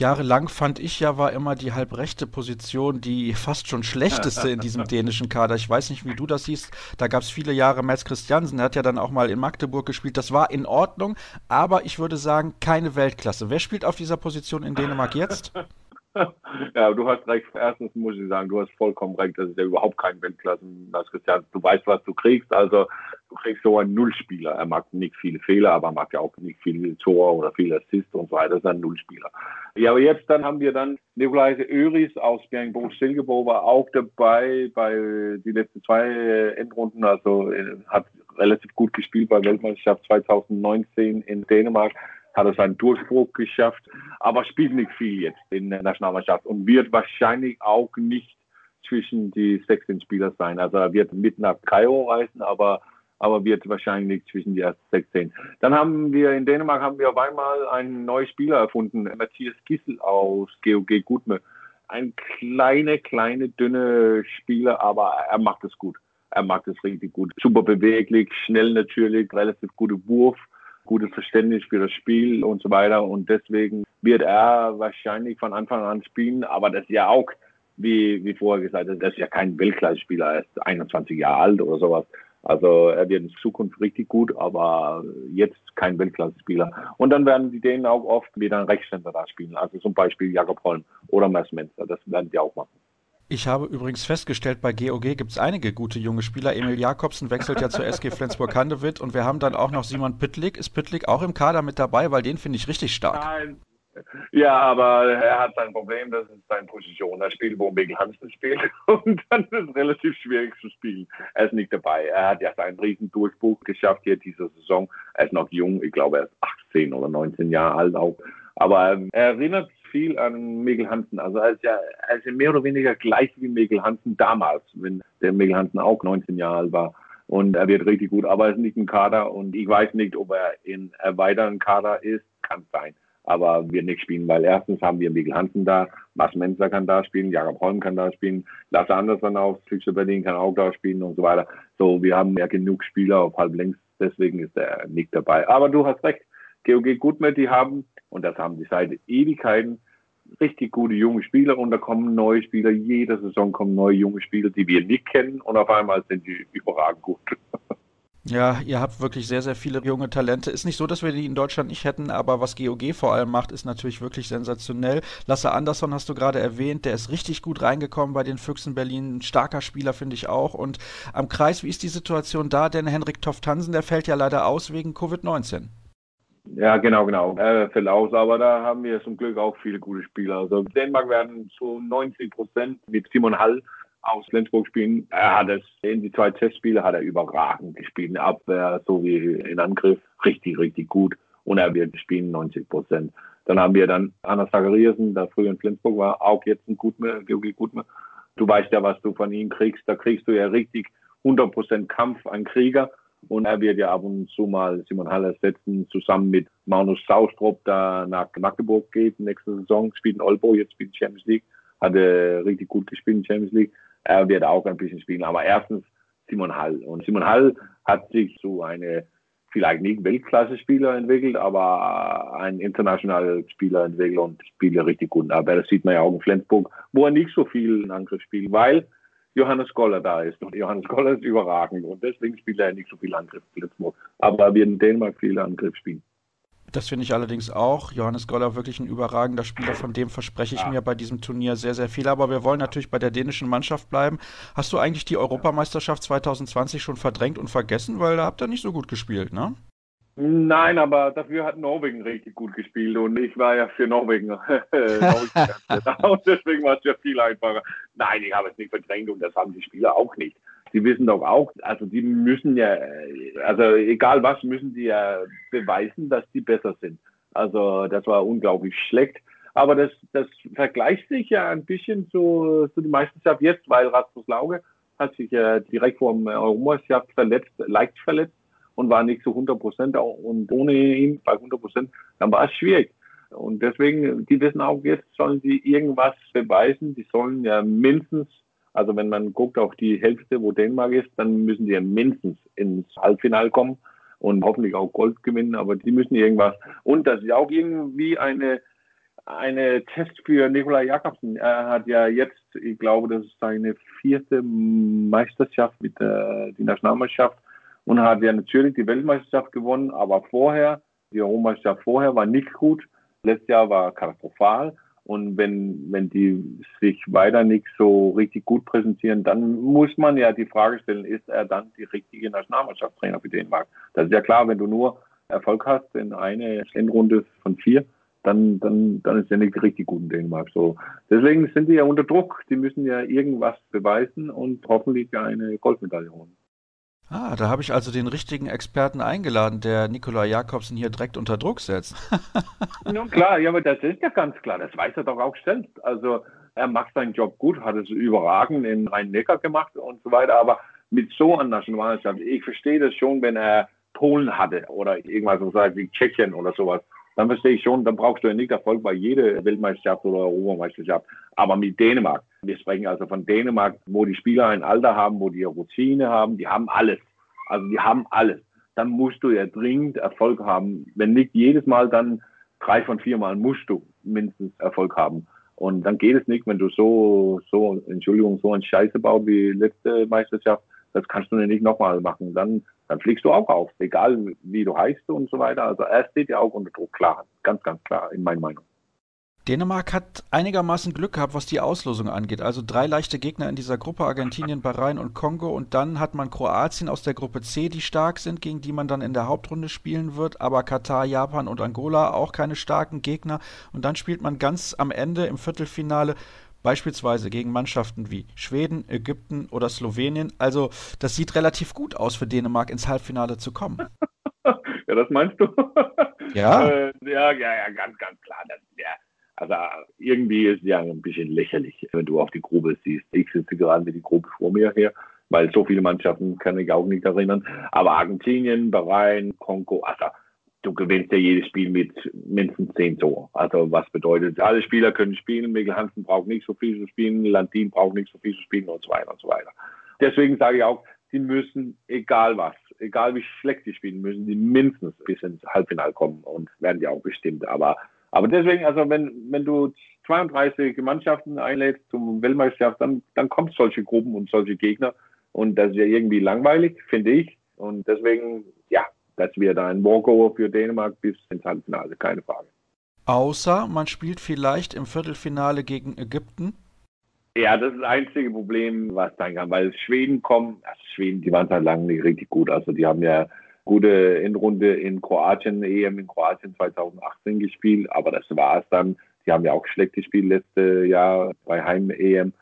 Jahrelang fand ich ja, war immer die halbrechte Position die fast schon schlechteste in diesem dänischen Kader. Ich weiß nicht, wie du das siehst. Da gab es viele Jahre Mats Christiansen, der hat ja dann auch mal in Magdeburg gespielt. Das war in Ordnung, aber ich würde sagen, keine Weltklasse. Wer spielt auf dieser Position in Dänemark jetzt? ja, du hast recht. Erstens muss ich sagen, du hast vollkommen recht. Das ist ja überhaupt kein Weltklassen. Christian, du weißt, was du kriegst. Also du kriegst so einen Nullspieler. Er mag nicht viele Fehler, aber er mag ja auch nicht viele Tore oder viele Assists und so weiter. Das ist ein Nullspieler. Ja, aber jetzt dann haben wir dann Nikolai Öris aus Bjergenbro Silkeborg war auch dabei bei die letzten zwei Endrunden. Also äh, hat relativ gut gespielt bei Weltmeisterschaft 2019 in Dänemark hat er seinen Durchbruch geschafft, aber spielt nicht viel jetzt in der Nationalmannschaft und wird wahrscheinlich auch nicht zwischen die 16 Spieler sein. Also er wird mit nach Kairo reisen, aber aber wird wahrscheinlich zwischen die ersten 16. Dann haben wir in Dänemark haben wir auf einmal einen neuen Spieler erfunden, Matthias Gissel aus GOG Gutme. Ein kleiner, kleine, dünne Spieler, aber er macht es gut. Er macht es richtig gut. Super beweglich, schnell natürlich, relativ guter Wurf, gutes Verständnis für das Spiel und so weiter. Und deswegen wird er wahrscheinlich von Anfang an spielen, aber das ist ja auch, wie, wie vorher gesagt, das ist ja kein Weltklasse-Spieler, er ist 21 Jahre alt oder sowas. Also er wird in Zukunft richtig gut, aber jetzt kein Weltklasse-Spieler. Und dann werden die Dänen auch oft wieder einen Rechtshänder da spielen, also zum Beispiel Jakob Holm oder Mess Menzer, das werden die auch machen. Ich habe übrigens festgestellt, bei GOG gibt es einige gute junge Spieler. Emil Jakobsen wechselt ja zur SG Flensburg-Handewitt und wir haben dann auch noch Simon Pittlik. Ist Pittlik auch im Kader mit dabei? Weil den finde ich richtig stark. Nein, ja, aber er hat sein Problem, das ist seine Position. Er spielt, wo Mikkel Hansen spielt und dann ist es relativ schwierig zu spielen. Er ist nicht dabei. Er hat ja seinen riesen Durchbruch geschafft hier diese Saison. Er ist noch jung, ich glaube, er ist 18 oder 19 Jahre alt auch. Aber er erinnert viel an Mikkel Hansen. Also er ist ja, er ist mehr oder weniger gleich wie Mikkel Hansen damals, wenn der Mikkel Hansen auch 19 Jahre alt war. Und er wird richtig gut, aber er ist nicht im Kader und ich weiß nicht, ob er in erweiterten Kader ist. Kann sein aber wir nicht spielen, weil erstens haben wir Mikkel Hansen da, Mas Menzer kann da spielen, Jakob Holm kann da spielen, Lasse Andersson auf Füchse Berlin kann auch da spielen und so weiter. So, wir haben ja genug Spieler auf halb links, deswegen ist er nicht dabei. Aber du hast recht, GOG Gutmet, die haben, und das haben die seit Ewigkeiten, richtig gute junge Spieler und da kommen neue Spieler, jede Saison kommen neue junge Spieler, die wir nicht kennen und auf einmal sind die überragend gut. Ja, ihr habt wirklich sehr, sehr viele junge Talente. Ist nicht so, dass wir die in Deutschland nicht hätten, aber was GOG vor allem macht, ist natürlich wirklich sensationell. Lasse Andersson hast du gerade erwähnt, der ist richtig gut reingekommen bei den Füchsen Berlin. Ein starker Spieler, finde ich auch. Und am Kreis, wie ist die Situation da? Denn Henrik Toft-Hansen, der fällt ja leider aus wegen Covid-19. Ja, genau, genau. Er fällt aus, aber da haben wir zum Glück auch viele gute Spieler. Also Dänemark werden zu 90 Prozent mit Simon Hall aus Flensburg spielen. Er hat es in die zwei Testspiele hat er überragend gespielt. In Abwehr sowie in Angriff richtig, richtig gut. Und er wird spielen 90 Prozent. Dann haben wir dann Anna Zachariasen, der früher in Flensburg war, auch jetzt ein Gutmer, Georgi Gutmer. Du weißt ja, was du von ihm kriegst. Da kriegst du ja richtig 100 Prozent Kampf, ein Krieger. Und er wird ja ab und zu mal Simon Haller setzen, zusammen mit Magnus Saustrup, der nach Magdeburg geht nächste Saison, spielt in Olbo, jetzt spielt Champions League, hat er richtig gut gespielt in Champions League. Er wird auch ein bisschen spielen. Aber erstens Simon Hall. Und Simon Hall hat sich zu eine vielleicht nicht Weltklasse-Spieler entwickelt, aber ein internationaler Spieler entwickelt und spielt richtig gut. Aber das sieht man ja auch in Flensburg, wo er nicht so viel in Angriff spielt, weil Johannes Goller da ist. Und Johannes Goller ist überragend und deswegen spielt er nicht so viel Angriff Flensburg. Aber er wird in Dänemark viel Angriff spielen. Das finde ich allerdings auch. Johannes Goller wirklich ein überragender Spieler, von dem verspreche ich ja. mir bei diesem Turnier sehr, sehr viel. Aber wir wollen natürlich bei der dänischen Mannschaft bleiben. Hast du eigentlich die Europameisterschaft 2020 schon verdrängt und vergessen? Weil da habt ihr nicht so gut gespielt, ne? Nein, aber dafür hat Norwegen richtig gut gespielt und ich war ja für Norwegen. und deswegen war es ja viel einfacher. Nein, ich habe es nicht verdrängt und das haben die Spieler auch nicht die wissen doch auch, also die müssen ja, also egal was, müssen die ja beweisen, dass die besser sind. Also das war unglaublich schlecht. Aber das, das vergleicht sich ja ein bisschen zu, zu der Meisterschaft jetzt, weil Rasmus Lauge hat sich ja direkt vor dem Europameisterschaft verletzt, leicht verletzt und war nicht zu 100 Prozent. Und ohne ihn bei 100 Prozent, dann war es schwierig. Und deswegen, die wissen auch, jetzt sollen sie irgendwas beweisen. Die sollen ja mindestens also wenn man guckt auf die Hälfte, wo Dänemark ist, dann müssen die ja mindestens ins Halbfinale kommen und hoffentlich auch Gold gewinnen, aber die müssen irgendwas. Und das ist auch irgendwie eine, eine Test für Nikola Jakobsen. Er hat ja jetzt, ich glaube, das ist seine vierte Meisterschaft mit der die Nationalmeisterschaft und hat ja natürlich die Weltmeisterschaft gewonnen, aber vorher, die Europameisterschaft vorher war nicht gut. Letztes Jahr war katastrophal. Und wenn, wenn die sich weiter nicht so richtig gut präsentieren, dann muss man ja die Frage stellen, ist er dann die richtige Nationalmannschaftstrainer für Dänemark? Das ist ja klar, wenn du nur Erfolg hast in eine Endrunde von vier, dann, dann, dann ist er nicht richtig gut in Dänemark. So. Deswegen sind die ja unter Druck. Die müssen ja irgendwas beweisen und hoffentlich eine Goldmedaille holen. Ah, da habe ich also den richtigen Experten eingeladen, der Nikola Jakobsen hier direkt unter Druck setzt. ja, klar, ja, aber das ist ja ganz klar, das weiß er doch auch selbst. Also er macht seinen Job gut, hat es überragend in Rhein-Neckar gemacht und so weiter, aber mit so einer Nationalmannschaft, ich verstehe das schon, wenn er Polen hatte oder irgendwas so sagt wie Tschechien oder sowas, dann verstehe ich schon, dann brauchst du ja nicht Erfolg bei jeder Weltmeisterschaft oder Europameisterschaft. Aber mit Dänemark, wir sprechen also von Dänemark, wo die Spieler ein Alter haben, wo die Routine haben, die haben alles. Also die haben alles. Dann musst du ja dringend Erfolg haben. Wenn nicht jedes Mal, dann drei von vier Mal musst du mindestens Erfolg haben. Und dann geht es nicht, wenn du so, so, Entschuldigung, so ein Scheiße baust wie letzte Meisterschaft, das kannst du nicht nochmal machen. Dann, dann fliegst du auch auf, egal wie du heißt und so weiter. Also er steht ja auch unter Druck, klar, ganz, ganz klar, in meiner Meinung. Dänemark hat einigermaßen Glück gehabt, was die Auslosung angeht. Also drei leichte Gegner in dieser Gruppe, Argentinien, Bahrain und Kongo. Und dann hat man Kroatien aus der Gruppe C, die stark sind, gegen die man dann in der Hauptrunde spielen wird. Aber Katar, Japan und Angola auch keine starken Gegner. Und dann spielt man ganz am Ende im Viertelfinale beispielsweise gegen Mannschaften wie Schweden, Ägypten oder Slowenien. Also das sieht relativ gut aus für Dänemark ins Halbfinale zu kommen. ja, das meinst du? Ja. äh, ja, ja, ja, ganz, ganz klar. Das, ja also irgendwie ist es ja ein bisschen lächerlich, wenn du auf die Grube siehst. Ich sitze gerade mit die Grube vor mir her, weil so viele Mannschaften kann ich auch nicht erinnern. Aber Argentinien, Bahrain, Kongo, also du gewinnst ja jedes Spiel mit mindestens zehn Toren. Also was bedeutet, alle Spieler können spielen, Mikkel Hansen braucht nicht so viel zu spielen, Landin braucht nicht so viel zu spielen und so weiter und so weiter. Deswegen sage ich auch, sie müssen, egal was, egal wie schlecht sie spielen, müssen sie mindestens bis ins Halbfinale kommen und werden ja auch bestimmt. Aber aber deswegen, also wenn, wenn du 32 Mannschaften einlädst zum Weltmeisterschaft, dann, dann kommt solche Gruppen und solche Gegner. Und das ist ja irgendwie langweilig, finde ich. Und deswegen, ja, das wird ein Walkover für Dänemark bis ins Halbfinale, keine Frage. Außer man spielt vielleicht im Viertelfinale gegen Ägypten. Ja, das ist das einzige Problem, was sein kann, weil Schweden kommen, also Schweden, die waren halt lange nicht richtig gut. Also die haben ja gute Endrunde in Kroatien, EM in Kroatien 2018 gespielt, aber das war es dann. Die haben ja auch schlecht gespielt letztes Jahr bei Heim-EM.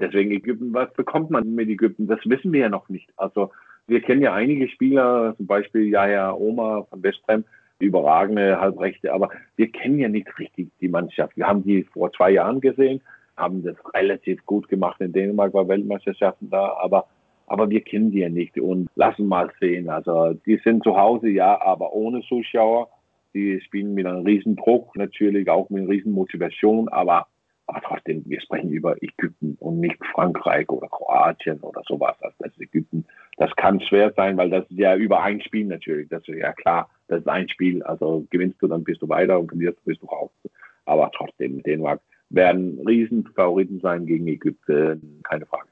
Deswegen Ägypten, was bekommt man mit Ägypten? Das wissen wir ja noch nicht. Also wir kennen ja einige Spieler, zum Beispiel Jaja Oma von Westbrem, überragende Halbrechte, aber wir kennen ja nicht richtig die Mannschaft. Wir haben die vor zwei Jahren gesehen, haben das relativ gut gemacht in Dänemark bei Weltmeisterschaften da, aber aber wir kennen die ja nicht und lassen mal sehen. Also die sind zu Hause, ja, aber ohne Zuschauer. Die spielen mit einem riesen Druck, natürlich auch mit einer riesen Motivation, aber, aber trotzdem, wir sprechen über Ägypten und nicht Frankreich oder Kroatien oder sowas. Also das ist Ägypten. Das kann schwer sein, weil das ist ja über ein Spiel natürlich. Das ist ja klar, das ist ein Spiel. Also gewinnst du, dann bist du weiter und verlierst, bist du raus. Aber trotzdem, Dänemark werden riesen Favoriten sein gegen Ägypten, keine Frage.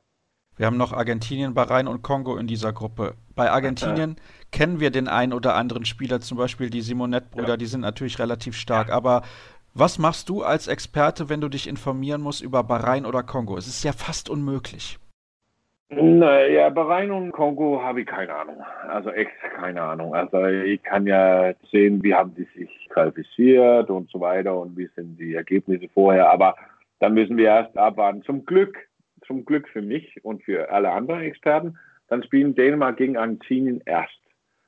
Wir haben noch Argentinien, Bahrain und Kongo in dieser Gruppe. Bei Argentinien ja. kennen wir den einen oder anderen Spieler, zum Beispiel die Simonet-Brüder, ja. die sind natürlich relativ stark. Aber was machst du als Experte, wenn du dich informieren musst über Bahrain oder Kongo? Es ist ja fast unmöglich. Naja, Bahrain und Kongo habe ich keine Ahnung. Also echt keine Ahnung. Also ich kann ja sehen, wie haben die sich qualifiziert und so weiter und wie sind die Ergebnisse vorher. Aber dann müssen wir erst abwarten. Zum Glück zum Glück für mich und für alle anderen Experten, dann spielen Dänemark gegen Argentinien erst.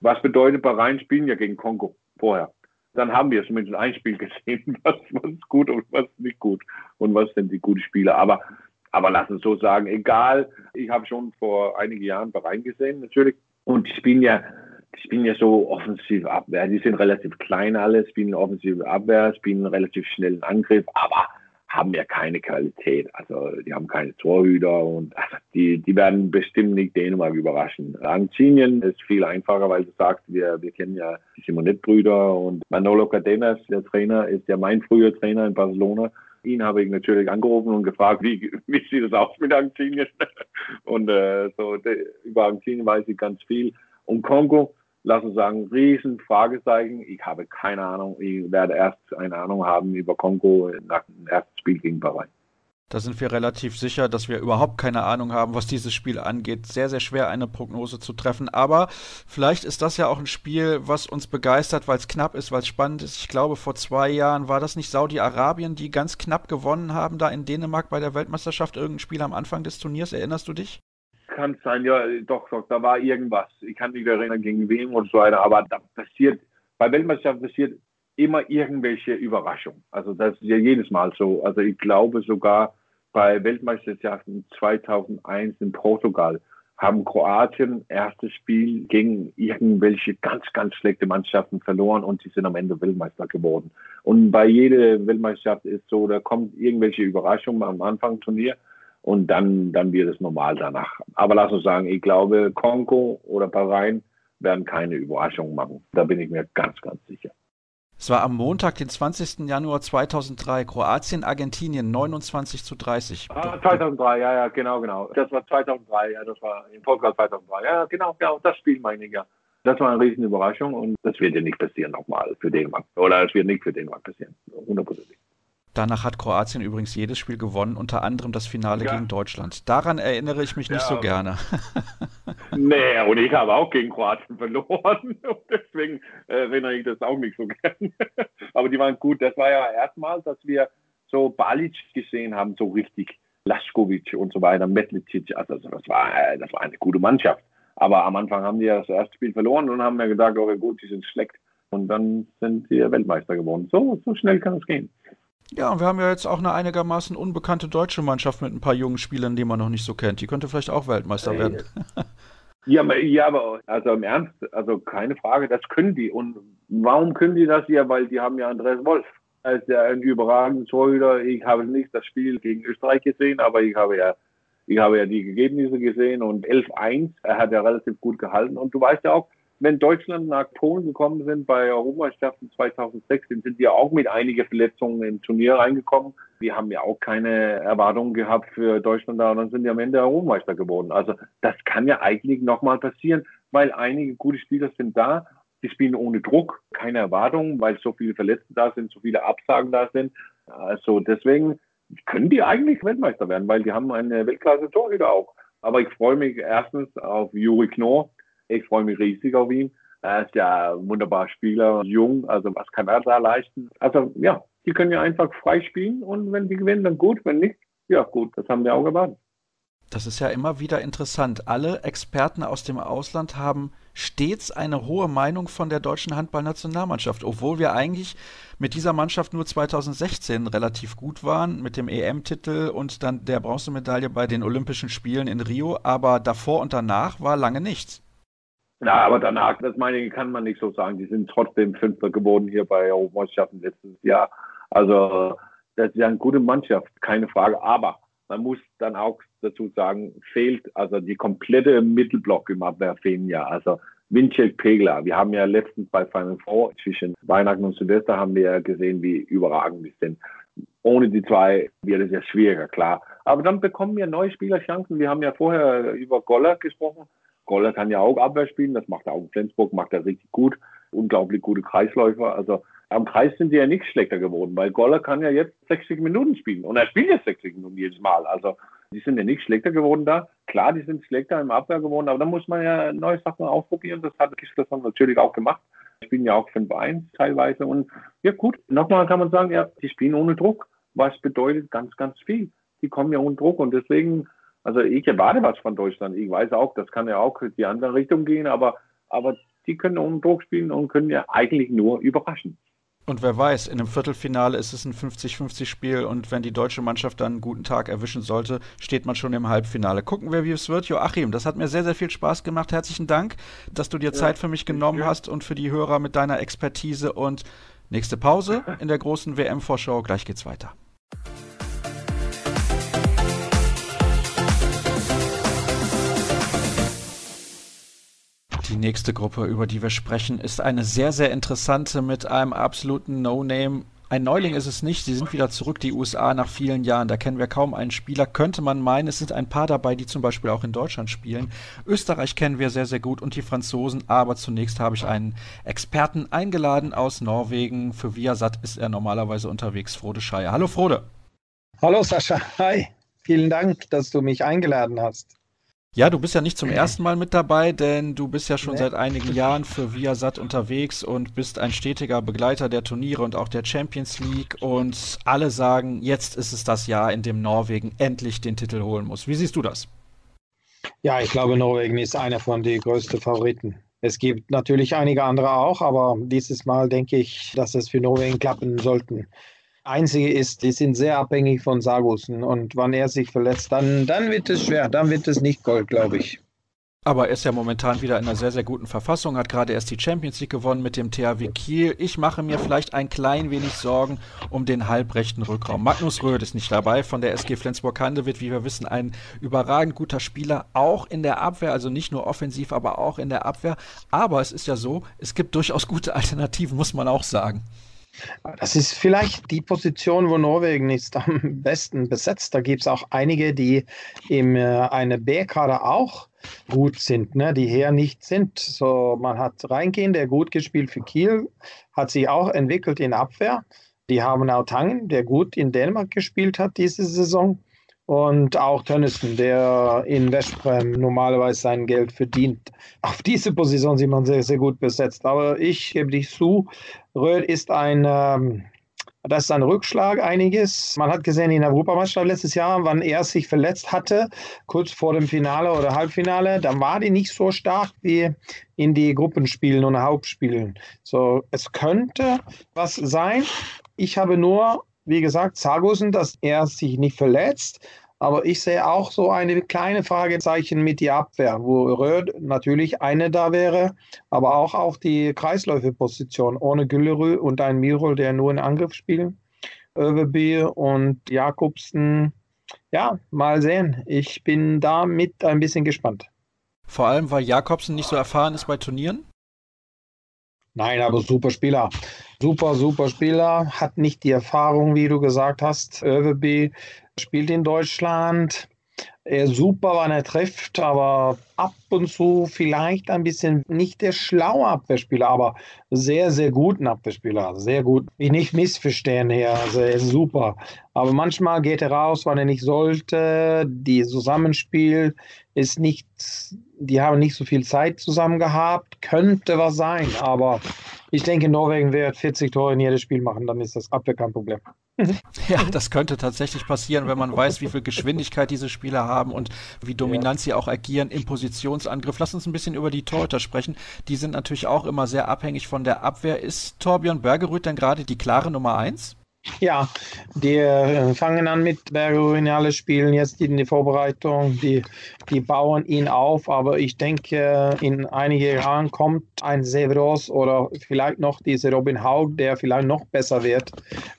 Was bedeutet, Bahrain spielen ja gegen Kongo vorher. Dann haben wir zumindest ein Spiel gesehen, was, was gut und was nicht gut und was sind die guten Spiele. Aber, aber lass uns so sagen, egal, ich habe schon vor einigen Jahren Bahrain gesehen, natürlich. Und die spielen ja, die spielen ja so offensiv Abwehr. Die sind relativ klein alle, spielen offensive Abwehr, spielen relativ schnellen Angriff, aber haben ja keine Qualität. Also die haben keine Torhüter und also die, die werden bestimmt nicht Dänemark überraschen. Argentinien ist viel einfacher, weil du sagst, wir, wir kennen ja die Simonet-Brüder und Manolo Cardenas, der Trainer, ist ja mein früher Trainer in Barcelona. Ihn habe ich natürlich angerufen und gefragt, wie, wie sieht es aus mit Argentinien? Und äh, so de, über Argentinien weiß ich ganz viel. Und Kongo, lass uns sagen, riesen Fragezeichen. Ich habe keine Ahnung. Ich werde erst eine Ahnung haben über Kongo nach dem ersten Spiel gegen Bahrain. Da sind wir relativ sicher, dass wir überhaupt keine Ahnung haben, was dieses Spiel angeht. Sehr, sehr schwer, eine Prognose zu treffen. Aber vielleicht ist das ja auch ein Spiel, was uns begeistert, weil es knapp ist, weil es spannend ist. Ich glaube, vor zwei Jahren war das nicht Saudi-Arabien, die ganz knapp gewonnen haben, da in Dänemark bei der Weltmeisterschaft irgendein Spiel am Anfang des Turniers. Erinnerst du dich? Kann sein, ja, doch, doch, da war irgendwas. Ich kann mich erinnern, gegen wem und so weiter, aber da passiert, bei Weltmeisterschaften passiert immer irgendwelche Überraschungen. Also das ist ja jedes Mal so. Also ich glaube sogar bei Weltmeisterschaften 2001 in Portugal haben Kroatien erstes Spiel gegen irgendwelche ganz, ganz schlechte Mannschaften verloren und sie sind am Ende Weltmeister geworden. Und bei jeder Weltmeisterschaft ist so, da kommt irgendwelche Überraschungen am Anfang Turnier und dann, dann wird es normal danach. Aber lass uns sagen, ich glaube, Kongo oder Bahrain werden keine Überraschungen machen. Da bin ich mir ganz, ganz sicher. Es war am Montag, den 20. Januar 2003, Kroatien, Argentinien 29 zu 30. Ah, 2003, ja, ja, genau, genau. Das war 2003, ja, das war in Portugal 2003. Ja, genau, genau, das Spiel meine ich ja. Das war eine riesen Überraschung und das wird ja nicht passieren nochmal für Dänemark. Oder es wird nicht für Dänemark passieren, hundertprozentig. Danach hat Kroatien übrigens jedes Spiel gewonnen, unter anderem das Finale ja. gegen Deutschland. Daran erinnere ich mich nicht ja. so gerne. nee, und ich habe auch gegen Kroatien verloren. Deswegen erinnere ich das auch nicht so gerne. Aber die waren gut. Das war ja erstmal, dass wir so Balic gesehen haben, so richtig. Laskovic und so weiter, Metlicic. Also das war, das war eine gute Mannschaft. Aber am Anfang haben die ja das erste Spiel verloren und haben ja gesagt, okay, gut, die sind schlecht. Und dann sind sie Weltmeister geworden. So, so schnell kann es gehen. Ja, und wir haben ja jetzt auch eine einigermaßen unbekannte deutsche Mannschaft mit ein paar jungen Spielern, die man noch nicht so kennt. Die könnte vielleicht auch Weltmeister werden. Ja, ja, aber also im Ernst, also keine Frage, das können die. Und warum können die das ja? Weil die haben ja Andreas Wolf als der ein überragender Torhüter. Ich habe nicht das Spiel gegen Österreich gesehen, aber ich habe ja, ich habe ja die Ergebnisse gesehen und 11-1, er hat ja relativ gut gehalten. Und du weißt ja auch, wenn Deutschland nach Polen gekommen sind bei Europameisterschaften 2006, sind die ja auch mit einigen Verletzungen im Turnier reingekommen. Wir haben ja auch keine Erwartungen gehabt für Deutschland da und dann sind die am Ende Europameister geworden. Also das kann ja eigentlich nochmal passieren, weil einige gute Spieler sind da. Die spielen ohne Druck, keine Erwartungen, weil so viele Verletzte da sind, so viele Absagen da sind. Also deswegen können die eigentlich Weltmeister werden, weil die haben eine Weltklasse-Torhüter auch. Aber ich freue mich erstens auf Juri Knorr, ich freue mich riesig auf ihn. Er ist ja ein wunderbarer Spieler, jung, also was kann er da leisten? Also ja, die können ja einfach frei spielen und wenn die gewinnen, dann gut, wenn nicht, ja gut, das haben wir auch erwartet. Das ist ja immer wieder interessant. Alle Experten aus dem Ausland haben stets eine hohe Meinung von der deutschen Handballnationalmannschaft, obwohl wir eigentlich mit dieser Mannschaft nur 2016 relativ gut waren, mit dem EM-Titel und dann der Bronzemedaille bei den Olympischen Spielen in Rio, aber davor und danach war lange nichts. Ja, aber danach, das meine ich, kann man nicht so sagen. Die sind trotzdem Fünfter geworden hier bei Europameisterschaften letztes Jahr. Also, das ist ja eine gute Mannschaft, keine Frage. Aber man muss dann auch dazu sagen, fehlt also die komplette Mittelblock im Abwehr ja. Also Vincent Pegler, wir haben ja letztens bei Final Four zwischen Weihnachten und Silvester haben wir ja gesehen, wie überragend die sind. Ohne die zwei wird es ja schwieriger, klar. Aber dann bekommen wir neue Spielerchancen. Wir haben ja vorher über Goller gesprochen. Goller kann ja auch Abwehr spielen, das macht er auch in Flensburg, macht er richtig gut. Unglaublich gute Kreisläufer. Also am Kreis sind die ja nicht schlechter geworden, weil Goller kann ja jetzt 60 Minuten spielen und er spielt jetzt 60 Minuten jedes Mal. Also die sind ja nicht schlechter geworden da. Klar, die sind schlechter im Abwehr geworden, aber da muss man ja neue Sachen ausprobieren. Das hat Kistelson natürlich auch gemacht. Die spielen ja auch 5-1 teilweise. Und ja gut, nochmal kann man sagen, ja, die spielen ohne Druck, was bedeutet ganz, ganz viel. Die kommen ja ohne Druck und deswegen also ich erwarte was von Deutschland. Ich weiß auch, das kann ja auch in die andere Richtung gehen, aber, aber die können ohne Druck spielen und können ja eigentlich nur überraschen. Und wer weiß, in einem Viertelfinale ist es ein 50-50-Spiel und wenn die deutsche Mannschaft dann einen guten Tag erwischen sollte, steht man schon im Halbfinale. Gucken wir, wie es wird. Joachim, das hat mir sehr, sehr viel Spaß gemacht. Herzlichen Dank, dass du dir ja, Zeit für mich genommen ja. hast und für die Hörer mit deiner Expertise. Und nächste Pause in der großen WM-Vorschau. Gleich geht's weiter. Die nächste Gruppe, über die wir sprechen, ist eine sehr, sehr interessante mit einem absoluten No-Name. Ein Neuling ist es nicht. Sie sind wieder zurück, die USA, nach vielen Jahren. Da kennen wir kaum einen Spieler. Könnte man meinen, es sind ein paar dabei, die zum Beispiel auch in Deutschland spielen. Österreich kennen wir sehr, sehr gut und die Franzosen. Aber zunächst habe ich einen Experten eingeladen aus Norwegen. Für Viasat ist er normalerweise unterwegs, Frode Scheier. Hallo, Frode. Hallo, Sascha. Hi. Vielen Dank, dass du mich eingeladen hast. Ja, du bist ja nicht zum ersten Mal mit dabei, denn du bist ja schon nee. seit einigen Jahren für Viasat unterwegs und bist ein stetiger Begleiter der Turniere und auch der Champions League. Und alle sagen, jetzt ist es das Jahr, in dem Norwegen endlich den Titel holen muss. Wie siehst du das? Ja, ich glaube, Norwegen ist einer von den größten Favoriten. Es gibt natürlich einige andere auch, aber dieses Mal denke ich, dass es für Norwegen klappen sollten. Einzige ist, die sind sehr abhängig von Sargussen und wann er sich verletzt, dann, dann wird es schwer, dann wird es nicht Gold, glaube ich. Aber er ist ja momentan wieder in einer sehr, sehr guten Verfassung, hat gerade erst die Champions League gewonnen mit dem THW Kiel. Ich mache mir vielleicht ein klein wenig Sorgen um den halbrechten Rückraum. Magnus Röth ist nicht dabei von der SG Flensburg-Handewitt, wie wir wissen, ein überragend guter Spieler, auch in der Abwehr, also nicht nur offensiv, aber auch in der Abwehr. Aber es ist ja so, es gibt durchaus gute Alternativen, muss man auch sagen. Das ist vielleicht die Position, wo Norwegen ist am besten besetzt. Da gibt es auch einige, die im äh, eine B-Kader auch gut sind, ne, die her nicht sind. So, man hat Reinkin, der gut gespielt für Kiel, hat sich auch entwickelt in Abwehr. Die haben auch Tangen, der gut in Dänemark gespielt hat diese Saison. Und auch Tönnissen, der in Westbrem normalerweise sein Geld verdient. Auf diese Position sieht man sehr, sehr gut besetzt. Aber ich gebe dich zu, Röhl ist ein ähm, das ist ein Rückschlag einiges. Man hat gesehen in der Europameisterschaft letztes Jahr, wann er sich verletzt hatte, kurz vor dem Finale oder Halbfinale, dann war die nicht so stark wie in die Gruppenspielen und Hauptspielen. So, es könnte was sein. Ich habe nur, wie gesagt, Sargussen, dass er sich nicht verletzt. Aber ich sehe auch so eine kleine Fragezeichen mit der Abwehr, wo Röd natürlich eine da wäre, aber auch auf die Kreisläuferposition ohne Güllerü und ein Mirol, der nur in Angriff spielt. Överby und Jakobsen. Ja, mal sehen. Ich bin damit ein bisschen gespannt. Vor allem, weil Jakobsen nicht so erfahren ist bei Turnieren? Nein, aber super Spieler. Super, super Spieler. Hat nicht die Erfahrung, wie du gesagt hast. Överby spielt in Deutschland. Er ist super, wann er trifft, aber ab und zu vielleicht ein bisschen nicht der schlaue Abwehrspieler, aber sehr, sehr guten Abwehrspieler. Sehr gut. Ich nicht missverstehen hier. Also er ist super. Aber manchmal geht er raus, wann er nicht sollte. Die Zusammenspiel ist nicht, die haben nicht so viel Zeit zusammen gehabt. Könnte was sein, aber ich denke, Norwegen wird 40 Tore in jedes Spiel machen, dann ist das Abwehr kein Problem. Ja, das könnte tatsächlich passieren, wenn man weiß, wie viel Geschwindigkeit diese Spieler haben und wie dominant ja. sie auch agieren im Positionsangriff. Lass uns ein bisschen über die Torhüter sprechen. Die sind natürlich auch immer sehr abhängig von der Abwehr. Ist Torbjörn Bergerud denn gerade die klare Nummer eins? Ja, die äh, fangen an mit Bergerin, alle spielen jetzt in die Vorbereitung, die, die bauen ihn auf, aber ich denke, in einigen Jahren kommt ein Severos oder vielleicht noch dieser Robin Haug, der vielleicht noch besser wird,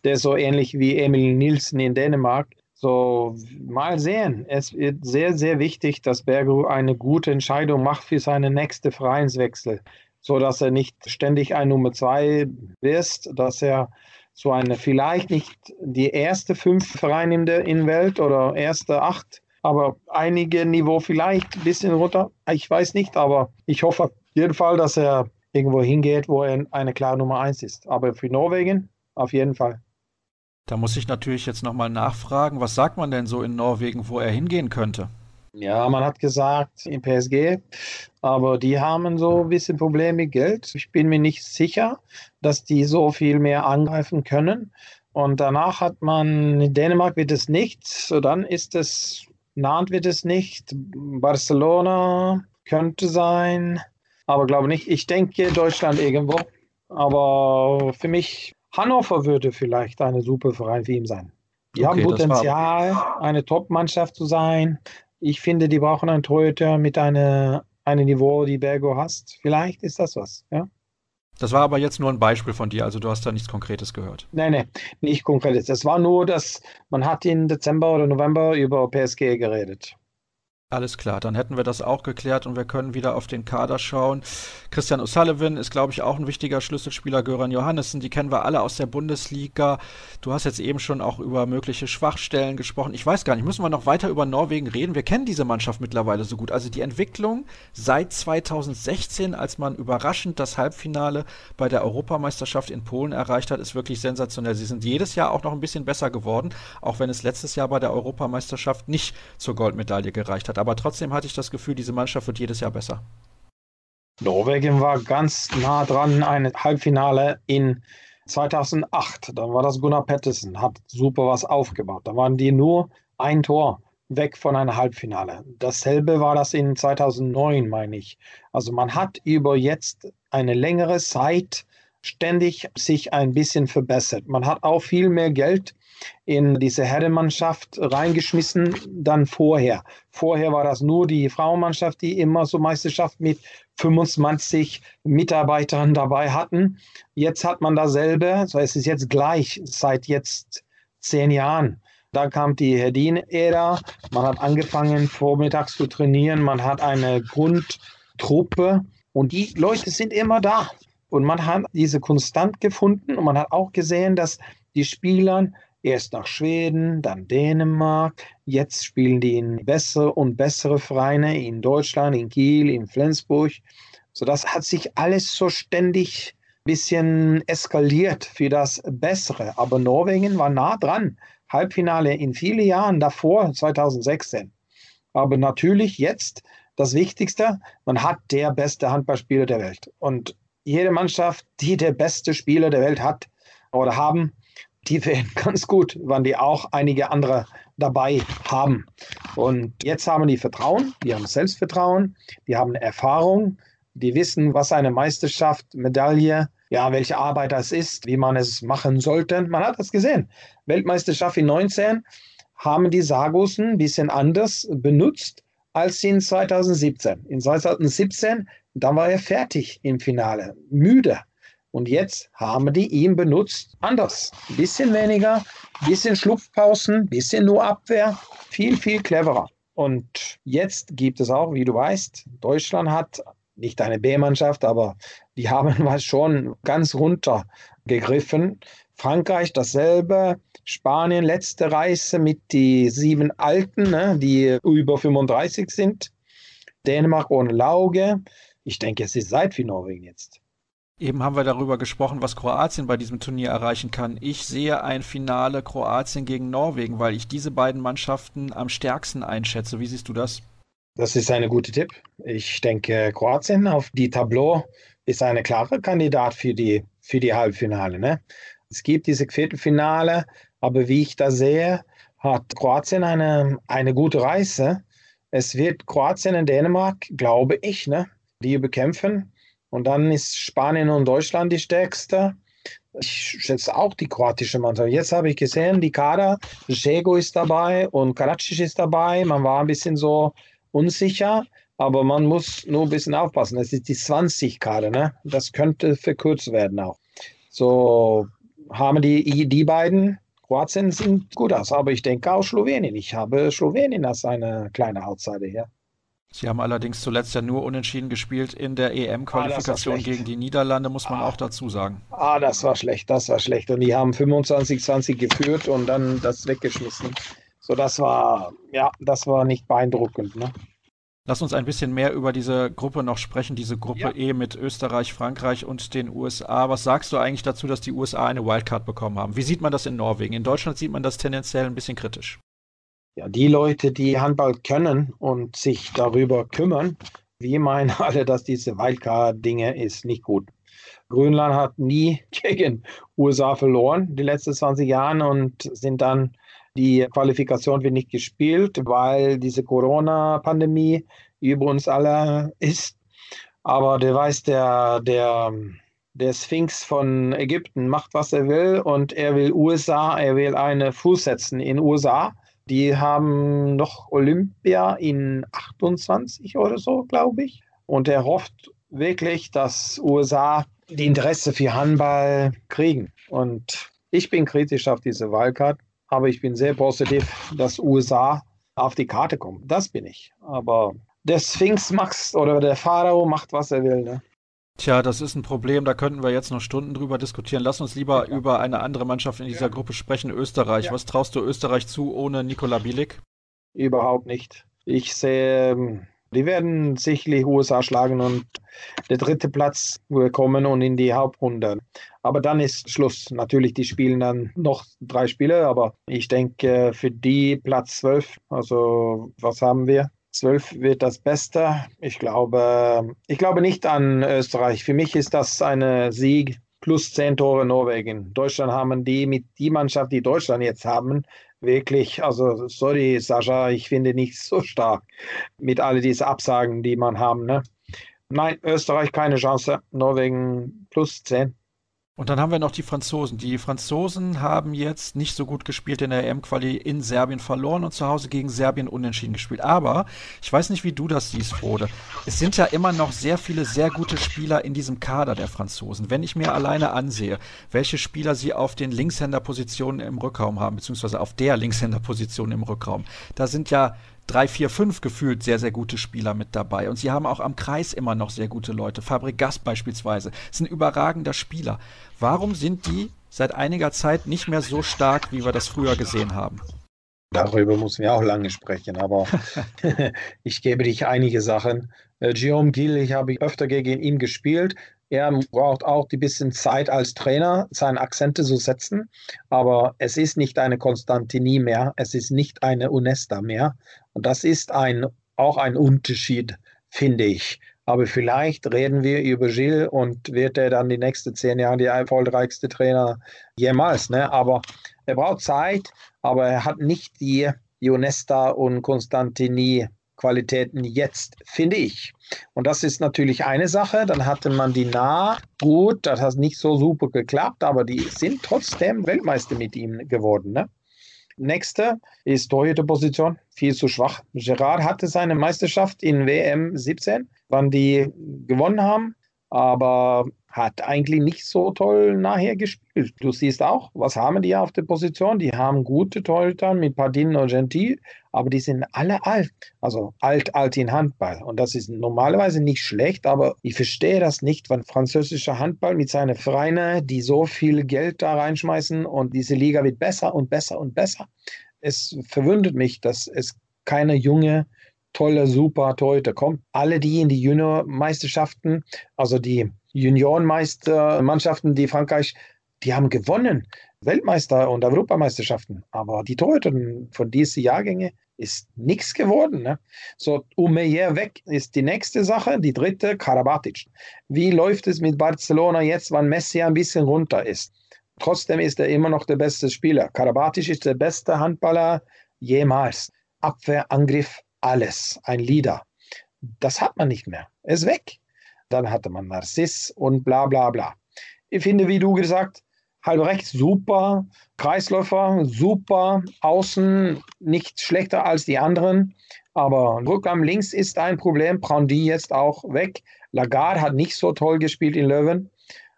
der so ähnlich wie Emil Nielsen in Dänemark. So, mal sehen. Es wird sehr, sehr wichtig, dass Bergeru eine gute Entscheidung macht für seinen nächsten Vereinswechsel, sodass er nicht ständig ein Nummer zwei ist, dass er so eine, vielleicht nicht die erste fünf Vereine in der in Welt oder erste acht, aber einige Niveau vielleicht ein bisschen runter. Ich weiß nicht, aber ich hoffe auf jeden Fall, dass er irgendwo hingeht, wo er eine klare Nummer eins ist. Aber für Norwegen auf jeden Fall. Da muss ich natürlich jetzt nochmal nachfragen, was sagt man denn so in Norwegen, wo er hingehen könnte? Ja, man hat gesagt in PSG, aber die haben so ein bisschen Probleme mit Geld. Ich bin mir nicht sicher, dass die so viel mehr angreifen können. Und danach hat man, in Dänemark wird es nicht, so dann ist es, Nantes wird es nicht, Barcelona könnte sein, aber glaube nicht. Ich denke Deutschland irgendwo. Aber für mich, Hannover würde vielleicht eine super Verein für ihn sein. Die okay, haben Potenzial, eine Top-Mannschaft zu sein. Ich finde, die brauchen einen Torhüter mit einer, einem Niveau, die Bergo hast. Vielleicht ist das was, ja. Das war aber jetzt nur ein Beispiel von dir, also du hast da nichts Konkretes gehört. Nein, nein, nicht Konkretes. Das war nur, dass man hat im Dezember oder November über PSG geredet. Alles klar, dann hätten wir das auch geklärt und wir können wieder auf den Kader schauen. Christian O'Sullivan ist, glaube ich, auch ein wichtiger Schlüsselspieler. Göran Johannessen, die kennen wir alle aus der Bundesliga. Du hast jetzt eben schon auch über mögliche Schwachstellen gesprochen. Ich weiß gar nicht, müssen wir noch weiter über Norwegen reden? Wir kennen diese Mannschaft mittlerweile so gut. Also die Entwicklung seit 2016, als man überraschend das Halbfinale bei der Europameisterschaft in Polen erreicht hat, ist wirklich sensationell. Sie sind jedes Jahr auch noch ein bisschen besser geworden, auch wenn es letztes Jahr bei der Europameisterschaft nicht zur Goldmedaille gereicht hat aber trotzdem hatte ich das Gefühl, diese Mannschaft wird jedes Jahr besser. Norwegen war ganz nah dran, ein Halbfinale in 2008. Dann war das Gunnar Pettersen, hat super was aufgebaut. Da waren die nur ein Tor weg von einem Halbfinale. Dasselbe war das in 2009, meine ich. Also man hat über jetzt eine längere Zeit ständig sich ein bisschen verbessert. Man hat auch viel mehr Geld in diese Herrenmannschaft reingeschmissen, dann vorher. Vorher war das nur die Frauenmannschaft, die immer so Meisterschaft mit 25 Mitarbeitern dabei hatten. Jetzt hat man dasselbe, so es ist jetzt gleich seit jetzt zehn Jahren. Da kam die Herdin-Ära. Man hat angefangen, vormittags zu trainieren. Man hat eine Grundtruppe und die Leute sind immer da. Und man hat diese konstant gefunden und man hat auch gesehen, dass die Spieler erst nach Schweden, dann Dänemark, jetzt spielen die in bessere und bessere Vereine in Deutschland, in Kiel, in Flensburg. So das hat sich alles so ständig ein bisschen eskaliert für das Bessere. Aber Norwegen war nah dran. Halbfinale in vielen Jahren davor, 2016. Aber natürlich jetzt das Wichtigste, man hat der beste Handballspieler der Welt. Und jede Mannschaft, die der beste Spieler der Welt hat oder haben, die werden ganz gut, wenn die auch einige andere dabei haben. Und jetzt haben die Vertrauen, die haben Selbstvertrauen, die haben Erfahrung, die wissen, was eine Meisterschaft, Medaille, ja, welche Arbeit das ist, wie man es machen sollte. Man hat das gesehen. Weltmeisterschaft in 19 haben die Sargussen ein bisschen anders benutzt als in 2017. In 2017, da war er fertig im Finale, müde. Und jetzt haben die ihn benutzt anders. Ein bisschen weniger, ein bisschen Schlupfpausen, ein bisschen nur Abwehr, viel, viel cleverer. Und jetzt gibt es auch, wie du weißt, Deutschland hat nicht eine B-Mannschaft, aber die haben was schon ganz runter gegriffen. Frankreich dasselbe, Spanien letzte Reise mit die sieben Alten, ne, die über 35 sind. Dänemark ohne Lauge. Ich denke, es ist Zeit für Norwegen jetzt. Eben haben wir darüber gesprochen, was Kroatien bei diesem Turnier erreichen kann. Ich sehe ein Finale Kroatien gegen Norwegen, weil ich diese beiden Mannschaften am stärksten einschätze. Wie siehst du das? Das ist ein guter Tipp. Ich denke, Kroatien auf die Tableau ist eine klare Kandidat für die, für die Halbfinale. Ne? Es gibt diese Viertelfinale, aber wie ich da sehe, hat Kroatien eine, eine gute Reise. Es wird Kroatien und Dänemark, glaube ich, ne, die bekämpfen. Und dann ist Spanien und Deutschland die stärkste. Ich schätze auch die kroatische Mannschaft. Jetzt habe ich gesehen, die Kader, Jego ist dabei und Karadzic ist dabei. Man war ein bisschen so unsicher, aber man muss nur ein bisschen aufpassen. Das ist die 20-Karte, ne? Das könnte verkürzt werden auch. So haben die, die beiden, Kroatien sieht gut aus, aber ich denke auch Slowenien. Ich habe Slowenien als eine kleine Outsider hier. Sie haben allerdings zuletzt ja nur unentschieden gespielt in der EM-Qualifikation ah, gegen die Niederlande, muss man ah. auch dazu sagen. Ah, das war schlecht, das war schlecht. Und die haben 25-20 geführt und dann das weggeschmissen. So, das war, ja, das war nicht beeindruckend. Ne? Lass uns ein bisschen mehr über diese Gruppe noch sprechen, diese Gruppe ja. E mit Österreich, Frankreich und den USA. Was sagst du eigentlich dazu, dass die USA eine Wildcard bekommen haben? Wie sieht man das in Norwegen? In Deutschland sieht man das tendenziell ein bisschen kritisch. Ja, die Leute, die Handball können und sich darüber kümmern, wir meinen alle, dass diese Wildcard-Dinge ist nicht gut. Grönland hat nie gegen USA verloren die letzten 20 Jahre und sind dann die Qualifikation wird nicht gespielt, weil diese Corona-Pandemie über uns alle ist. Aber der weiß, der, der, der Sphinx von Ägypten macht, was er will und er will USA, er will eine Fuß setzen in USA. Die haben noch Olympia in 28 oder so, glaube ich. Und er hofft wirklich, dass USA die Interesse für Handball kriegen. Und ich bin kritisch auf diese Wahlkarte aber ich bin sehr positiv, dass USA auf die Karte kommt. Das bin ich. Aber der Sphinx macht oder der Pharao macht, was er will. Ne? Tja, das ist ein Problem, da könnten wir jetzt noch Stunden drüber diskutieren. Lass uns lieber ja. über eine andere Mannschaft in dieser ja. Gruppe sprechen, Österreich. Ja. Was traust du Österreich zu ohne Nikola Bielik? Überhaupt nicht. Ich sehe ähm, die werden sicherlich USA schlagen und der dritte Platz kommen und in die Hauptrunde. Aber dann ist Schluss. Natürlich, die spielen dann noch drei Spiele, aber ich denke, für die Platz 12, also was haben wir? 12 wird das Beste. Ich glaube, ich glaube nicht an Österreich. Für mich ist das ein Sieg plus zehn Tore Norwegen. Deutschland haben die mit die Mannschaft, die Deutschland jetzt haben, wirklich, also sorry, Sascha, ich finde nicht so stark mit all diesen Absagen, die man haben. Ne? Nein, Österreich keine Chance, Norwegen plus 10. Und dann haben wir noch die Franzosen. Die Franzosen haben jetzt nicht so gut gespielt in der EM-Quali in Serbien verloren und zu Hause gegen Serbien unentschieden gespielt. Aber ich weiß nicht, wie du das siehst, Frode. Es sind ja immer noch sehr viele sehr gute Spieler in diesem Kader der Franzosen. Wenn ich mir alleine ansehe, welche Spieler sie auf den Linkshänderpositionen im Rückraum haben, beziehungsweise auf der Linkshänderposition im Rückraum, da sind ja drei, vier, fünf gefühlt sehr, sehr gute Spieler mit dabei. Und sie haben auch am Kreis immer noch sehr gute Leute. Fabregas beispielsweise ist ein überragender Spieler. Warum sind die seit einiger Zeit nicht mehr so stark, wie wir das früher gesehen haben? Darüber müssen wir auch lange sprechen, aber ich gebe dich einige Sachen. Äh, Guillaume Gill, ich habe öfter gegen ihn gespielt. Er braucht auch ein bisschen Zeit als Trainer, seine Akzente zu setzen. Aber es ist nicht eine Konstantini mehr, es ist nicht eine Unesta mehr. Und das ist ein, auch ein Unterschied, finde ich. Aber vielleicht reden wir über Gilles und wird er dann die nächsten zehn Jahre der erfolgreichste Trainer jemals. Ne? Aber er braucht Zeit, aber er hat nicht die Ionesta und Konstantini Qualitäten jetzt, finde ich. Und das ist natürlich eine Sache. Dann hatte man die nah, gut, das hat nicht so super geklappt, aber die sind trotzdem Weltmeister mit ihm geworden. Ne? Nächste ist Torhüterposition, viel zu schwach. Gerard hatte seine Meisterschaft in WM 17, wann die gewonnen haben, aber hat eigentlich nicht so toll nachher gespielt. Du siehst auch, was haben die auf der Position? Die haben gute Torhüter mit Pardin und Gentil, aber die sind alle alt. Also alt, alt in Handball. Und das ist normalerweise nicht schlecht, aber ich verstehe das nicht, wenn französischer Handball mit seinen Vereinen, die so viel Geld da reinschmeißen und diese Liga wird besser und besser und besser. Es verwundert mich, dass es keine junge tolle, super Torhüter kommt. Alle die in die Juniormeisterschaften, also die Juniorenmeistermannschaften, die Frankreich, die haben gewonnen. Weltmeister und Europameisterschaften. Aber die Torhüter von diesen Jahrgängen ist nichts geworden. Ne? So, Umeyer weg ist die nächste Sache. Die dritte, Karabatic. Wie läuft es mit Barcelona jetzt, wann Messi ein bisschen runter ist? Trotzdem ist er immer noch der beste Spieler. Karabatic ist der beste Handballer jemals. Abwehr, Angriff, alles. Ein Leader. Das hat man nicht mehr. Er ist weg. Dann hatte man Narziss und bla bla bla. Ich finde, wie du gesagt, halb rechts super, Kreisläufer super, außen nicht schlechter als die anderen, aber Rückraum links ist ein Problem, Brandy jetzt auch weg. Lagarde hat nicht so toll gespielt in Löwen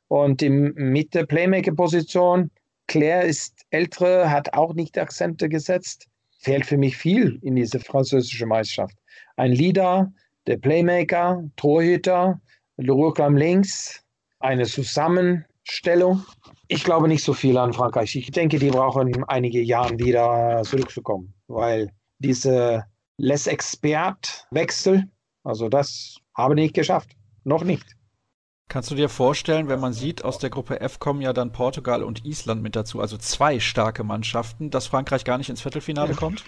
und in Mitte Playmaker-Position, Claire ist ältere, hat auch nicht Akzente gesetzt. Fehlt für mich viel in diese französische Meisterschaft. Ein Leader, der Playmaker, Torhüter, Rückraum links, eine Zusammenstellung. Ich glaube nicht so viel an Frankreich. Ich denke, die brauchen einige Jahre wieder zurückzukommen, weil diese Les Expert-Wechsel, also das habe ich nicht geschafft. Noch nicht. Kannst du dir vorstellen, wenn man sieht, aus der Gruppe F kommen ja dann Portugal und Island mit dazu, also zwei starke Mannschaften, dass Frankreich gar nicht ins Viertelfinale ja. kommt?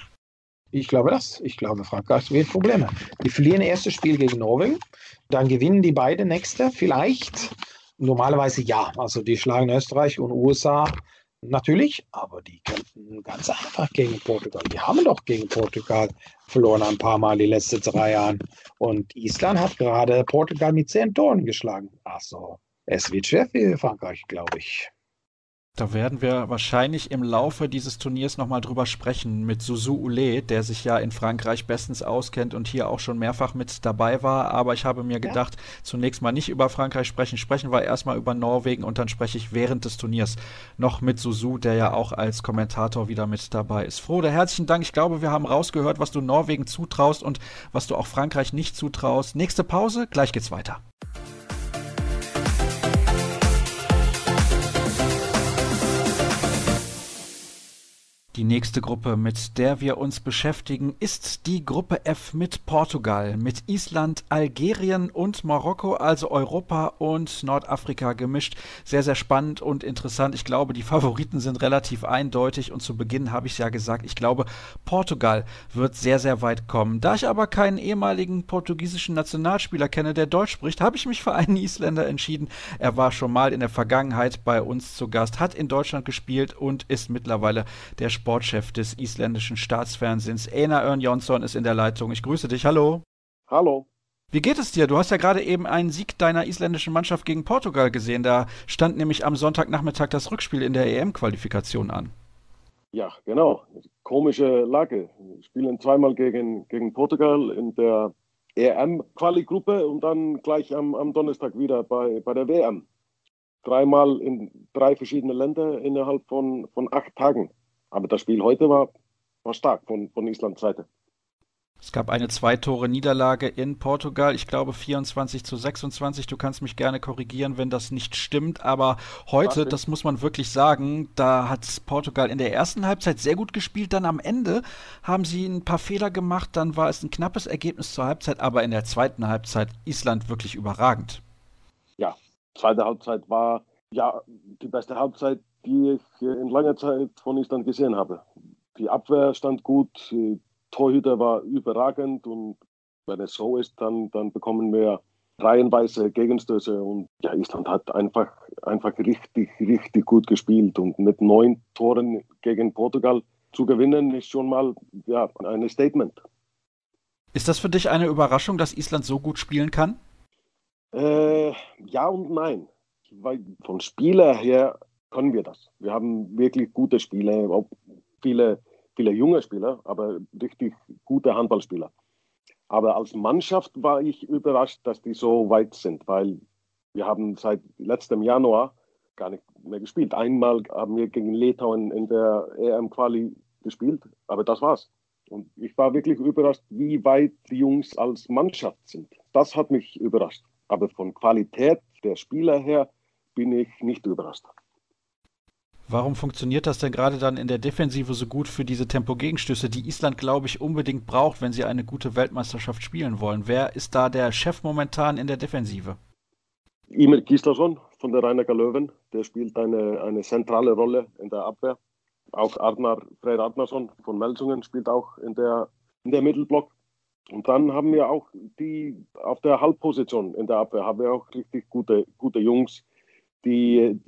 Ich glaube das. Ich glaube, Frankreich wird Probleme. Die verlieren erstes Spiel gegen Norwegen, dann gewinnen die beiden nächste vielleicht. Normalerweise ja. Also die schlagen Österreich und USA natürlich, aber die kämpfen ganz einfach gegen Portugal. Die haben doch gegen Portugal verloren ein paar Mal die letzten drei Jahre. Und Island hat gerade Portugal mit zehn Toren geschlagen. Also es wird schwer für Frankreich, glaube ich. Da werden wir wahrscheinlich im Laufe dieses Turniers nochmal drüber sprechen mit Suzu Ule, der sich ja in Frankreich bestens auskennt und hier auch schon mehrfach mit dabei war. Aber ich habe mir gedacht, ja. zunächst mal nicht über Frankreich sprechen. Sprechen wir erstmal über Norwegen und dann spreche ich während des Turniers noch mit Suzu, der ja auch als Kommentator wieder mit dabei ist. Frode, herzlichen Dank. Ich glaube, wir haben rausgehört, was du Norwegen zutraust und was du auch Frankreich nicht zutraust. Nächste Pause, gleich geht's weiter. Die nächste Gruppe, mit der wir uns beschäftigen, ist die Gruppe F mit Portugal, mit Island, Algerien und Marokko, also Europa und Nordafrika gemischt. Sehr, sehr spannend und interessant. Ich glaube, die Favoriten sind relativ eindeutig und zu Beginn habe ich es ja gesagt, ich glaube, Portugal wird sehr, sehr weit kommen. Da ich aber keinen ehemaligen portugiesischen Nationalspieler kenne, der Deutsch spricht, habe ich mich für einen Isländer entschieden. Er war schon mal in der Vergangenheit bei uns zu Gast, hat in Deutschland gespielt und ist mittlerweile der Sport Sportchef des isländischen Staatsfernsehens. Einar Örn Jonsson ist in der Leitung. Ich grüße dich. Hallo. Hallo. Wie geht es dir? Du hast ja gerade eben einen Sieg deiner isländischen Mannschaft gegen Portugal gesehen. Da stand nämlich am Sonntagnachmittag das Rückspiel in der EM-Qualifikation an. Ja, genau. Komische Lage. Wir spielen zweimal gegen, gegen Portugal in der EM-Quali-Gruppe und dann gleich am, am Donnerstag wieder bei, bei der WM. Dreimal in drei verschiedene Länder innerhalb von, von acht Tagen. Aber das Spiel heute war, war stark von, von Islands Seite. Es gab eine Zwei-Tore-Niederlage in Portugal, ich glaube 24 zu 26. Du kannst mich gerne korrigieren, wenn das nicht stimmt, aber heute, das muss man wirklich sagen, da hat Portugal in der ersten Halbzeit sehr gut gespielt, dann am Ende haben sie ein paar Fehler gemacht, dann war es ein knappes Ergebnis zur Halbzeit, aber in der zweiten Halbzeit Island wirklich überragend. Ja, zweite Halbzeit war ja die beste Halbzeit, die ich in langer Zeit von Island gesehen habe. Die Abwehr stand gut, Torhüter war überragend und wenn es so ist, dann, dann bekommen wir reihenweise Gegenstöße und ja, Island hat einfach, einfach richtig, richtig gut gespielt und mit neun Toren gegen Portugal zu gewinnen, ist schon mal ja, ein Statement. Ist das für dich eine Überraschung, dass Island so gut spielen kann? Äh, ja und nein. Weil von Spieler her können wir das. Wir haben wirklich gute Spieler, auch viele viele junge Spieler, aber richtig gute Handballspieler. Aber als Mannschaft war ich überrascht, dass die so weit sind, weil wir haben seit letztem Januar gar nicht mehr gespielt. Einmal haben wir gegen Litauen in der EM-Quali gespielt, aber das war's. Und ich war wirklich überrascht, wie weit die Jungs als Mannschaft sind. Das hat mich überrascht. Aber von Qualität der Spieler her bin ich nicht überrascht. Warum funktioniert das denn gerade dann in der Defensive so gut für diese Tempo-Gegenstöße, die Island, glaube ich, unbedingt braucht, wenn sie eine gute Weltmeisterschaft spielen wollen? Wer ist da der Chef momentan in der Defensive? Imir Gislason von der Rheinacker Löwen, der spielt eine, eine zentrale Rolle in der Abwehr. Auch Arnar, Freyr Arnarsson von Melsungen spielt auch in der, in der Mittelblock. Und dann haben wir auch die auf der Halbposition in der Abwehr haben wir auch richtig gute, gute Jungs die,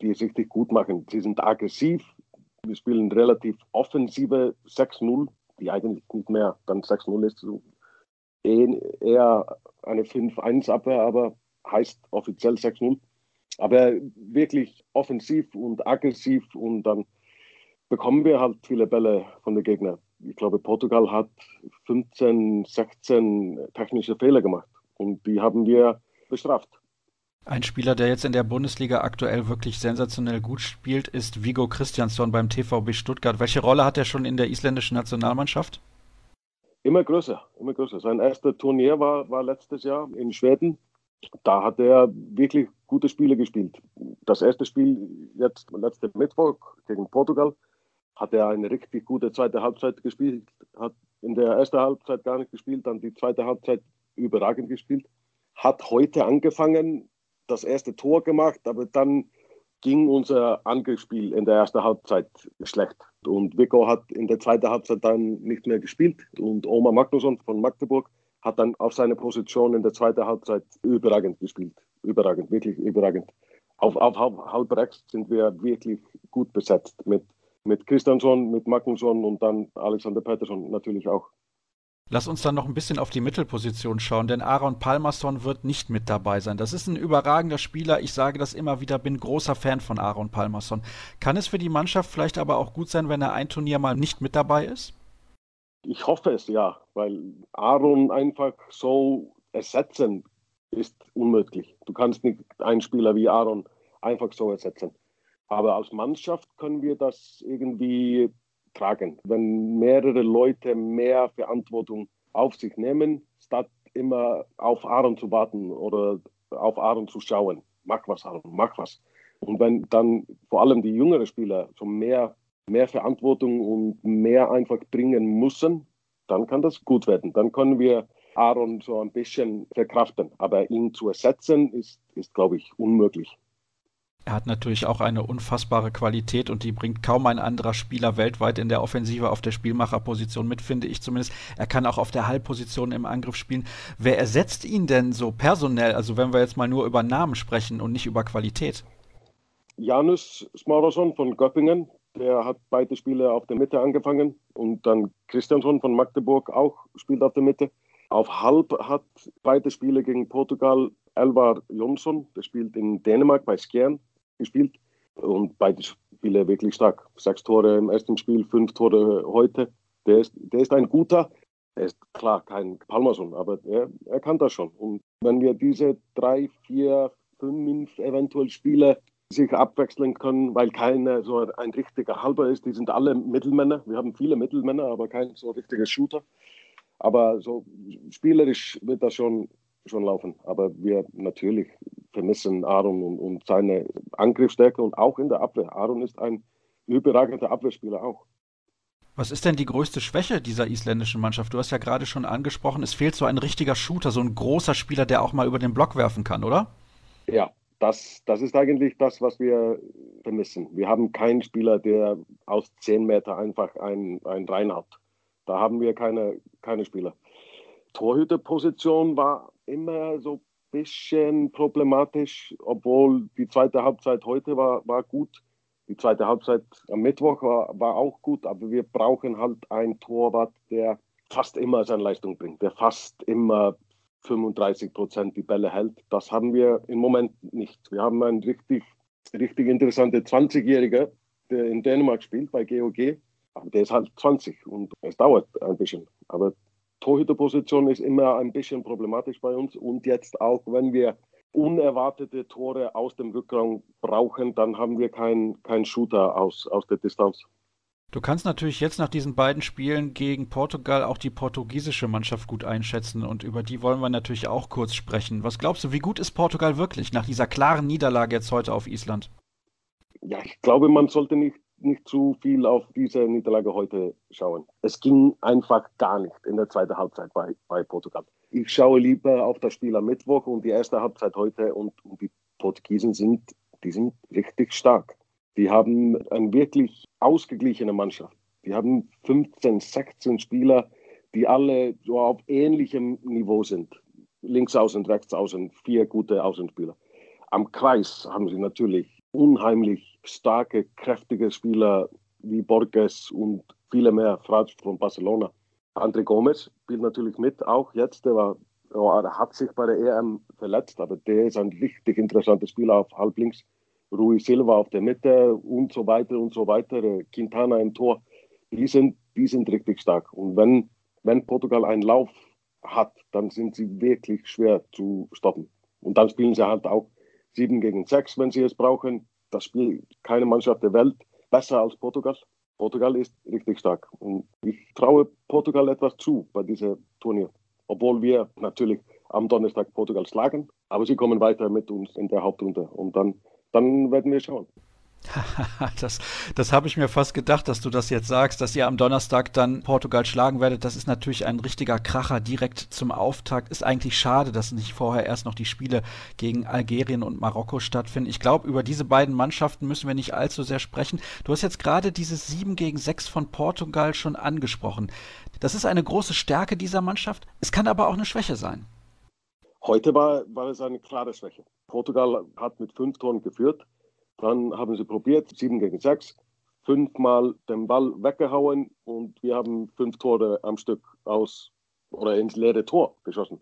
die es richtig gut machen. Sie sind aggressiv, wir spielen relativ offensive 6-0, die eigentlich nicht mehr dann 6-0 ist, so eher eine 5-1-Abwehr, aber heißt offiziell 6-0. Aber wirklich offensiv und aggressiv und dann bekommen wir halt viele Bälle von den Gegnern. Ich glaube, Portugal hat 15, 16 technische Fehler gemacht und die haben wir bestraft. Ein Spieler, der jetzt in der Bundesliga aktuell wirklich sensationell gut spielt, ist Vigo Christiansson beim TVB Stuttgart. Welche Rolle hat er schon in der isländischen Nationalmannschaft? Immer größer, immer größer. Sein erstes Turnier war, war letztes Jahr in Schweden. Da hat er wirklich gute Spiele gespielt. Das erste Spiel jetzt letzte Mittwoch gegen Portugal hat er eine richtig gute zweite Halbzeit gespielt. Hat in der ersten Halbzeit gar nicht gespielt, dann die zweite Halbzeit überragend gespielt. Hat heute angefangen, das erste Tor gemacht, aber dann ging unser Angriffsspiel in der ersten Halbzeit schlecht. Und Vico hat in der zweiten Halbzeit dann nicht mehr gespielt. Und Oma Magnusson von Magdeburg hat dann auf seine Position in der zweiten Halbzeit überragend gespielt. Überragend, wirklich überragend. Auf, auf halb rechts sind wir wirklich gut besetzt mit, mit Christiansson, mit Magnusson und dann Alexander Pettersson natürlich auch. Lass uns dann noch ein bisschen auf die Mittelposition schauen, denn Aaron Palmerson wird nicht mit dabei sein. Das ist ein überragender Spieler. Ich sage das immer wieder, bin großer Fan von Aaron Palmerson. Kann es für die Mannschaft vielleicht aber auch gut sein, wenn er ein Turnier mal nicht mit dabei ist? Ich hoffe es ja, weil Aaron einfach so ersetzen ist unmöglich. Du kannst nicht einen Spieler wie Aaron einfach so ersetzen. Aber als Mannschaft können wir das irgendwie tragen. Wenn mehrere Leute mehr Verantwortung auf sich nehmen, statt immer auf Aaron zu warten oder auf Aaron zu schauen. Mach was, Aaron, mach was. Und wenn dann vor allem die jüngeren Spieler so mehr, mehr Verantwortung und mehr einfach bringen müssen, dann kann das gut werden. Dann können wir Aaron so ein bisschen verkraften. Aber ihn zu ersetzen, ist, ist glaube ich, unmöglich. Er hat natürlich auch eine unfassbare Qualität und die bringt kaum ein anderer Spieler weltweit in der Offensive auf der Spielmacherposition mit, finde ich zumindest. Er kann auch auf der Halbposition im Angriff spielen. Wer ersetzt ihn denn so personell, also wenn wir jetzt mal nur über Namen sprechen und nicht über Qualität? Janus Smaroson von Göppingen, der hat beide Spiele auf der Mitte angefangen und dann Christiansson von Magdeburg auch spielt auf der Mitte. Auf halb hat beide Spiele gegen Portugal Elvar Jonsson, der spielt in Dänemark bei Skjern, gespielt. Und beide Spiele wirklich stark. Sechs Tore im ersten Spiel, fünf Tore heute. Der ist, der ist ein guter. Er ist klar kein Palmerson, aber er, er kann das schon. Und wenn wir diese drei, vier, fünf eventuell Spiele sich abwechseln können, weil keiner so ein richtiger Halber ist. Die sind alle Mittelmänner. Wir haben viele Mittelmänner, aber kein so richtiger Shooter. Aber so spielerisch wird das schon, schon laufen. Aber wir natürlich vermissen Aaron und, und seine Angriffsstärke und auch in der Abwehr. Aaron ist ein überragender Abwehrspieler auch. Was ist denn die größte Schwäche dieser isländischen Mannschaft? Du hast ja gerade schon angesprochen, es fehlt so ein richtiger Shooter, so ein großer Spieler, der auch mal über den Block werfen kann, oder? Ja, das, das ist eigentlich das, was wir vermissen. Wir haben keinen Spieler, der aus 10 Meter einfach einen, einen reinhaut. Da haben wir keine, keine Spieler. Torhüterposition war immer so ein bisschen problematisch, obwohl die zweite Halbzeit heute war, war gut. Die zweite Halbzeit am Mittwoch war, war auch gut, aber wir brauchen halt einen Torwart, der fast immer seine Leistung bringt, der fast immer 35 Prozent die Bälle hält. Das haben wir im Moment nicht. Wir haben einen richtig, richtig interessanten 20-Jähriger, der in Dänemark spielt bei GOG. Aber der ist halt 20 und es dauert ein bisschen. Aber Torhüterposition ist immer ein bisschen problematisch bei uns. Und jetzt auch, wenn wir unerwartete Tore aus dem Rückraum brauchen, dann haben wir keinen kein Shooter aus, aus der Distanz. Du kannst natürlich jetzt nach diesen beiden Spielen gegen Portugal auch die portugiesische Mannschaft gut einschätzen und über die wollen wir natürlich auch kurz sprechen. Was glaubst du, wie gut ist Portugal wirklich nach dieser klaren Niederlage jetzt heute auf Island? Ja, ich glaube, man sollte nicht, nicht zu viel auf diese Niederlage heute schauen. Es ging einfach gar nicht in der zweiten Halbzeit bei, bei Portugal. Ich schaue lieber auf das Spiel am Mittwoch und die erste Halbzeit heute und, und die Portugiesen sind, die sind richtig stark. Die haben eine wirklich ausgeglichene Mannschaft. Die haben 15, 16 Spieler, die alle so auf ähnlichem Niveau sind. Links außen, rechts außen, vier gute Außenspieler. Am Kreis haben sie natürlich unheimlich starke, kräftige Spieler wie Borges und viele mehr, Frage von Barcelona. André Gomez spielt natürlich mit, auch jetzt. Der war, er hat sich bei der EM verletzt, aber der ist ein richtig interessanter Spieler auf halblinks. Rui Silva auf der Mitte und so weiter und so weiter, Quintana im Tor, die sind, die sind richtig stark. Und wenn, wenn Portugal einen Lauf hat, dann sind sie wirklich schwer zu stoppen. Und dann spielen sie halt auch 7 gegen 6, wenn sie es brauchen. Das spielt keine Mannschaft der Welt besser als Portugal. Portugal ist richtig stark. Und ich traue Portugal etwas zu bei diesem Turnier. Obwohl wir natürlich am Donnerstag Portugal schlagen, aber sie kommen weiter mit uns in der Hauptrunde. Und dann dann werden wir schauen. das das habe ich mir fast gedacht, dass du das jetzt sagst, dass ihr am Donnerstag dann Portugal schlagen werdet. Das ist natürlich ein richtiger Kracher direkt zum Auftakt. Ist eigentlich schade, dass nicht vorher erst noch die Spiele gegen Algerien und Marokko stattfinden. Ich glaube, über diese beiden Mannschaften müssen wir nicht allzu sehr sprechen. Du hast jetzt gerade dieses 7 gegen 6 von Portugal schon angesprochen. Das ist eine große Stärke dieser Mannschaft. Es kann aber auch eine Schwäche sein. Heute war, war es eine klare Schwäche. Portugal hat mit fünf Toren geführt. Dann haben sie probiert, sieben gegen sechs, fünfmal den Ball weggehauen und wir haben fünf Tore am Stück aus oder ins leere Tor geschossen.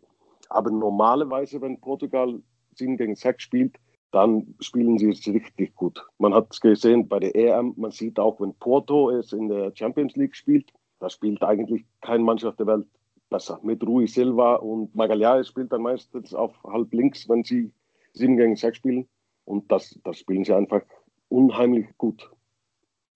Aber normalerweise, wenn Portugal sieben gegen sechs spielt, dann spielen sie es richtig gut. Man hat es gesehen bei der EM, man sieht auch, wenn Porto es in der Champions League spielt, da spielt eigentlich keine Mannschaft der Welt besser. Mit Rui Silva und Magalhães spielt dann meistens auf halb links, wenn sie 7 gegen 6 spielen. Und das, das spielen sie einfach unheimlich gut.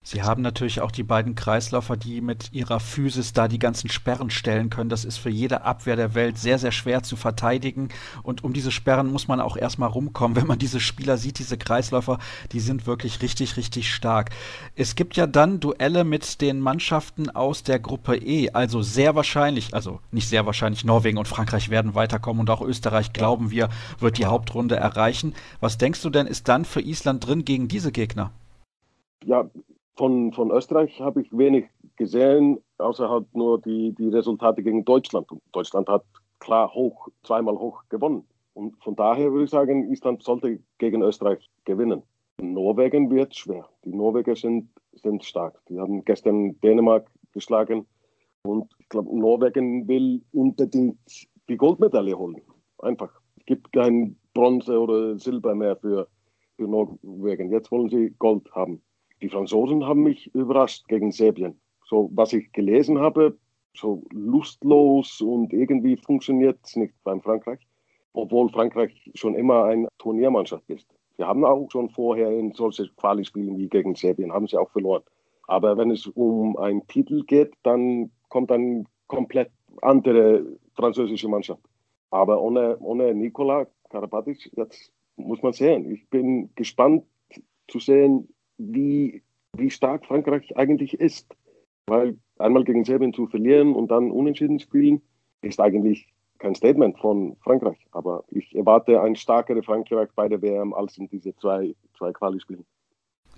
Sie haben natürlich auch die beiden Kreisläufer, die mit ihrer Physis da die ganzen Sperren stellen können. Das ist für jede Abwehr der Welt sehr, sehr schwer zu verteidigen. Und um diese Sperren muss man auch erstmal rumkommen. Wenn man diese Spieler sieht, diese Kreisläufer, die sind wirklich richtig, richtig stark. Es gibt ja dann Duelle mit den Mannschaften aus der Gruppe E. Also sehr wahrscheinlich, also nicht sehr wahrscheinlich, Norwegen und Frankreich werden weiterkommen und auch Österreich, glauben wir, wird die Hauptrunde erreichen. Was denkst du denn, ist dann für Island drin gegen diese Gegner? Ja, von, von Österreich habe ich wenig gesehen, außer halt nur die, die Resultate gegen Deutschland. Und Deutschland hat klar hoch, zweimal hoch gewonnen. Und von daher würde ich sagen, Island sollte gegen Österreich gewinnen. Norwegen wird schwer. Die Norweger sind, sind stark. Die haben gestern Dänemark geschlagen. Und ich glaube, Norwegen will unbedingt die Goldmedaille holen. Einfach. Es gibt kein Bronze oder Silber mehr für, für Norwegen. Jetzt wollen sie Gold haben. Die Franzosen haben mich überrascht gegen Serbien. So, was ich gelesen habe, so lustlos und irgendwie funktioniert es nicht beim Frankreich, obwohl Frankreich schon immer eine Turniermannschaft ist. Wir haben auch schon vorher in solche Quali-Spielen wie gegen Serbien, haben sie auch verloren. Aber wenn es um einen Titel geht, dann kommt eine komplett andere französische Mannschaft. Aber ohne, ohne Nikola Karabatic, jetzt muss man sehen. Ich bin gespannt zu sehen, wie, wie stark Frankreich eigentlich ist. Weil einmal gegen Serbien zu verlieren und dann unentschieden spielen, ist eigentlich kein Statement von Frankreich. Aber ich erwarte ein stärkeres Frankreich bei der WM als in diese zwei, zwei Quali-Spielen.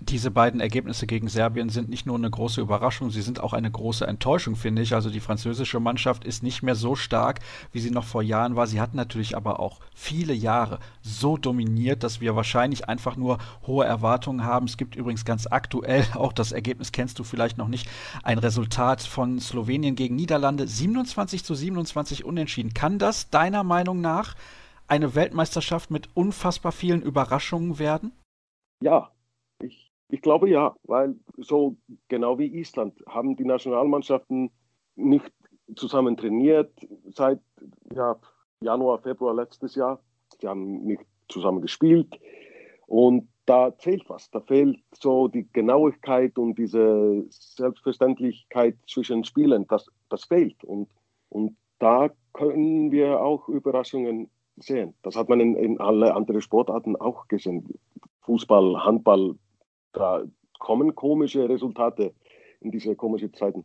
Diese beiden Ergebnisse gegen Serbien sind nicht nur eine große Überraschung, sie sind auch eine große Enttäuschung, finde ich. Also die französische Mannschaft ist nicht mehr so stark, wie sie noch vor Jahren war. Sie hat natürlich aber auch viele Jahre so dominiert, dass wir wahrscheinlich einfach nur hohe Erwartungen haben. Es gibt übrigens ganz aktuell, auch das Ergebnis kennst du vielleicht noch nicht, ein Resultat von Slowenien gegen Niederlande. 27 zu 27 unentschieden. Kann das deiner Meinung nach eine Weltmeisterschaft mit unfassbar vielen Überraschungen werden? Ja, ich, glaube ja, weil so genau wie Island haben die Nationalmannschaften nicht zusammen trainiert seit ja, Januar, Februar letztes Jahr. Sie haben nicht zusammen gespielt und da fehlt was. Da fehlt so die Genauigkeit und diese Selbstverständlichkeit zwischen Spielen. Das, das fehlt und, und da können wir auch Überraschungen sehen. Das hat man in, in alle anderen Sportarten auch gesehen. Fußball, Handball, da kommen komische Resultate in diese komischen Zeiten.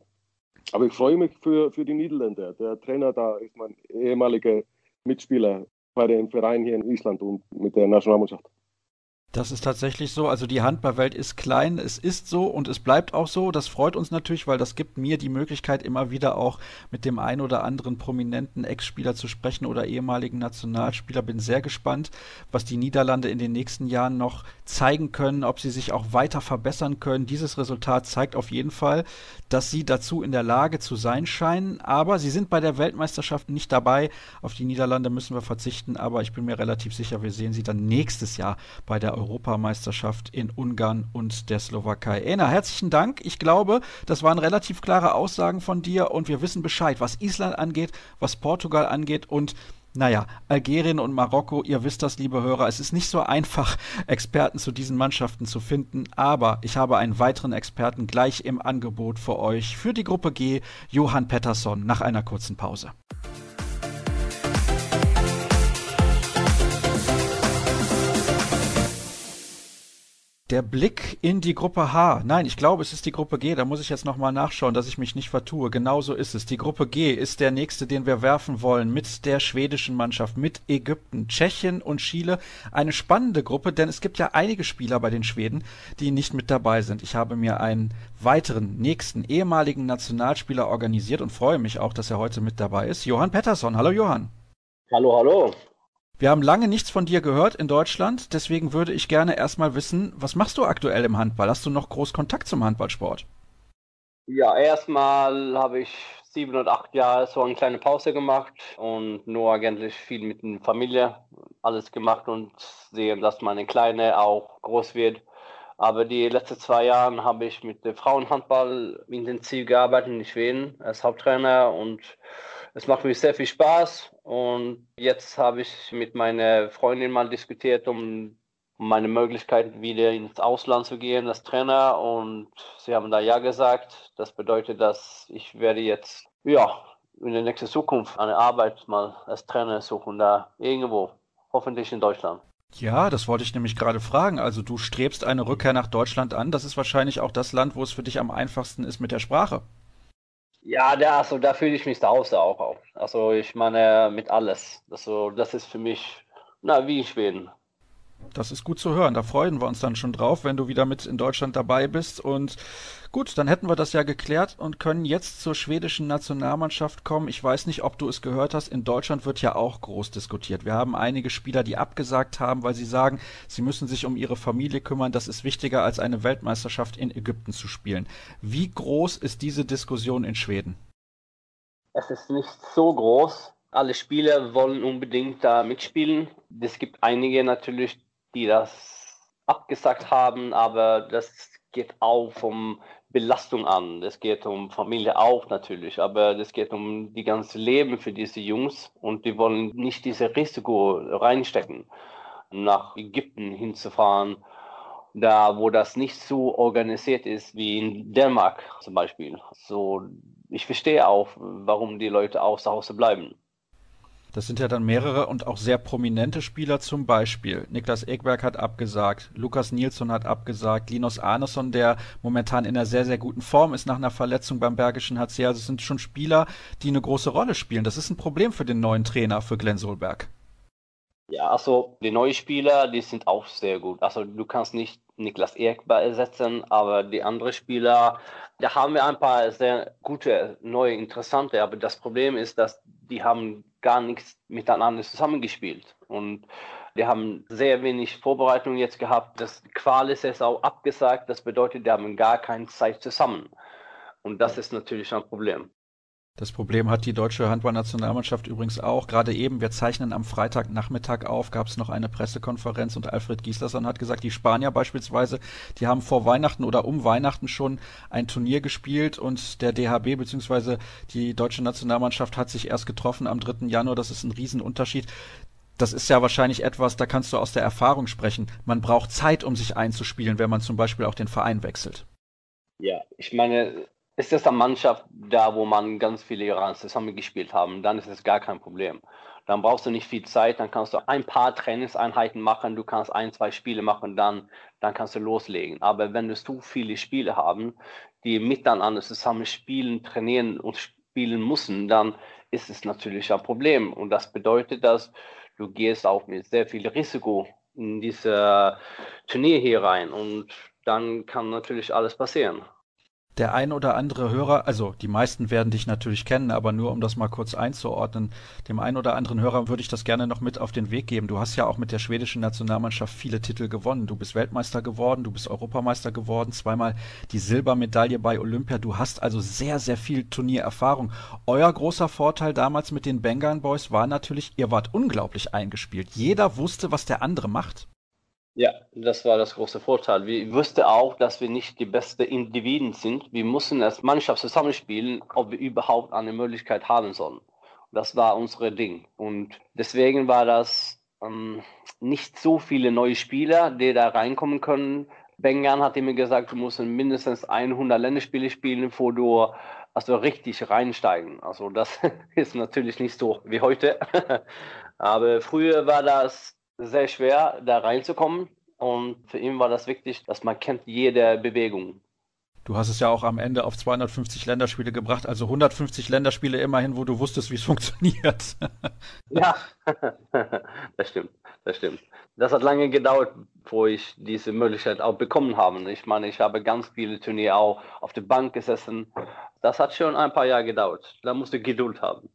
Aber ich freue mich für, für die Niederländer. Der Trainer da ist mein ehemaliger Mitspieler bei dem Verein hier in Island und mit der Nationalmannschaft. Das ist tatsächlich so. Also die Handballwelt ist klein, es ist so und es bleibt auch so. Das freut uns natürlich, weil das gibt mir die Möglichkeit, immer wieder auch mit dem ein oder anderen prominenten Ex-Spieler zu sprechen oder ehemaligen Nationalspieler. Bin sehr gespannt, was die Niederlande in den nächsten Jahren noch zeigen können, ob sie sich auch weiter verbessern können. Dieses Resultat zeigt auf jeden Fall, dass sie dazu in der Lage zu sein scheinen. Aber sie sind bei der Weltmeisterschaft nicht dabei. Auf die Niederlande müssen wir verzichten. Aber ich bin mir relativ sicher, wir sehen sie dann nächstes Jahr bei der Europameisterschaft in Ungarn und der Slowakei. Ena, herzlichen Dank. Ich glaube, das waren relativ klare Aussagen von dir und wir wissen Bescheid, was Island angeht, was Portugal angeht und naja, Algerien und Marokko, ihr wisst das, liebe Hörer, es ist nicht so einfach, Experten zu diesen Mannschaften zu finden, aber ich habe einen weiteren Experten gleich im Angebot für euch, für die Gruppe G, Johann Pettersson, nach einer kurzen Pause. Der Blick in die Gruppe H. Nein, ich glaube, es ist die Gruppe G. Da muss ich jetzt nochmal nachschauen, dass ich mich nicht vertue. Genauso ist es. Die Gruppe G ist der nächste, den wir werfen wollen. Mit der schwedischen Mannschaft, mit Ägypten, Tschechien und Chile. Eine spannende Gruppe, denn es gibt ja einige Spieler bei den Schweden, die nicht mit dabei sind. Ich habe mir einen weiteren, nächsten, ehemaligen Nationalspieler organisiert und freue mich auch, dass er heute mit dabei ist. Johann Pettersson. Hallo Johann. Hallo, hallo. Wir haben lange nichts von dir gehört in Deutschland, deswegen würde ich gerne erstmal wissen, was machst du aktuell im Handball? Hast du noch groß Kontakt zum Handballsport? Ja, erstmal habe ich sieben oder acht Jahre so eine kleine Pause gemacht und nur eigentlich viel mit der Familie alles gemacht und sehen, dass meine Kleine auch groß wird. Aber die letzten zwei Jahre habe ich mit dem Frauenhandball intensiv gearbeitet in Schweden als Haupttrainer und es macht mir sehr viel Spaß und jetzt habe ich mit meiner Freundin mal diskutiert, um meine Möglichkeit wieder ins Ausland zu gehen als Trainer und sie haben da ja gesagt. Das bedeutet, dass ich werde jetzt ja in der nächsten Zukunft eine Arbeit mal als Trainer suchen da irgendwo, hoffentlich in Deutschland. Ja, das wollte ich nämlich gerade fragen. Also du strebst eine Rückkehr nach Deutschland an. Das ist wahrscheinlich auch das Land, wo es für dich am einfachsten ist mit der Sprache. Ja, da, also, da fühle ich mich zu Hause auch. Also ich meine mit alles. Also das ist für mich, na, wie in Schweden. Das ist gut zu hören. Da freuen wir uns dann schon drauf, wenn du wieder mit in Deutschland dabei bist. Und gut, dann hätten wir das ja geklärt und können jetzt zur schwedischen Nationalmannschaft kommen. Ich weiß nicht, ob du es gehört hast. In Deutschland wird ja auch groß diskutiert. Wir haben einige Spieler, die abgesagt haben, weil sie sagen, sie müssen sich um ihre Familie kümmern. Das ist wichtiger, als eine Weltmeisterschaft in Ägypten zu spielen. Wie groß ist diese Diskussion in Schweden? Es ist nicht so groß. Alle Spieler wollen unbedingt da mitspielen. Es gibt einige natürlich, die das abgesagt haben, aber das geht auch um Belastung an. Es geht um Familie auch natürlich, aber es geht um die ganze Leben für diese Jungs und die wollen nicht diese Risiko reinstecken, nach Ägypten hinzufahren, da wo das nicht so organisiert ist wie in Dänemark zum Beispiel. So, ich verstehe auch, warum die Leute auch zu Hause bleiben. Das sind ja dann mehrere und auch sehr prominente Spieler zum Beispiel. Niklas Ekberg hat abgesagt, Lukas Nilsson hat abgesagt, Linus Arneson, der momentan in einer sehr, sehr guten Form ist nach einer Verletzung beim Bergischen HC. Also es sind schon Spieler, die eine große Rolle spielen. Das ist ein Problem für den neuen Trainer, für Glenn Solberg. Ja, also die neuen Spieler, die sind auch sehr gut. Also du kannst nicht Niklas Ekberg ersetzen, aber die anderen Spieler, da haben wir ein paar sehr gute, neue, interessante. Aber das Problem ist, dass die haben gar nichts miteinander zusammengespielt. Und die haben sehr wenig Vorbereitung jetzt gehabt. Das Qual ist jetzt auch abgesagt. Das bedeutet, die haben gar keine Zeit zusammen. Und das ist natürlich ein Problem. Das Problem hat die deutsche Handballnationalmannschaft übrigens auch. Gerade eben, wir zeichnen am Freitagnachmittag auf, gab es noch eine Pressekonferenz und Alfred Gislason hat gesagt, die Spanier beispielsweise, die haben vor Weihnachten oder um Weihnachten schon ein Turnier gespielt und der DHB bzw. die deutsche Nationalmannschaft hat sich erst getroffen am 3. Januar. Das ist ein Riesenunterschied. Das ist ja wahrscheinlich etwas, da kannst du aus der Erfahrung sprechen. Man braucht Zeit, um sich einzuspielen, wenn man zum Beispiel auch den Verein wechselt. Ja, ich meine, ist es eine Mannschaft da, wo man ganz viele Jahre zusammengespielt haben, dann ist es gar kein Problem. Dann brauchst du nicht viel Zeit, dann kannst du ein paar Trainingseinheiten machen, du kannst ein, zwei Spiele machen, dann, dann kannst du loslegen. Aber wenn du so viele Spiele haben, die miteinander zusammen spielen, trainieren und spielen müssen, dann ist es natürlich ein Problem. Und das bedeutet, dass du gehst auch mit sehr viel Risiko in dieses Turnier hier rein und dann kann natürlich alles passieren der ein oder andere Hörer, also die meisten werden dich natürlich kennen, aber nur um das mal kurz einzuordnen, dem ein oder anderen Hörer würde ich das gerne noch mit auf den Weg geben. Du hast ja auch mit der schwedischen Nationalmannschaft viele Titel gewonnen. Du bist Weltmeister geworden, du bist Europameister geworden, zweimal die Silbermedaille bei Olympia. Du hast also sehr, sehr viel Turniererfahrung. Euer großer Vorteil damals mit den Bengal Boys war natürlich, ihr wart unglaublich eingespielt. Jeder wusste, was der andere macht. Ja, das war das große Vorteil. Wir wussten auch, dass wir nicht die besten Individuen sind. Wir mussten als Mannschaft zusammenspielen, ob wir überhaupt eine Möglichkeit haben sollen. Das war unser Ding. Und deswegen war das ähm, nicht so viele neue Spieler, die da reinkommen können. Bengan hat immer gesagt, du musst mindestens 100 Länderspiele spielen, bevor du also richtig reinsteigen. Also das ist natürlich nicht so wie heute. Aber früher war das sehr schwer, da reinzukommen. Und für ihn war das wichtig, dass man kennt jede Bewegung. Du hast es ja auch am Ende auf 250 Länderspiele gebracht, also 150 Länderspiele immerhin, wo du wusstest, wie es funktioniert. ja, das stimmt, das stimmt. Das hat lange gedauert, wo ich diese Möglichkeit auch bekommen habe. Ich meine, ich habe ganz viele Turniere auch auf der Bank gesessen. Das hat schon ein paar Jahre gedauert. Da musst du Geduld haben.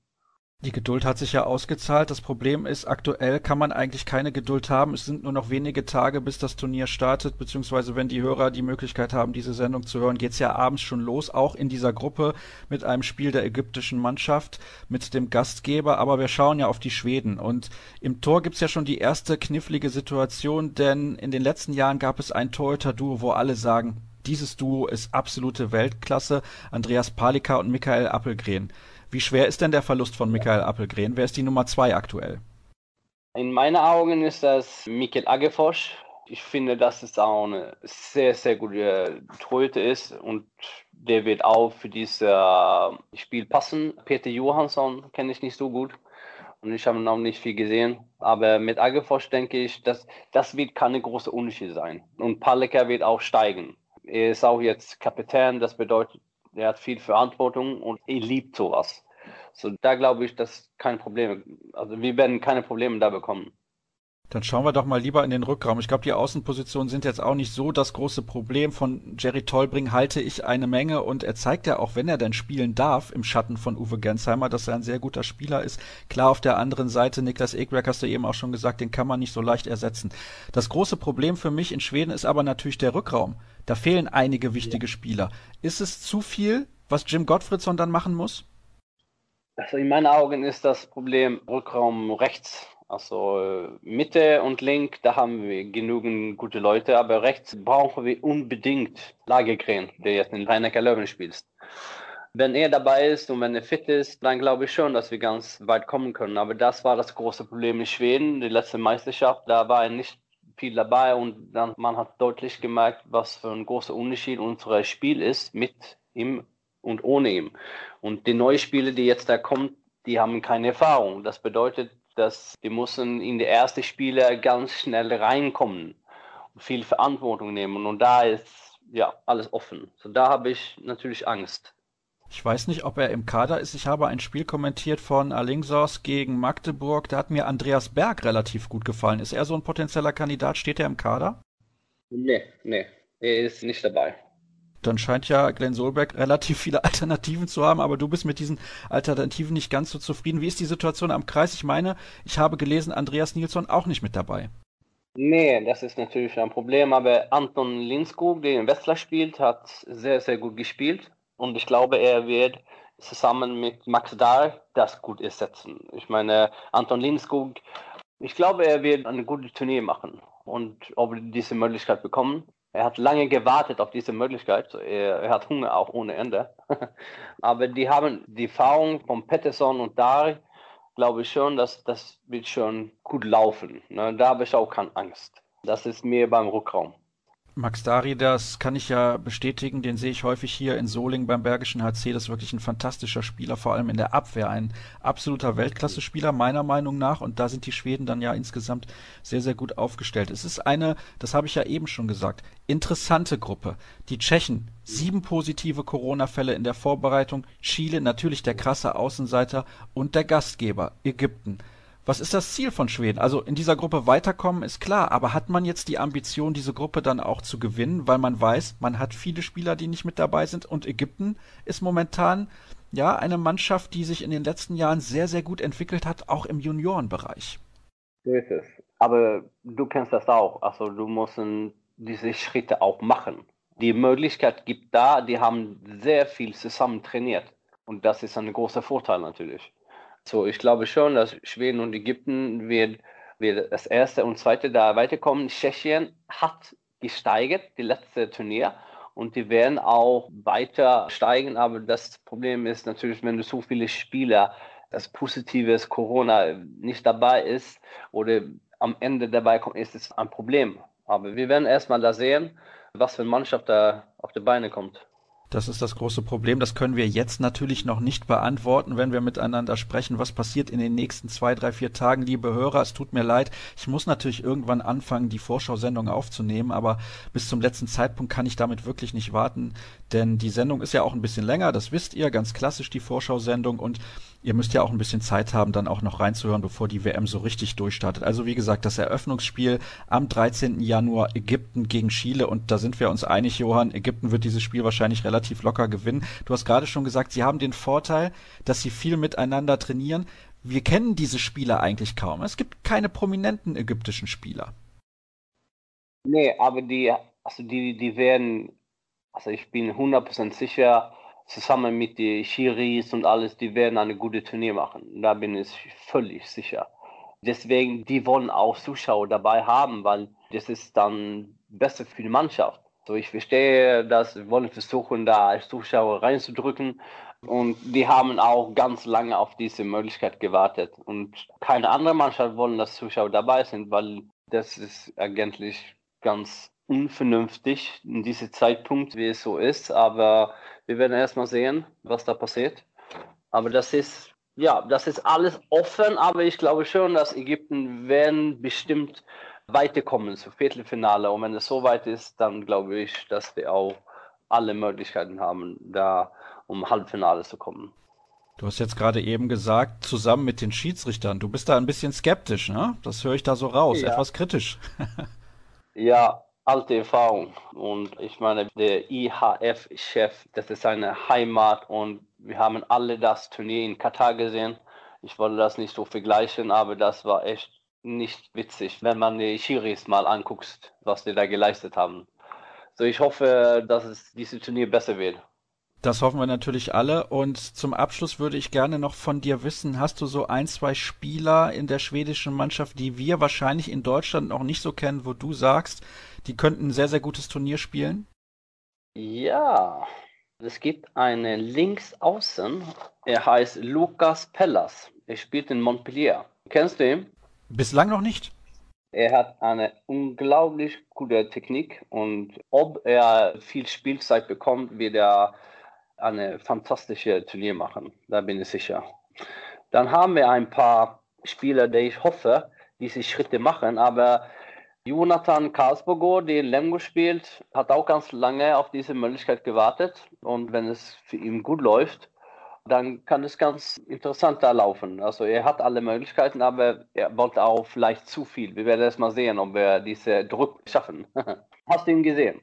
Die Geduld hat sich ja ausgezahlt. Das Problem ist, aktuell kann man eigentlich keine Geduld haben. Es sind nur noch wenige Tage, bis das Turnier startet, beziehungsweise wenn die Hörer die Möglichkeit haben, diese Sendung zu hören, geht's ja abends schon los, auch in dieser Gruppe mit einem Spiel der ägyptischen Mannschaft, mit dem Gastgeber. Aber wir schauen ja auf die Schweden. Und im Tor gibt's ja schon die erste knifflige Situation, denn in den letzten Jahren gab es ein Torhüter-Duo, wo alle sagen, dieses Duo ist absolute Weltklasse. Andreas Palika und Michael Appelgren. Wie schwer ist denn der Verlust von Michael Appelgren? Wer ist die Nummer zwei aktuell? In meinen Augen ist das Michael Agefosch. Ich finde, dass es auch eine sehr, sehr gute Torhüter ist und der wird auch für dieses äh, Spiel passen. Peter Johansson kenne ich nicht so gut und ich habe noch nicht viel gesehen. Aber mit Agefosch denke ich, dass das wird keine große Unterschied sein. Und Paleka wird auch steigen. Er ist auch jetzt Kapitän, das bedeutet, er hat viel Verantwortung und er liebt sowas. So, da glaube ich, dass kein Problem, also wir werden keine Probleme da bekommen. Dann schauen wir doch mal lieber in den Rückraum. Ich glaube, die Außenpositionen sind jetzt auch nicht so das große Problem. Von Jerry Tolbring halte ich eine Menge und er zeigt ja auch, wenn er denn spielen darf, im Schatten von Uwe Gensheimer, dass er ein sehr guter Spieler ist. Klar, auf der anderen Seite, Niklas Ekberg hast du eben auch schon gesagt, den kann man nicht so leicht ersetzen. Das große Problem für mich in Schweden ist aber natürlich der Rückraum. Da fehlen einige wichtige ja. Spieler. Ist es zu viel, was Jim Gottfriedson dann machen muss? Also in meinen Augen ist das Problem Rückraum rechts. Also äh, Mitte und Link, da haben wir genügend gute Leute, aber rechts brauchen wir unbedingt Lagergren, der jetzt in Rhein-Neckar Löwen spielt. Wenn er dabei ist und wenn er fit ist, dann glaube ich schon, dass wir ganz weit kommen können. Aber das war das große Problem in Schweden, die letzte Meisterschaft. Da war er nicht viel dabei und dann, man hat deutlich gemerkt, was für ein großer Unterschied unser Spiel ist mit ihm und ohne ihm. Und die neuen Spiele, die jetzt da kommen, die haben keine Erfahrung. Das bedeutet, dass die müssen in die ersten Spiele ganz schnell reinkommen und viel Verantwortung nehmen. Und da ist ja alles offen. So da habe ich natürlich Angst. Ich weiß nicht, ob er im Kader ist. Ich habe ein Spiel kommentiert von Alingsos gegen Magdeburg. Da hat mir Andreas Berg relativ gut gefallen. Ist er so ein potenzieller Kandidat? Steht er im Kader? Nee, nee, er ist nicht dabei. Dann scheint ja Glenn Solberg relativ viele Alternativen zu haben, aber du bist mit diesen Alternativen nicht ganz so zufrieden. Wie ist die Situation am Kreis? Ich meine, ich habe gelesen, Andreas Nilsson auch nicht mit dabei. Nee, das ist natürlich ein Problem, aber Anton Linskog, der in Wetzlar spielt, hat sehr, sehr gut gespielt. Und ich glaube, er wird zusammen mit Max Dahl das gut ersetzen. Ich meine, Anton Lindskog, ich glaube, er wird eine gute Turnier machen. Und ob wir diese Möglichkeit bekommen, er hat lange gewartet auf diese Möglichkeit. Er, hat Hunger auch ohne Ende. Aber die haben die Erfahrung von Pettersson und Dahl, glaube ich schon, dass das wird schon gut laufen. Ne? Da habe ich auch keine Angst. Das ist mir beim Rückraum. Max Dari, das kann ich ja bestätigen, den sehe ich häufig hier in Solingen beim Bergischen HC. Das ist wirklich ein fantastischer Spieler, vor allem in der Abwehr. Ein absoluter Weltklasse-Spieler, meiner Meinung nach. Und da sind die Schweden dann ja insgesamt sehr, sehr gut aufgestellt. Es ist eine, das habe ich ja eben schon gesagt, interessante Gruppe. Die Tschechen, sieben positive Corona-Fälle in der Vorbereitung. Chile, natürlich der krasse Außenseiter. Und der Gastgeber, Ägypten. Was ist das Ziel von Schweden? Also in dieser Gruppe weiterkommen ist klar, aber hat man jetzt die Ambition, diese Gruppe dann auch zu gewinnen, weil man weiß, man hat viele Spieler, die nicht mit dabei sind und Ägypten ist momentan ja eine Mannschaft, die sich in den letzten Jahren sehr, sehr gut entwickelt hat, auch im Juniorenbereich. So ist es. Aber du kennst das auch. Also du musst diese Schritte auch machen. Die Möglichkeit gibt da, die haben sehr viel zusammen trainiert. Und das ist ein großer Vorteil natürlich. So, ich glaube schon, dass Schweden und Ägypten wird, wird das erste und zweite da weiterkommen. Tschechien hat gesteigert, die letzte Turnier. Und die werden auch weiter steigen. Aber das Problem ist natürlich, wenn du so viele Spieler, das positives Corona nicht dabei ist oder am Ende dabei kommt, ist es ein Problem. Aber wir werden erstmal da sehen, was für eine Mannschaft da auf die Beine kommt. Das ist das große Problem. Das können wir jetzt natürlich noch nicht beantworten, wenn wir miteinander sprechen. Was passiert in den nächsten zwei, drei, vier Tagen, liebe Hörer? Es tut mir leid. Ich muss natürlich irgendwann anfangen, die Vorschau-Sendung aufzunehmen, aber bis zum letzten Zeitpunkt kann ich damit wirklich nicht warten, denn die Sendung ist ja auch ein bisschen länger. Das wisst ihr, ganz klassisch die Vorschau-Sendung und ihr müsst ja auch ein bisschen Zeit haben, dann auch noch reinzuhören, bevor die WM so richtig durchstartet. Also wie gesagt, das Eröffnungsspiel am 13. Januar Ägypten gegen Chile und da sind wir uns einig, Johann, Ägypten wird dieses Spiel wahrscheinlich relativ locker gewinnen. Du hast gerade schon gesagt, sie haben den Vorteil, dass sie viel miteinander trainieren. Wir kennen diese Spieler eigentlich kaum. Es gibt keine prominenten ägyptischen Spieler. Nee, aber die, also die, die werden, also ich bin 100% sicher, zusammen mit den Chiris und alles, die werden eine gute Turnier machen. Da bin ich völlig sicher. Deswegen, die wollen auch Zuschauer dabei haben, weil das ist dann besser für die Mannschaft. So, ich verstehe, dass wir wollen versuchen, da als Zuschauer reinzudrücken. Und die haben auch ganz lange auf diese Möglichkeit gewartet. Und keine andere Mannschaft wollen, dass Zuschauer dabei sind, weil das ist eigentlich ganz unvernünftig in diesem Zeitpunkt, wie es so ist. Aber wir werden erstmal sehen, was da passiert. Aber das ist, ja, das ist alles offen, aber ich glaube schon, dass Ägypten werden bestimmt weiterkommen zum Viertelfinale. Und wenn es so weit ist, dann glaube ich, dass wir auch alle Möglichkeiten haben, da um Halbfinale zu kommen. Du hast jetzt gerade eben gesagt, zusammen mit den Schiedsrichtern, du bist da ein bisschen skeptisch, ne? Das höre ich da so raus, ja. etwas kritisch. ja, alte Erfahrung. Und ich meine, der IHF-Chef, das ist seine Heimat und wir haben alle das Turnier in Katar gesehen. Ich wollte das nicht so vergleichen, aber das war echt nicht witzig, wenn man die Chiris mal anguckt, was die da geleistet haben. So, ich hoffe, dass es dieses Turnier besser wird. Das hoffen wir natürlich alle. Und zum Abschluss würde ich gerne noch von dir wissen, hast du so ein, zwei Spieler in der schwedischen Mannschaft, die wir wahrscheinlich in Deutschland noch nicht so kennen, wo du sagst, die könnten ein sehr, sehr gutes Turnier spielen? Ja, es gibt einen Linksaußen, er heißt Lukas Pellas. Er spielt in Montpellier. Kennst du ihn? Bislang noch nicht. Er hat eine unglaublich gute Technik und ob er viel Spielzeit bekommt, wird er eine fantastische Turnier machen. Da bin ich sicher. Dann haben wir ein paar Spieler, die ich hoffe, diese Schritte machen, aber Jonathan Karlsburger, der in Lemgo spielt, hat auch ganz lange auf diese Möglichkeit gewartet und wenn es für ihn gut läuft, dann kann es ganz interessant da laufen. Also er hat alle Möglichkeiten, aber er wollte auch vielleicht zu viel. Wir werden erst mal sehen, ob wir diese Druck schaffen. Hast du ihn gesehen?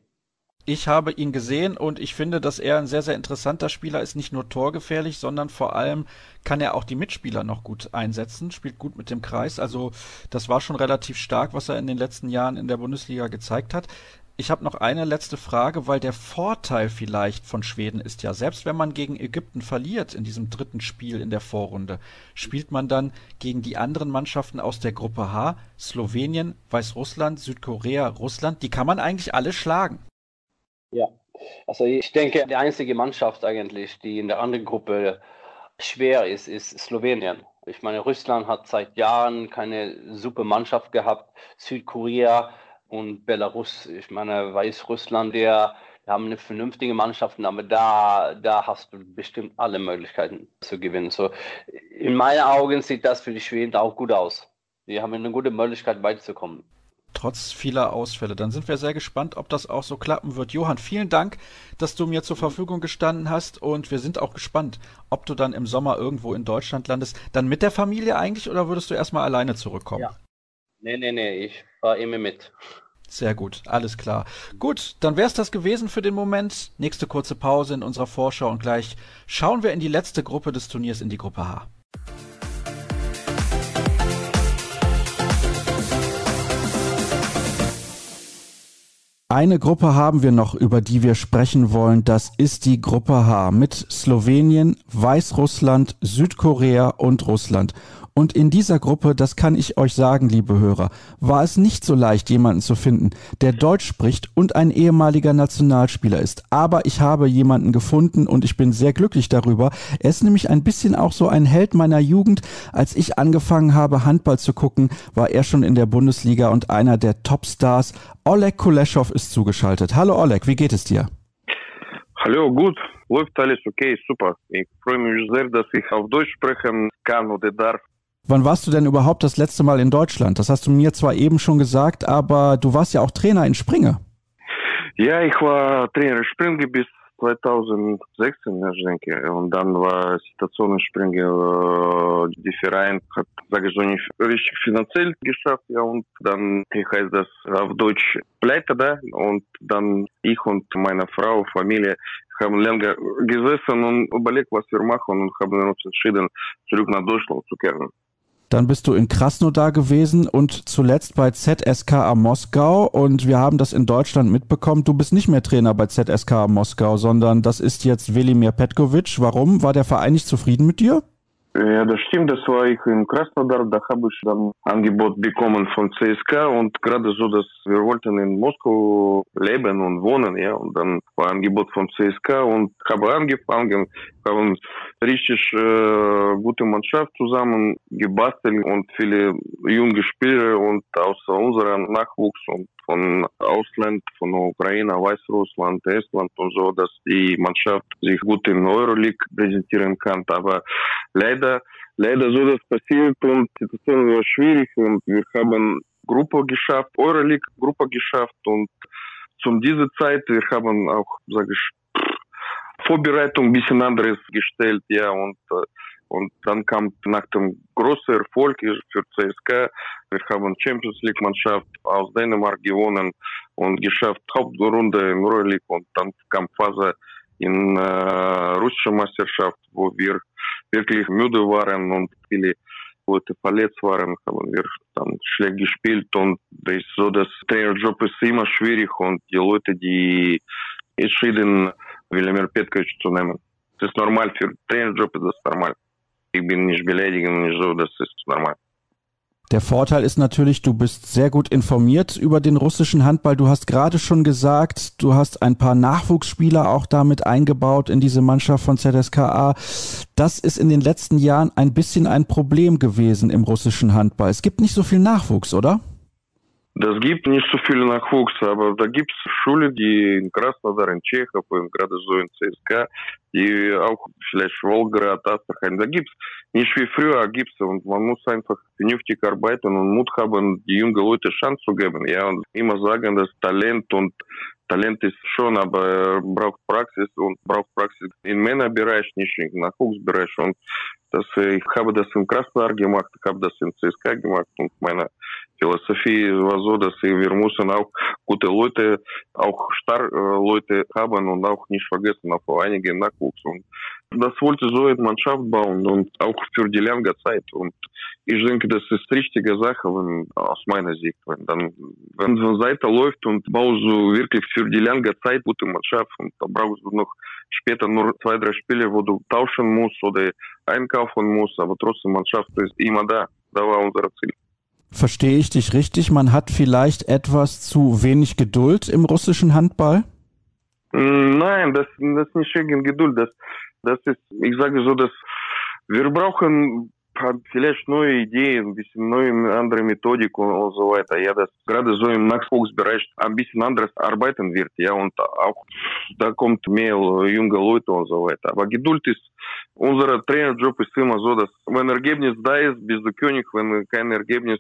Ich habe ihn gesehen und ich finde, dass er ein sehr, sehr interessanter Spieler ist. Nicht nur torgefährlich, sondern vor allem kann er auch die Mitspieler noch gut einsetzen, spielt gut mit dem Kreis. Also das war schon relativ stark, was er in den letzten Jahren in der Bundesliga gezeigt hat. Ich habe noch eine letzte Frage, weil der Vorteil vielleicht von Schweden ist ja, selbst wenn man gegen Ägypten verliert in diesem dritten Spiel in der Vorrunde, spielt man dann gegen die anderen Mannschaften aus der Gruppe H, Slowenien, Weißrussland, Südkorea, Russland, die kann man eigentlich alle schlagen. Ja, also ich denke, die einzige Mannschaft eigentlich, die in der anderen Gruppe schwer ist, ist Slowenien. Ich meine, Russland hat seit Jahren keine super Mannschaft gehabt. Südkorea und Belarus, ich meine, Weißrussland, der haben eine vernünftige Mannschaft, aber da, da hast du bestimmt alle Möglichkeiten zu gewinnen. So, in meinen Augen sieht das für die Schweden auch gut aus. Die haben eine gute Möglichkeit weiterzukommen trotz vieler Ausfälle. Dann sind wir sehr gespannt, ob das auch so klappen wird. Johann, vielen Dank, dass du mir zur Verfügung gestanden hast und wir sind auch gespannt, ob du dann im Sommer irgendwo in Deutschland landest. Dann mit der Familie eigentlich oder würdest du erstmal alleine zurückkommen? Ja. Nee, nee, nee, ich fahre immer mit. Sehr gut, alles klar. Gut, dann wäre es das gewesen für den Moment. Nächste kurze Pause in unserer Vorschau und gleich schauen wir in die letzte Gruppe des Turniers, in die Gruppe H. Eine Gruppe haben wir noch, über die wir sprechen wollen. Das ist die Gruppe H mit Slowenien, Weißrussland, Südkorea und Russland. Und in dieser Gruppe, das kann ich euch sagen, liebe Hörer, war es nicht so leicht, jemanden zu finden, der Deutsch spricht und ein ehemaliger Nationalspieler ist. Aber ich habe jemanden gefunden und ich bin sehr glücklich darüber. Er ist nämlich ein bisschen auch so ein Held meiner Jugend. Als ich angefangen habe, Handball zu gucken, war er schon in der Bundesliga und einer der Topstars. Oleg Kuleschow ist zugeschaltet. Hallo Oleg, wie geht es dir? Hallo, gut. Läuft alles okay, super. Ich freue mich sehr, dass ich auf Deutsch sprechen kann oder darf. Wann warst du denn überhaupt das letzte Mal in Deutschland? Das hast du mir zwar eben schon gesagt, aber du warst ja auch Trainer in Springe. Ja, ich war Trainer in Springe bis 2016, ich denke. Und dann war Situation in Springe, äh, die Verein hat, sage ich so, nicht richtig finanziell geschafft. Ja, und dann heißt das auf Deutsch Pleite, da. Und dann ich und meine Frau, Familie haben länger gesessen und überlegt, was wir machen und haben uns entschieden, zurück nach Deutschland zu kehren. Dann bist du in Krasnodar gewesen und zuletzt bei ZSKA Moskau. Und wir haben das in Deutschland mitbekommen. Du bist nicht mehr Trainer bei ZSKA Moskau, sondern das ist jetzt Velimir Petkovic. Warum? War der Verein nicht zufrieden mit dir? Ja, das stimmt, das war ich in Krasnodar, da habe ich dann Angebot bekommen von CSK und gerade so, dass wir wollten in Moskau leben und wohnen, ja, und dann war Angebot von CSK und habe angefangen, haben richtig äh, gute Mannschaft zusammen gebastelt und viele junge Spieler und aus unserem Nachwuchs und von Ausland, von Ukraine, Weißrussland, Estland und so, dass die Mannschaft sich gut in Euroleague präsentieren kann. Aber leider, leider so das passiert und die Situation war schwierig und wir haben Gruppe geschafft, Euroleague Gruppe geschafft und zu dieser Zeit, wir haben auch, sage ich, Vorbereitung ein bisschen anderes gestellt, ja, und und dann kam nach dem großen Erfolg für CSK, wir haben Champions League Mannschaft aus Dänemark gewonnen und geschafft Hauptrunde in Euroleague und dann kam Phase in äh, russischer Meisterschaft, wo wir wirklich müde waren und viele Leute verletzt waren, haben wir dann schlecht gespielt und das ist so, dass Trainerjob ist immer schwierig und die Leute, die entschieden Wladimir Petkovic zu nehmen. Das ist normal für Trainerjob, das ist normal. Ich bin nicht beleidigend, nicht so, das ist normal. Der Vorteil ist natürlich, du bist sehr gut informiert über den russischen Handball. Du hast gerade schon gesagt, du hast ein paar Nachwuchsspieler auch damit eingebaut in diese Mannschaft von ZSKA. Das ist in den letzten Jahren ein bisschen ein Problem gewesen im russischen Handball. Es gibt nicht so viel Nachwuchs, oder? Das gibt nicht so viel Nachwuchs, aber da gibt es Schulen, die in Krasnodar, in Tschechow gerade so in CSK, die auch vielleicht Wolgrad, Astrachan, da gibt es nicht wie früher gibt's und man muss einfach vernünftig arbeiten und Mut haben, die jungen Leute Chance zu geben, ja, und immer sagen, dass Talent und Talent ist schon, aber er braucht Praxis und braucht Praxis. Im Männerbereich, nicht im Nachwuchsbereich und das, ich habe das in Krasnodar gemacht, ich habe das in CSK gemacht und meine Philosophie war so, dass wir müssen auch gute Leute, auch starke Leute haben und auch nicht vergessen auf einige Nachwuchs. Und das wollte so eine Mannschaft bauen und auch für die lange Zeit. Und ich denke, das ist richtige Sache, wenn, aus meiner Sicht. Wenn dann, wenn so Seite läuft und baust du wirklich für die lange Zeit gute Mannschaft und da brauchst du noch später nur zwei, drei Spiele, wo du tauschen musst oder einkaufen musst, aber trotzdem Mannschaft ist immer da. Da war unser Ziel. Verstehe ich dich richtig? Man hat vielleicht etwas zu wenig Geduld im russischen Handball? Nein, das, das ist nicht wegen Geduld. Das, das ist, ich sage so, dass wir brauchen vielleicht neue Ideen, ein bisschen neue andere Methodik und, so weiter. Ja, dass gerade so im Nachwuchsbereich ein bisschen anders arbeiten wird. Ja, und auch da kommt mehr junge Leute und so weiter. Aber Geduld ist, unser Trainerjob ist immer so, dass wenn Ergebnis da ist, bist du König, wenn kein Ergebnis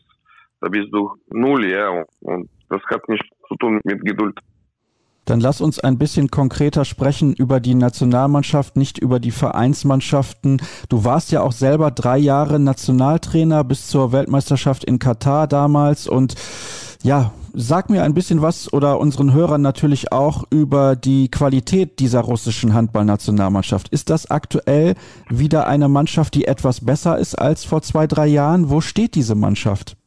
da bist null, ja. Und das hat nichts zu tun mit Geduld. Dann lass uns ein bisschen konkreter sprechen über die Nationalmannschaft, nicht über die Vereinsmannschaften. Du warst ja auch selber drei Jahre Nationaltrainer bis zur Weltmeisterschaft in Katar damals und ja, sag mir ein bisschen was oder unseren Hörern natürlich auch über die Qualität dieser russischen Handballnationalmannschaft. Ist das aktuell wieder eine Mannschaft, die etwas besser ist als vor zwei, drei Jahren? Wo steht diese Mannschaft?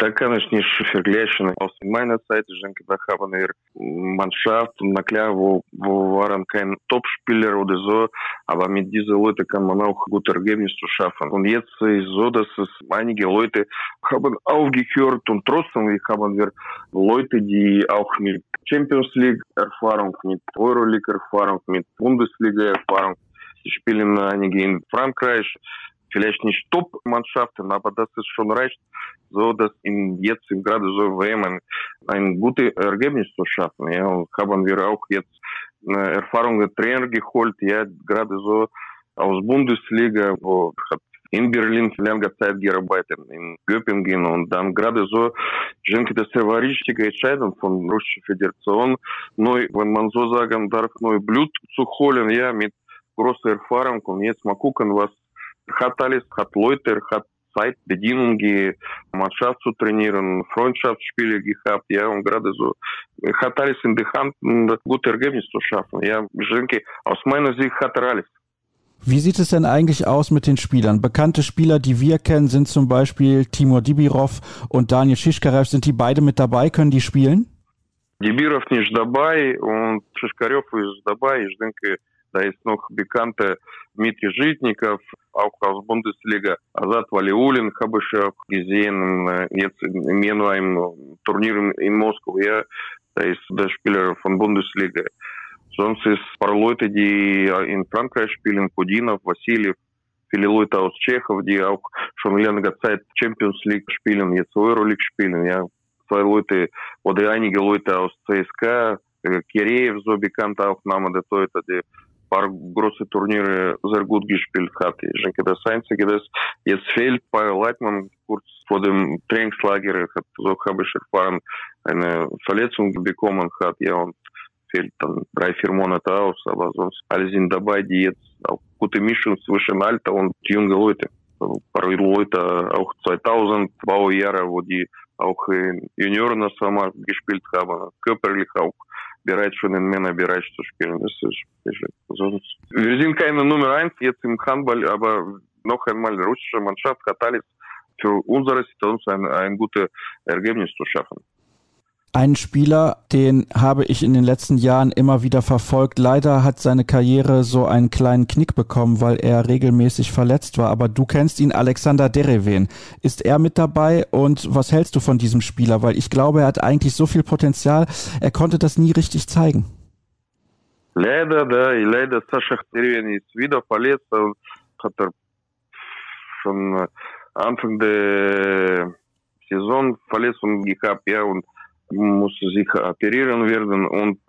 Da kann ich nicht vergleichen. Aus meiner Zeit, ich denke, da haben wir Mannschaft und na klar, wo, wo waren kein Topspieler oder so, aber mit diesen Leuten kann man auch gute Ergebnisse schaffen. Und jetzt ist so, dass es einige Leute haben aufgehört und trotzdem haben wir Leute, die auch mit Champions League Erfahrung, mit Euroleague Erfahrung, mit Bundesliga Erfahrung, spielen einige in Frankreich, vielleicht nicht Top-Mannschaften, aber das ist schon recht, so dass in jetzt im gerade so WM ein, gutes Ergebnis zu schaffen. Ja, und haben wir auch jetzt eine Erfahrung der Trainer geholt, ja, gerade so aus Bundesliga, wo hat in Berlin lange Zeit gearbeitet, in Göppingen und dann gerade so, ich denke, das war richtige Entscheidung von der Russischen Föderation, neu, wenn man so sagen darf, neu Blut zu holen, ja, mit großer Erfahrung und jetzt mal gucken, was hat alles, hat Leute, hat Zeit, Bedingungen, Mannschaft zu trainieren, Freundschaftsspiele gehabt, ja, und gerade so, hat alles in der Hand, um das gute Ergebnis zu schaffen, ja. Ich denke, aus meiner Sicht hat er alles. Wie sieht es denn eigentlich aus mit den Spielern? Bekannte Spieler, die wir kennen, sind zum Beispiel Timur Dibirov und Daniel Shishkarev. Sind die beide mit dabei? Können die spielen? Dibirov nicht dabei und Shishkarev ist dabei. Ich denke, да, есть много Хабиканта, Дмитрий Житников, Аукхаус Бундеслига, Азат Валиулин, Хабышев, Гизейн, Менвайм, турнир in Москву, я, да, есть даже Шпиллер фон Бундеслига. Sonst ist par Leute, die in Frankreich spielen, Kudinov, Васильев, viele Leute aus Tschechien, die auch schon längere Zeit Champions League spielen, jetzt Euroleague spielen. Ja, zwei Leute oder einige Leute aus CSKA, Киреев, so bekannt auch Name der Leute, die Leitmann kurz vor dem Trainingslager, hat, so habe ich erfahren, eine Verletzung bekommen hat, ja, und fehlt dann drei, vier Monate aus, aber sonst alle sind dabei, die jetzt auch gute Mischung zwischen Alter und junge Leute. Also ein paar Leute auch 2000 Baujahre, wo die auch in Junioren gespielt haben, körperlich auch bereit schon im Männerbereich zu spielen. Das ist, sonst. Wir sind keine Nummer eins jetzt im Handball, aber noch einmal, russische Mannschaft hat alles für unsere Situation ein, ein gutes Ergebnis zu schaffen. Ein Spieler, den habe ich in den letzten Jahren immer wieder verfolgt. Leider hat seine Karriere so einen kleinen Knick bekommen, weil er regelmäßig verletzt war. Aber du kennst ihn, Alexander Dereven. Ist er mit dabei und was hältst du von diesem Spieler? Weil ich glaube, er hat eigentlich so viel Potenzial, er konnte das nie richtig zeigen. Leider, da, leider Sascha Derevin ist wieder verletzt und hat er schon Anfang der Saison Verletzung gehabt, ja, und muss sich operieren werden. Und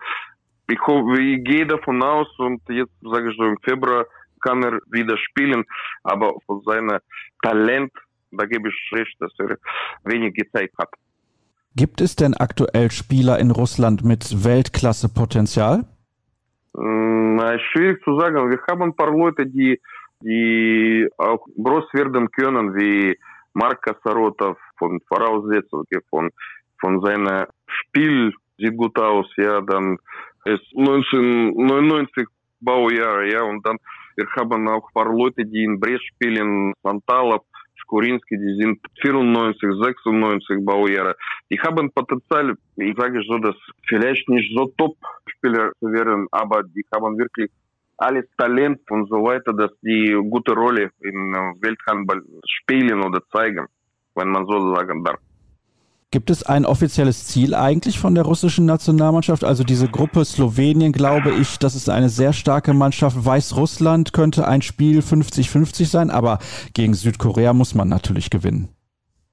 ich, hoffe, ich gehe davon aus, und jetzt sage ich so, im Februar kann er wieder spielen, aber von seinem Talent, da gebe ich recht, dass er wenig gezeigt hat. Gibt es denn aktuell Spieler in Russland mit Weltklasse-Potenzial? Na, schwierig zu sagen. Wir haben ein paar Leute, die, die auch groß werden können, wie Mark Kasarotov von Voraussetzungen, von von seinem Spiel sieht gut aus, ja, dann ist 1999 Baujahr, ja, und dann wir haben auch ein paar Leute, die in Brest spielen, Santalov, Skurinski, die sind 94, 96 Baujahre. Die haben Potenzial, ich sage so, dass vielleicht nicht so Top-Spieler werden, aber die haben wirklich alles Talent und so weiter, dass die gute Rolle im Welthandball spielen oder zeigen, wenn man so sagen darf. Gibt es ein offizielles Ziel eigentlich von der russischen Nationalmannschaft? Also diese Gruppe Slowenien, glaube ich, das ist eine sehr starke Mannschaft. Weißrussland könnte ein Spiel 50-50 sein, aber gegen Südkorea muss man natürlich gewinnen.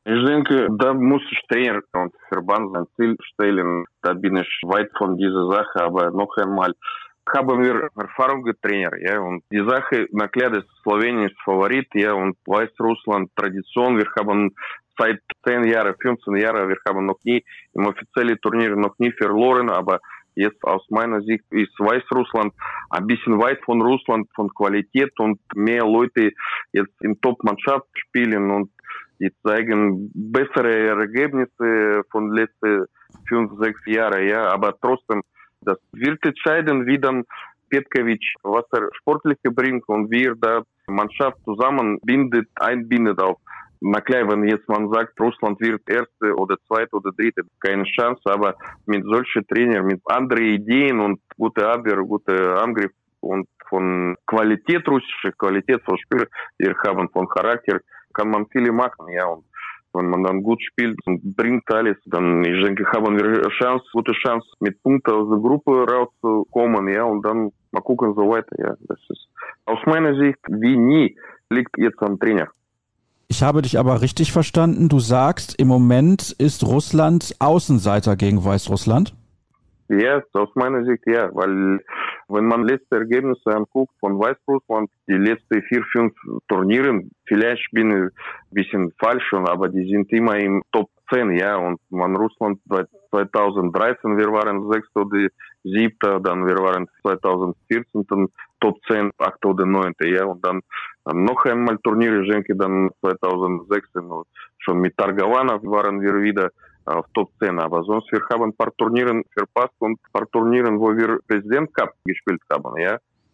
Ich denke, da muss ich Trainer und Verband sein Ziel stellen. Da bin ich weit von dieser Sache, aber noch einmal haben wir Erfahrung getrainiert, ja, und die Sache, na klar, das Slowenien ist Favorit, ja, und Weißrussland Tradition, wir haben seit 10 Jahren, 15 Jahren, wir haben noch nie im offiziellen Turnier noch nie verloren, aber jetzt aus meiner Sicht ist Weißrussland ein bisschen weit von Russland, von Qualität und mehr Leute jetzt in Top-Mannschaft spielen und die zeigen bessere Ergebnisse von letzten fünf, sechs Jahren, ja, aber trotzdem, das wird entscheiden, wie dann Petkovic, was er sportliche bringt und wie er da Mannschaft zusammenbindet, einbindet auf na klar, wenn jetzt man sagt, Russland wird erste oder zweite oder dritte, keine Chance, aber mit solchen Trainern, mit anderen Ideen und gute Abwehr, gute Angriff und von Qualität russischer Qualität Spiel, wir haben von Charakter, kann man viele machen, ja, und wenn man dann gut spielt und bringt alles, dann, ich denke, haben wir Chance, gute Chance, mit Punkten aus der Gruppe rauszukommen, ja, und dann mal gucken so weiter, ja, das ist aus meiner Sicht wie nie liegt jetzt am Trainer. Ich habe dich aber richtig verstanden. Du sagst, im Moment ist Russland Außenseiter gegen Weißrussland? Ja, aus meiner Sicht ja, weil wenn man letzte Ergebnisse anguckt von Weißrussland, die letzten vier, fünf Turnieren, vielleicht bin ich ein bisschen falsch schon, aber die sind immer im Top 10, ja, und man Russland seit 2013, wir waren sechster oder siebter, dann wir waren 2014 dann Top 10, 8 oder 9, ja, und dann, noch einmal Turniere, ich denke dann 2016 schon mit Targavana waren wir wieder auf Top 10. Aber sonst, wir haben ein paar Turnieren verpasst und ein paar Turnieren, wo wir Präsident Cup gespielt haben.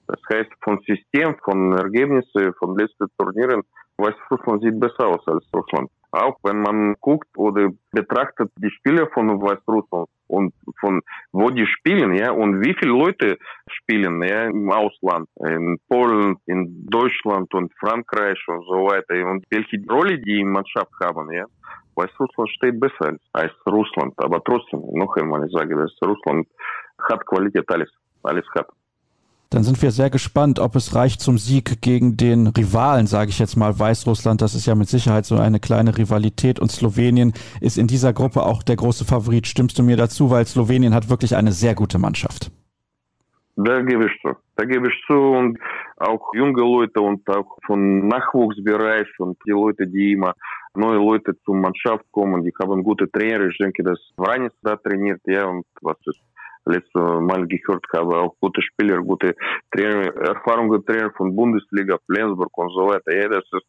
Das heißt, vom System, von Ergebnissen, von letzten Turnieren, Weißrussland sieht besser aus als Russland. Auch wenn man guckt oder betrachtet die Spieler von Weißrussland und von wo die spielen, ja, und wie viele Leute spielen, ja, im Ausland, in Polen, in Deutschland und Frankreich und so weiter und welche Rolle die in Mannschaft haben, ja. Weißrussland steht besser als Russland, aber trotzdem, noch einmal, ich sage das, Russland hat Qualität, alles, alles hat. Dann sind wir sehr gespannt, ob es reicht zum Sieg gegen den Rivalen, sage ich jetzt mal, Weißrussland. Das ist ja mit Sicherheit so eine kleine Rivalität und Slowenien ist in dieser Gruppe auch der große Favorit. Stimmst du mir dazu, weil Slowenien hat wirklich eine sehr gute Mannschaft? Da gebe ich zu. Da gebe ich zu und auch junge Leute und auch von Nachwuchsbereich und die Leute, die immer neue Leute zur Mannschaft kommen, die haben gute Trainer. Ich denke, dass Vranis da trainiert, ja, und was ist letzte Mal gehört habe, auch gute Spieler, gute Trainer, Erfahrungen Trainer von Bundesliga, Flensburg und so weiter. Ja, das ist,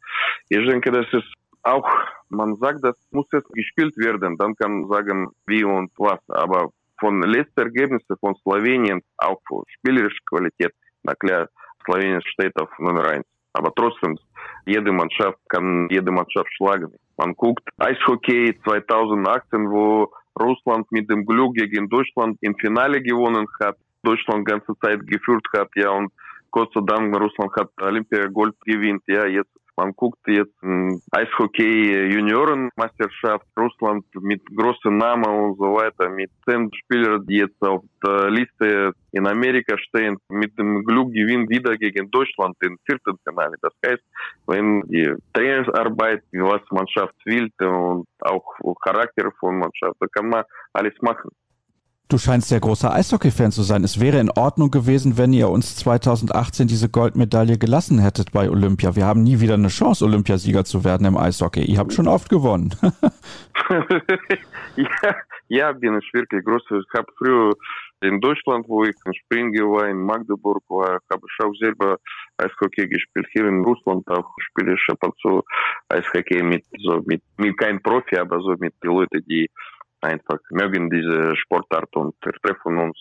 ich denke, das ist auch, man sagt, das muss jetzt gespielt werden, dann kann man sagen, wie und was, aber von letzten Ergebnissen von Slowenien, auch von spielerischer Qualität, na klar, Slowenien steht auf Nummer eins. Aber trotzdem, jede Mannschaft kann jede Mannschaft schlagen. Man guckt Eishockey 2018, wo Russland mit dem Glück gegen Deutschland im Finale gewonnen hat, Deutschland ganze Zeit geführt hat, ja, und Gott sei Dank, Russland hat Olympia Gold gewinnt, ja, jetzt man guckt jetzt Eishockey Juniorenmeisterschaft Russland mit großen Namen und so weiter, mit zehn Spielern, die jetzt auf der Liste in Amerika stehen, mit dem Glück gewinnen wieder gegen Deutschland im vierten Finale. Das heißt, wenn die Trainingsarbeit, was Mannschaft will und auch Charakter von Mannschaft, da kann man alles machen. Du scheinst sehr großer Eishockey-Fan zu sein. Es wäre in Ordnung gewesen, wenn ihr uns 2018 diese Goldmedaille gelassen hättet bei Olympia. Wir haben nie wieder eine Chance, Olympiasieger zu werden im Eishockey. Ihr habt schon oft gewonnen. ja, ja, bin ich wirklich groß. Ich habe früher in Deutschland, wo ich in Springe war, in Magdeburg war, habe ich auch selber Eishockey gespielt. Hier in Russland auch spiele ich ab und zu Eishockey mit, so mit, mit kein Profi, aber so mit den Leuten, die einfach mögen diese Sportart und treffen uns.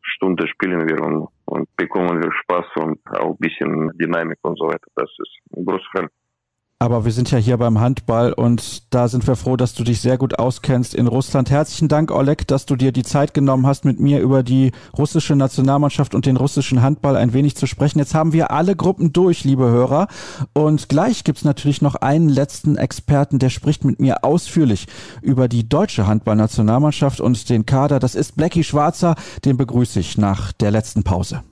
Stunde spielen wir und, und bekommen wir Spaß und auch ein bisschen Dynamik und so weiter. Das ist ein großer. Aber wir sind ja hier beim Handball und da sind wir froh, dass du dich sehr gut auskennst in Russland. Herzlichen Dank, Oleg, dass du dir die Zeit genommen hast, mit mir über die russische Nationalmannschaft und den russischen Handball ein wenig zu sprechen. Jetzt haben wir alle Gruppen durch, liebe Hörer. Und gleich gibt's natürlich noch einen letzten Experten, der spricht mit mir ausführlich über die deutsche Handballnationalmannschaft und den Kader. Das ist Blackie Schwarzer. Den begrüße ich nach der letzten Pause.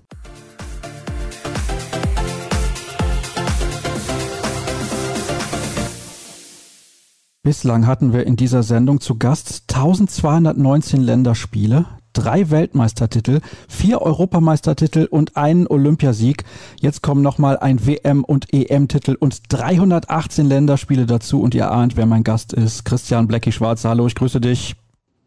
Bislang hatten wir in dieser Sendung zu Gast 1219 Länderspiele, drei Weltmeistertitel, vier Europameistertitel und einen Olympiasieg. Jetzt kommen nochmal ein WM- und EM-Titel und 318 Länderspiele dazu. Und ihr ahnt, wer mein Gast ist. Christian Blecki-Schwarz. Hallo, ich grüße dich.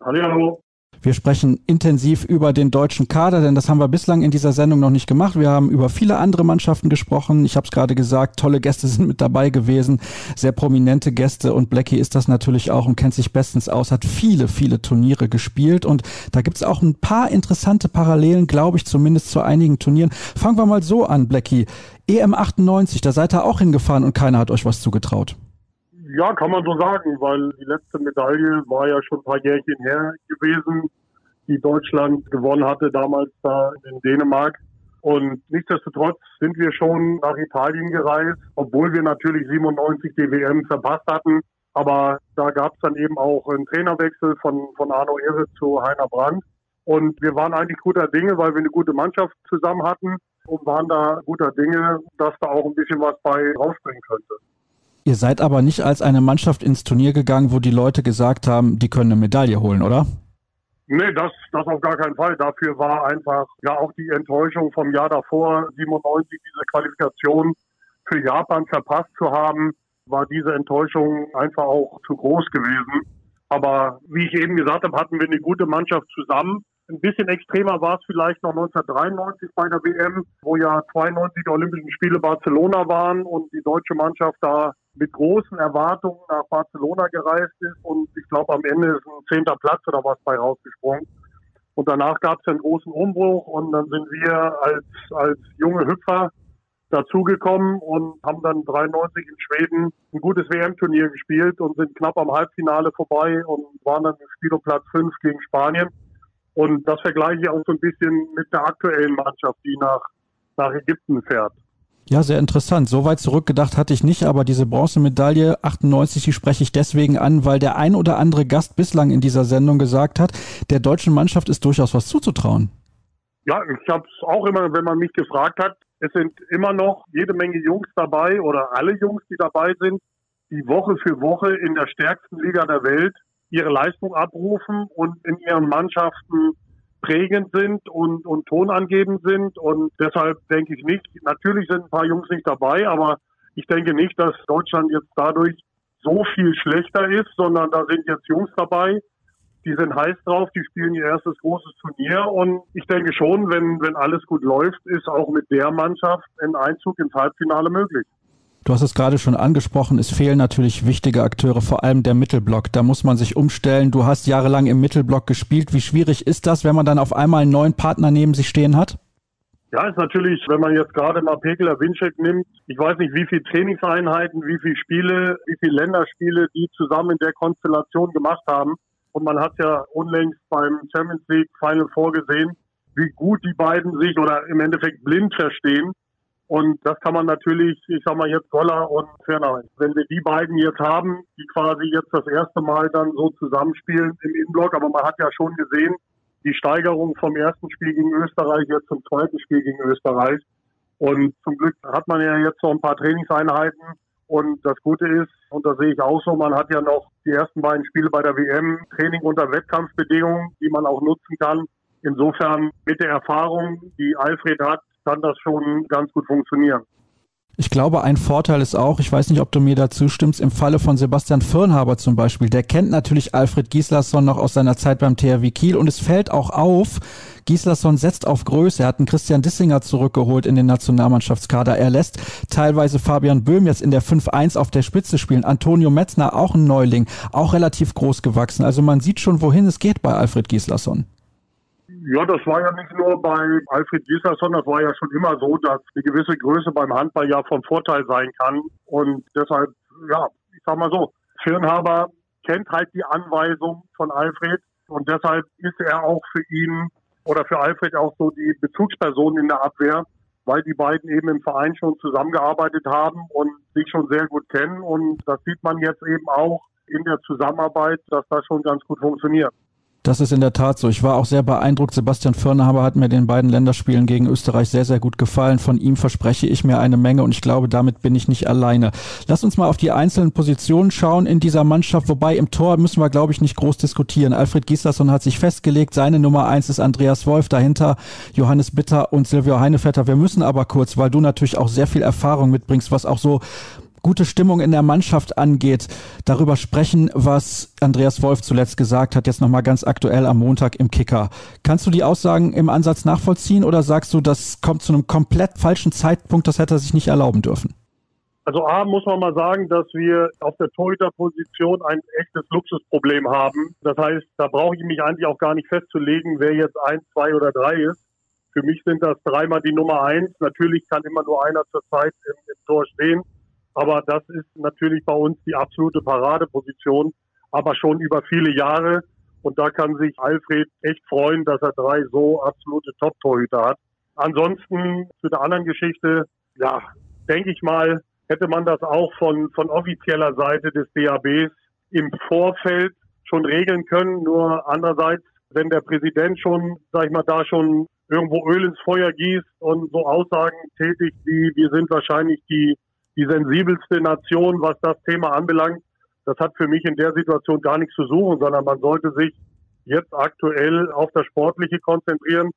Hallo, hallo. Wir sprechen intensiv über den deutschen Kader, denn das haben wir bislang in dieser Sendung noch nicht gemacht. Wir haben über viele andere Mannschaften gesprochen. Ich habe es gerade gesagt, tolle Gäste sind mit dabei gewesen, sehr prominente Gäste und Blackie ist das natürlich auch und kennt sich bestens aus, hat viele, viele Turniere gespielt und da gibt es auch ein paar interessante Parallelen, glaube ich, zumindest zu einigen Turnieren. Fangen wir mal so an, Blackie. EM 98, da seid ihr auch hingefahren und keiner hat euch was zugetraut. Ja, kann man so sagen, weil die letzte Medaille war ja schon ein paar Jährchen her gewesen, die Deutschland gewonnen hatte, damals da in Dänemark. Und nichtsdestotrotz sind wir schon nach Italien gereist, obwohl wir natürlich 97 die WM verpasst hatten. Aber da gab es dann eben auch einen Trainerwechsel von, von Arno Ehre zu Heiner Brandt. Und wir waren eigentlich guter Dinge, weil wir eine gute Mannschaft zusammen hatten und waren da guter Dinge, dass da auch ein bisschen was bei rausspringen könnte. Ihr seid aber nicht als eine Mannschaft ins Turnier gegangen, wo die Leute gesagt haben, die können eine Medaille holen, oder? Nee, das, das auf gar keinen Fall. Dafür war einfach ja auch die Enttäuschung vom Jahr davor, 97, diese Qualifikation für Japan verpasst zu haben, war diese Enttäuschung einfach auch zu groß gewesen. Aber wie ich eben gesagt habe, hatten wir eine gute Mannschaft zusammen. Ein bisschen extremer war es vielleicht noch 1993 bei der WM, wo ja 92 die Olympischen Spiele Barcelona waren und die deutsche Mannschaft da mit großen Erwartungen nach Barcelona gereist ist und ich glaube am Ende ist ein zehnter Platz oder was bei rausgesprungen. Und danach gab es einen großen Umbruch und dann sind wir als, als junge Hüpfer dazugekommen und haben dann 93 in Schweden ein gutes WM-Turnier gespielt und sind knapp am Halbfinale vorbei und waren dann im Spielplatz 5 gegen Spanien. Und das vergleiche ich auch so ein bisschen mit der aktuellen Mannschaft, die nach, nach Ägypten fährt. Ja, sehr interessant. So weit zurückgedacht hatte ich nicht, aber diese Bronzemedaille 98, die spreche ich deswegen an, weil der ein oder andere Gast bislang in dieser Sendung gesagt hat, der deutschen Mannschaft ist durchaus was zuzutrauen. Ja, ich habe es auch immer, wenn man mich gefragt hat, es sind immer noch jede Menge Jungs dabei oder alle Jungs, die dabei sind, die Woche für Woche in der stärksten Liga der Welt ihre Leistung abrufen und in ihren Mannschaften prägend sind und, und tonangebend sind. Und deshalb denke ich nicht, natürlich sind ein paar Jungs nicht dabei, aber ich denke nicht, dass Deutschland jetzt dadurch so viel schlechter ist, sondern da sind jetzt Jungs dabei, die sind heiß drauf, die spielen ihr erstes großes Turnier und ich denke schon, wenn, wenn alles gut läuft, ist auch mit der Mannschaft ein Einzug ins Halbfinale möglich. Du hast es gerade schon angesprochen, es fehlen natürlich wichtige Akteure, vor allem der Mittelblock. Da muss man sich umstellen. Du hast jahrelang im Mittelblock gespielt. Wie schwierig ist das, wenn man dann auf einmal einen neuen Partner neben sich stehen hat? Ja, ist natürlich, wenn man jetzt gerade mal Pekela Winczek nimmt, ich weiß nicht, wie viele Trainingseinheiten, wie viele Spiele, wie viele Länderspiele die zusammen in der Konstellation gemacht haben. Und man hat ja unlängst beim Champions League Final vorgesehen, wie gut die beiden sich oder im Endeffekt blind verstehen. Und das kann man natürlich, ich sag mal jetzt Goller und Fernau. Wenn wir die beiden jetzt haben, die quasi jetzt das erste Mal dann so zusammenspielen im Innenblock, aber man hat ja schon gesehen, die Steigerung vom ersten Spiel gegen Österreich jetzt zum zweiten Spiel gegen Österreich. Und zum Glück hat man ja jetzt noch ein paar Trainingseinheiten. Und das Gute ist, und das sehe ich auch so, man hat ja noch die ersten beiden Spiele bei der WM Training unter Wettkampfbedingungen, die man auch nutzen kann. Insofern mit der Erfahrung, die Alfred hat, kann das schon ganz gut funktionieren. Ich glaube, ein Vorteil ist auch, ich weiß nicht, ob du mir dazu stimmst, im Falle von Sebastian Firnhaber zum Beispiel, der kennt natürlich Alfred Gislason noch aus seiner Zeit beim THW Kiel und es fällt auch auf, Gislason setzt auf Größe. Er hat einen Christian Dissinger zurückgeholt in den Nationalmannschaftskader. Er lässt teilweise Fabian Böhm jetzt in der 5-1 auf der Spitze spielen. Antonio Metzner, auch ein Neuling, auch relativ groß gewachsen. Also man sieht schon, wohin es geht bei Alfred Gislason. Ja, das war ja nicht nur bei Alfred Gislason, das war ja schon immer so, dass eine gewisse Größe beim Handball ja von Vorteil sein kann. Und deshalb, ja, ich sag mal so, Firnhaber kennt halt die Anweisung von Alfred und deshalb ist er auch für ihn oder für Alfred auch so die Bezugsperson in der Abwehr, weil die beiden eben im Verein schon zusammengearbeitet haben und sich schon sehr gut kennen. Und das sieht man jetzt eben auch in der Zusammenarbeit, dass das schon ganz gut funktioniert. Das ist in der Tat so. Ich war auch sehr beeindruckt. Sebastian Förnerhaber hat mir den beiden Länderspielen gegen Österreich sehr, sehr gut gefallen. Von ihm verspreche ich mir eine Menge und ich glaube, damit bin ich nicht alleine. Lass uns mal auf die einzelnen Positionen schauen in dieser Mannschaft. Wobei im Tor müssen wir, glaube ich, nicht groß diskutieren. Alfred Gislason hat sich festgelegt. Seine Nummer eins ist Andreas Wolf. Dahinter Johannes Bitter und Silvio Heinevetter. Wir müssen aber kurz, weil du natürlich auch sehr viel Erfahrung mitbringst, was auch so gute Stimmung in der Mannschaft angeht, darüber sprechen, was Andreas Wolf zuletzt gesagt hat, jetzt nochmal ganz aktuell am Montag im Kicker. Kannst du die Aussagen im Ansatz nachvollziehen oder sagst du, das kommt zu einem komplett falschen Zeitpunkt, das hätte er sich nicht erlauben dürfen? Also A muss man mal sagen, dass wir auf der Torhüterposition ein echtes Luxusproblem haben. Das heißt, da brauche ich mich eigentlich auch gar nicht festzulegen, wer jetzt eins, zwei oder drei ist. Für mich sind das dreimal die Nummer eins. Natürlich kann immer nur einer zur Zeit im, im Tor stehen. Aber das ist natürlich bei uns die absolute Paradeposition, aber schon über viele Jahre. Und da kann sich Alfred echt freuen, dass er drei so absolute Top-Torhüter hat. Ansonsten zu der anderen Geschichte, ja, denke ich mal, hätte man das auch von, von offizieller Seite des DABs im Vorfeld schon regeln können. Nur andererseits, wenn der Präsident schon, sag ich mal, da schon irgendwo Öl ins Feuer gießt und so Aussagen tätigt wie, wir sind wahrscheinlich die die sensibelste Nation, was das Thema anbelangt. Das hat für mich in der Situation gar nichts zu suchen, sondern man sollte sich jetzt aktuell auf das Sportliche konzentrieren.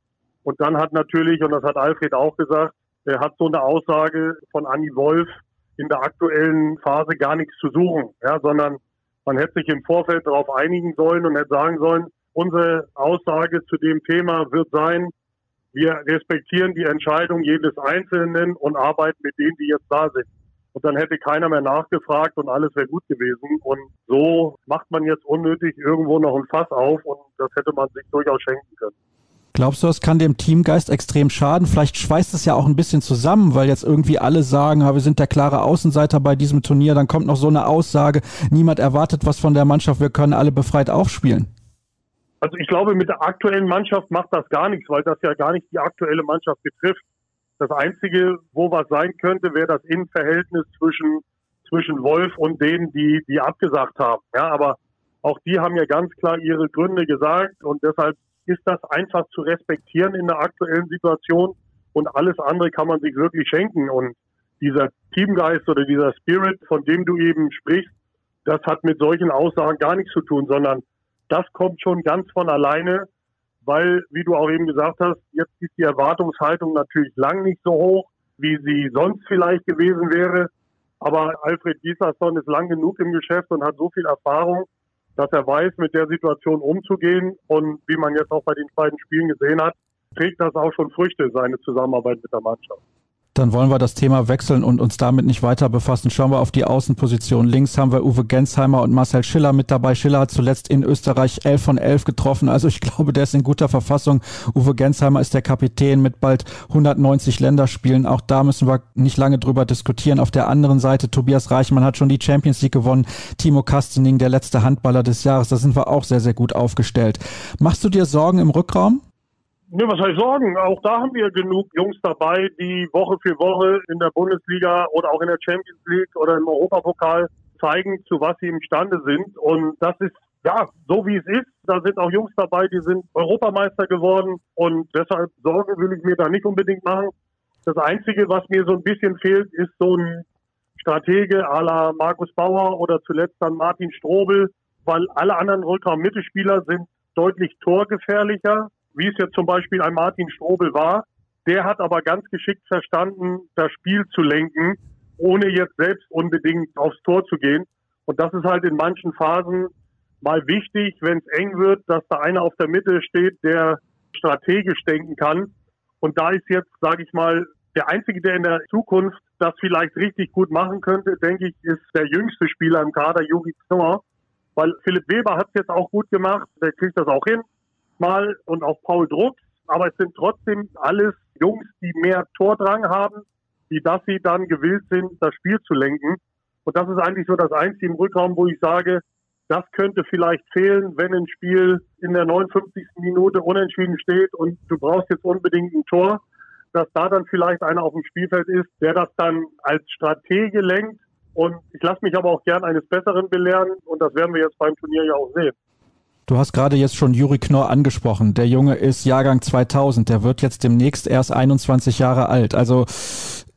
Und dann hat natürlich, und das hat Alfred auch gesagt, er hat so eine Aussage von Anni Wolf in der aktuellen Phase gar nichts zu suchen, ja, sondern man hätte sich im Vorfeld darauf einigen sollen und hätte sagen sollen, unsere Aussage zu dem Thema wird sein, wir respektieren die Entscheidung jedes Einzelnen und arbeiten mit denen, die jetzt da sind und dann hätte keiner mehr nachgefragt und alles wäre gut gewesen. Und so macht man jetzt unnötig irgendwo noch ein Fass auf und das hätte man sich durchaus schenken können. Glaubst du, das kann dem Teamgeist extrem schaden? Vielleicht schweißt es ja auch ein bisschen zusammen, weil jetzt irgendwie alle sagen, wir sind der klare Außenseiter bei diesem Turnier. Dann kommt noch so eine Aussage, niemand erwartet was von der Mannschaft, wir können alle befreit aufspielen. Also ich glaube, mit der aktuellen Mannschaft macht das gar nichts, weil das ja gar nicht die aktuelle Mannschaft betrifft. Das Einzige, wo was sein könnte, wäre das Innenverhältnis zwischen, zwischen Wolf und denen, die, die abgesagt haben. Ja, aber auch die haben ja ganz klar ihre Gründe gesagt und deshalb ist das einfach zu respektieren in der aktuellen Situation und alles andere kann man sich wirklich schenken und dieser Teamgeist oder dieser Spirit, von dem du eben sprichst, das hat mit solchen Aussagen gar nichts zu tun, sondern das kommt schon ganz von alleine weil, wie du auch eben gesagt hast, jetzt ist die Erwartungshaltung natürlich lang nicht so hoch, wie sie sonst vielleicht gewesen wäre. Aber Alfred Gislason ist lang genug im Geschäft und hat so viel Erfahrung, dass er weiß, mit der Situation umzugehen. Und wie man jetzt auch bei den beiden Spielen gesehen hat, trägt das auch schon Früchte, seine Zusammenarbeit mit der Mannschaft. Dann wollen wir das Thema wechseln und uns damit nicht weiter befassen. Schauen wir auf die Außenposition. Links haben wir Uwe Gensheimer und Marcel Schiller mit dabei. Schiller hat zuletzt in Österreich 11 von 11 getroffen. Also ich glaube, der ist in guter Verfassung. Uwe Gensheimer ist der Kapitän mit bald 190 Länderspielen. Auch da müssen wir nicht lange drüber diskutieren. Auf der anderen Seite, Tobias Reichmann hat schon die Champions League gewonnen. Timo Kastening, der letzte Handballer des Jahres. Da sind wir auch sehr, sehr gut aufgestellt. Machst du dir Sorgen im Rückraum? Ne, was soll ich sagen? Auch da haben wir genug Jungs dabei, die Woche für Woche in der Bundesliga oder auch in der Champions League oder im Europapokal zeigen, zu was sie imstande sind. Und das ist ja so wie es ist. Da sind auch Jungs dabei, die sind Europameister geworden und deshalb Sorgen will ich mir da nicht unbedingt machen. Das Einzige, was mir so ein bisschen fehlt, ist so ein Stratege à la Markus Bauer oder zuletzt dann Martin Strobel, weil alle anderen Rückraum-Mittelspieler sind deutlich torgefährlicher wie es jetzt zum Beispiel ein Martin Strobel war. Der hat aber ganz geschickt verstanden, das Spiel zu lenken, ohne jetzt selbst unbedingt aufs Tor zu gehen. Und das ist halt in manchen Phasen mal wichtig, wenn es eng wird, dass da einer auf der Mitte steht, der strategisch denken kann. Und da ist jetzt, sage ich mal, der Einzige, der in der Zukunft das vielleicht richtig gut machen könnte, denke ich, ist der jüngste Spieler im Kader, Jogi Knorr. Weil Philipp Weber hat es jetzt auch gut gemacht, der kriegt das auch hin mal und auch Paul Drucks. Aber es sind trotzdem alles Jungs, die mehr Tordrang haben, die dass sie dann gewillt sind, das Spiel zu lenken. Und das ist eigentlich so das Einzige im Rückraum, wo ich sage, das könnte vielleicht fehlen, wenn ein Spiel in der 59. Minute unentschieden steht und du brauchst jetzt unbedingt ein Tor, dass da dann vielleicht einer auf dem Spielfeld ist, der das dann als Stratege lenkt. Und ich lasse mich aber auch gern eines Besseren belehren und das werden wir jetzt beim Turnier ja auch sehen. Du hast gerade jetzt schon Juri Knorr angesprochen. Der Junge ist Jahrgang 2000. Der wird jetzt demnächst erst 21 Jahre alt. Also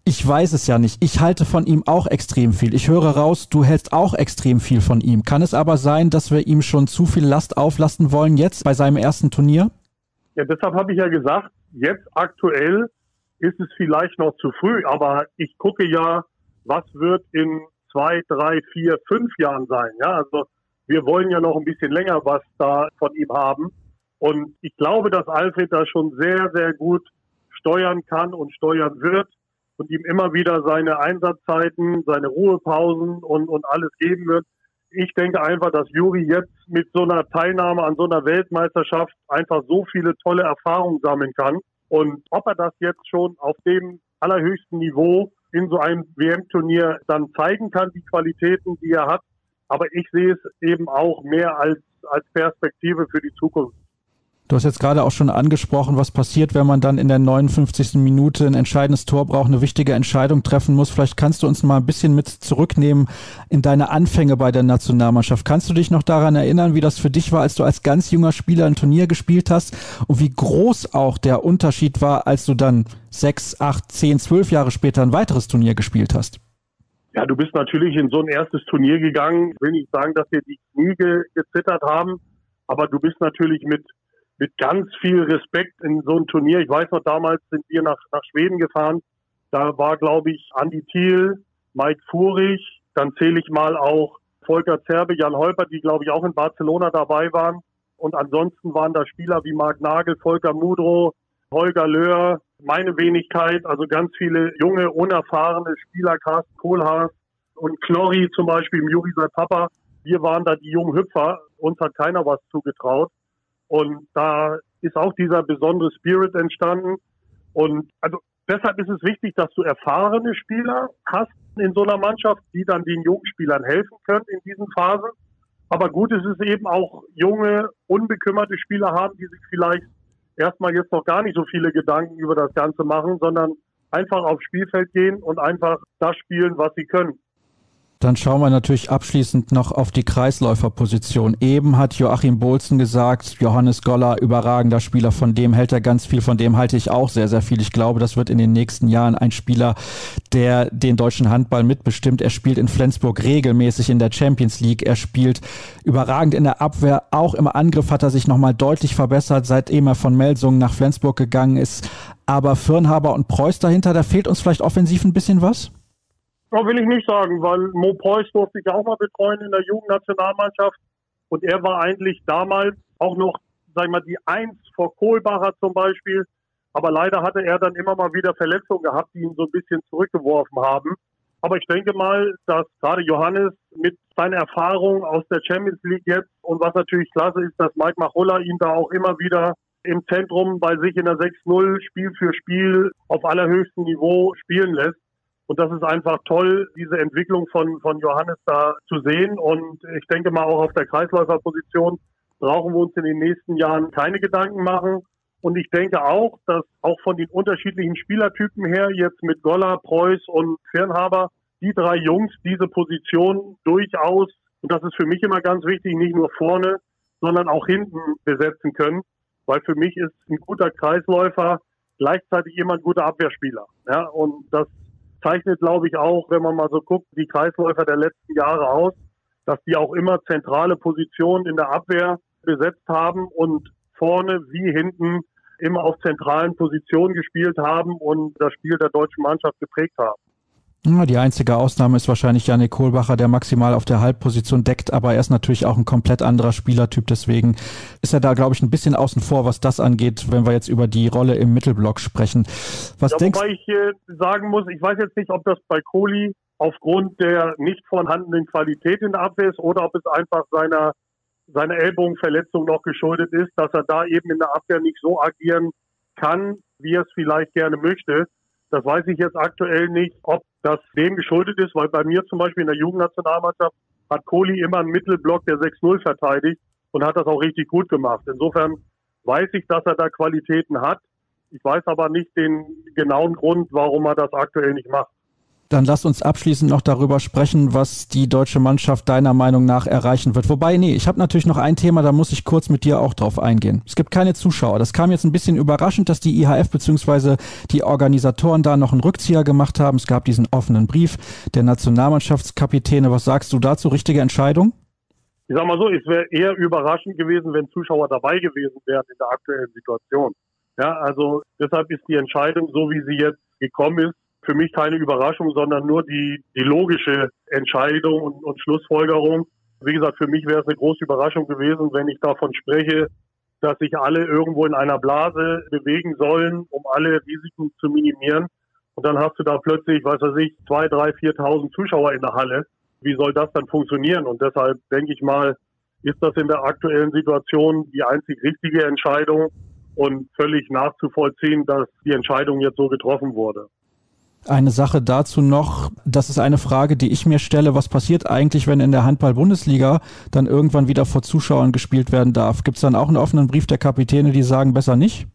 ich weiß es ja nicht. Ich halte von ihm auch extrem viel. Ich höre raus, du hältst auch extrem viel von ihm. Kann es aber sein, dass wir ihm schon zu viel Last auflasten wollen jetzt bei seinem ersten Turnier? Ja, deshalb habe ich ja gesagt, jetzt aktuell ist es vielleicht noch zu früh, aber ich gucke ja, was wird in zwei, drei, vier, fünf Jahren sein. Ja, also wir wollen ja noch ein bisschen länger was da von ihm haben. Und ich glaube, dass Alfred da schon sehr, sehr gut steuern kann und steuern wird und ihm immer wieder seine Einsatzzeiten, seine Ruhepausen und, und alles geben wird. Ich denke einfach, dass Juri jetzt mit so einer Teilnahme an so einer Weltmeisterschaft einfach so viele tolle Erfahrungen sammeln kann. Und ob er das jetzt schon auf dem allerhöchsten Niveau in so einem WM-Turnier dann zeigen kann, die Qualitäten, die er hat, aber ich sehe es eben auch mehr als, als Perspektive für die Zukunft. Du hast jetzt gerade auch schon angesprochen, was passiert, wenn man dann in der 59. Minute ein entscheidendes Tor braucht, eine wichtige Entscheidung treffen muss. Vielleicht kannst du uns mal ein bisschen mit zurücknehmen in deine Anfänge bei der Nationalmannschaft. Kannst du dich noch daran erinnern, wie das für dich war, als du als ganz junger Spieler ein Turnier gespielt hast und wie groß auch der Unterschied war, als du dann sechs, acht, zehn, zwölf Jahre später ein weiteres Turnier gespielt hast? Ja, du bist natürlich in so ein erstes Turnier gegangen. Ich will nicht sagen, dass wir die Knie ge gezittert haben, aber du bist natürlich mit, mit ganz viel Respekt in so ein Turnier. Ich weiß noch, damals sind wir nach, nach Schweden gefahren. Da war, glaube ich, Andi Thiel, Mike Fuhrig, dann zähle ich mal auch Volker Zerbe, Jan Holper, die, glaube ich, auch in Barcelona dabei waren. Und ansonsten waren da Spieler wie Marc Nagel, Volker Mudro, Holger Löhr, meine Wenigkeit, also ganz viele junge, unerfahrene Spieler, Carsten Kohlhaas und Chlori zum Beispiel, Juri sein Papa. Wir waren da die jungen Hüpfer. Uns hat keiner was zugetraut. Und da ist auch dieser besondere Spirit entstanden. Und also deshalb ist es wichtig, dass du erfahrene Spieler hast in so einer Mannschaft, die dann den jungen Spielern helfen können in diesen Phasen. Aber gut ist es eben auch junge, unbekümmerte Spieler haben, die sich vielleicht erstmal jetzt noch gar nicht so viele Gedanken über das Ganze machen, sondern einfach aufs Spielfeld gehen und einfach das spielen, was sie können. Dann schauen wir natürlich abschließend noch auf die Kreisläuferposition. Eben hat Joachim Bolzen gesagt, Johannes Goller, überragender Spieler, von dem hält er ganz viel, von dem halte ich auch sehr, sehr viel. Ich glaube, das wird in den nächsten Jahren ein Spieler, der den deutschen Handball mitbestimmt. Er spielt in Flensburg regelmäßig in der Champions League. Er spielt überragend in der Abwehr. Auch im Angriff hat er sich nochmal deutlich verbessert, seitdem er von Melsungen nach Flensburg gegangen ist. Aber Firnhaber und Preuß dahinter, da fehlt uns vielleicht offensiv ein bisschen was? Das will ich nicht sagen, weil Mo Preuß durfte ich auch mal betreuen in der Jugendnationalmannschaft. Und er war eigentlich damals auch noch, sag ich mal, die Eins vor Kohlbacher zum Beispiel. Aber leider hatte er dann immer mal wieder Verletzungen gehabt, die ihn so ein bisschen zurückgeworfen haben. Aber ich denke mal, dass gerade Johannes mit seiner Erfahrung aus der Champions League jetzt und was natürlich klasse ist, dass Mike Machulla ihn da auch immer wieder im Zentrum bei sich in der 6-0 Spiel für Spiel auf allerhöchstem Niveau spielen lässt. Und das ist einfach toll, diese Entwicklung von, von Johannes da zu sehen. Und ich denke mal auch auf der Kreisläuferposition brauchen wir uns in den nächsten Jahren keine Gedanken machen. Und ich denke auch, dass auch von den unterschiedlichen Spielertypen her, jetzt mit Goller, Preuß und Fernhaber, die drei Jungs diese Position durchaus, und das ist für mich immer ganz wichtig, nicht nur vorne, sondern auch hinten besetzen können. Weil für mich ist ein guter Kreisläufer gleichzeitig immer ein guter Abwehrspieler. Ja, und das zeichnet, glaube ich, auch, wenn man mal so guckt, die Kreisläufer der letzten Jahre aus, dass die auch immer zentrale Positionen in der Abwehr besetzt haben und vorne wie hinten immer auf zentralen Positionen gespielt haben und das Spiel der deutschen Mannschaft geprägt haben. Die einzige Ausnahme ist wahrscheinlich Janik Kohlbacher, der maximal auf der Halbposition deckt, aber er ist natürlich auch ein komplett anderer Spielertyp. Deswegen ist er da, glaube ich, ein bisschen außen vor, was das angeht, wenn wir jetzt über die Rolle im Mittelblock sprechen. Was ja, denkst wobei ich äh, sagen muss, ich weiß jetzt nicht, ob das bei Kohli aufgrund der nicht vorhandenen Qualität in der Abwehr ist oder ob es einfach seiner, seiner Ellbogenverletzung noch geschuldet ist, dass er da eben in der Abwehr nicht so agieren kann, wie er es vielleicht gerne möchte. Das weiß ich jetzt aktuell nicht, ob das dem geschuldet ist, weil bei mir zum Beispiel in der Jugendnationalmannschaft hat Kohli immer einen Mittelblock der 6-0 verteidigt und hat das auch richtig gut gemacht. Insofern weiß ich, dass er da Qualitäten hat. Ich weiß aber nicht den genauen Grund, warum er das aktuell nicht macht. Dann lass uns abschließend noch darüber sprechen, was die deutsche Mannschaft deiner Meinung nach erreichen wird. Wobei, nee, ich habe natürlich noch ein Thema, da muss ich kurz mit dir auch drauf eingehen. Es gibt keine Zuschauer. Das kam jetzt ein bisschen überraschend, dass die IHF bzw. die Organisatoren da noch einen Rückzieher gemacht haben. Es gab diesen offenen Brief der Nationalmannschaftskapitäne. Was sagst du dazu? Richtige Entscheidung? Ich sag mal so, es wäre eher überraschend gewesen, wenn Zuschauer dabei gewesen wären in der aktuellen Situation. Ja, also deshalb ist die Entscheidung, so wie sie jetzt gekommen ist, für mich keine Überraschung, sondern nur die, die logische Entscheidung und, und Schlussfolgerung. Wie gesagt, für mich wäre es eine große Überraschung gewesen, wenn ich davon spreche, dass sich alle irgendwo in einer Blase bewegen sollen, um alle Risiken zu minimieren. Und dann hast du da plötzlich, weiß was ich, zwei, drei, viertausend Zuschauer in der Halle. Wie soll das dann funktionieren? Und deshalb denke ich mal, ist das in der aktuellen Situation die einzig richtige Entscheidung und völlig nachzuvollziehen, dass die Entscheidung jetzt so getroffen wurde. Eine Sache dazu noch, das ist eine Frage, die ich mir stelle, was passiert eigentlich, wenn in der Handball-Bundesliga dann irgendwann wieder vor Zuschauern gespielt werden darf? Gibt es dann auch einen offenen Brief der Kapitäne, die sagen, besser nicht?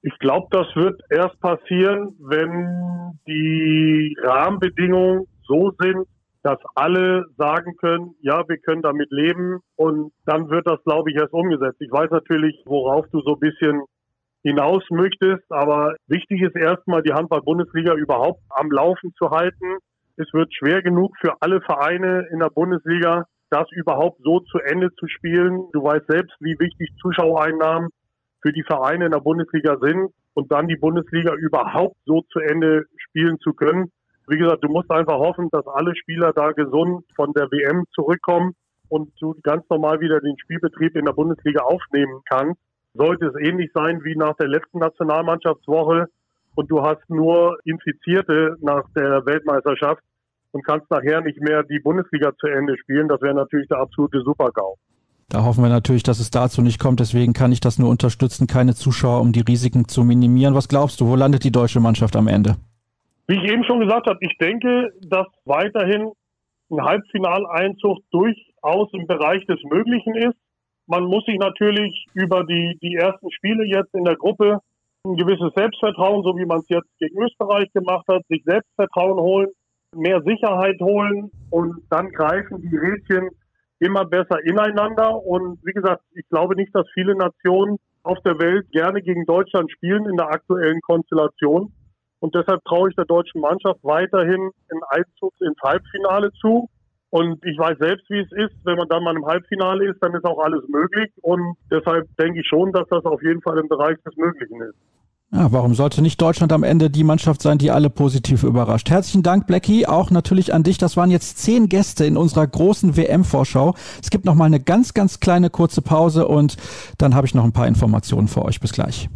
Ich glaube, das wird erst passieren, wenn die Rahmenbedingungen so sind, dass alle sagen können, ja, wir können damit leben und dann wird das, glaube ich, erst umgesetzt. Ich weiß natürlich, worauf du so ein bisschen hinaus möchtest. Aber wichtig ist erstmal, die Handball-Bundesliga überhaupt am Laufen zu halten. Es wird schwer genug für alle Vereine in der Bundesliga, das überhaupt so zu Ende zu spielen. Du weißt selbst, wie wichtig Zuschauereinnahmen für die Vereine in der Bundesliga sind und dann die Bundesliga überhaupt so zu Ende spielen zu können. Wie gesagt, du musst einfach hoffen, dass alle Spieler da gesund von der WM zurückkommen und du ganz normal wieder den Spielbetrieb in der Bundesliga aufnehmen kannst sollte es ähnlich sein wie nach der letzten Nationalmannschaftswoche und du hast nur Infizierte nach der Weltmeisterschaft und kannst nachher nicht mehr die Bundesliga zu Ende spielen. Das wäre natürlich der absolute Supergau. Da hoffen wir natürlich, dass es dazu nicht kommt. Deswegen kann ich das nur unterstützen. Keine Zuschauer, um die Risiken zu minimieren. Was glaubst du, wo landet die deutsche Mannschaft am Ende? Wie ich eben schon gesagt habe, ich denke, dass weiterhin ein Halbfinaleinzug durchaus im Bereich des Möglichen ist man muss sich natürlich über die, die ersten Spiele jetzt in der Gruppe ein gewisses Selbstvertrauen, so wie man es jetzt gegen Österreich gemacht hat, sich Selbstvertrauen holen, mehr Sicherheit holen und dann greifen die Rädchen immer besser ineinander. Und wie gesagt, ich glaube nicht, dass viele Nationen auf der Welt gerne gegen Deutschland spielen in der aktuellen Konstellation. Und deshalb traue ich der deutschen Mannschaft weiterhin einen Einzug ins Halbfinale zu. Und ich weiß selbst, wie es ist. Wenn man dann mal im Halbfinale ist, dann ist auch alles möglich. Und deshalb denke ich schon, dass das auf jeden Fall im Bereich des Möglichen ist. Ja, warum sollte nicht Deutschland am Ende die Mannschaft sein, die alle positiv überrascht? Herzlichen Dank, Blackie, auch natürlich an dich. Das waren jetzt zehn Gäste in unserer großen WM-Vorschau. Es gibt noch mal eine ganz, ganz kleine kurze Pause und dann habe ich noch ein paar Informationen für euch. Bis gleich.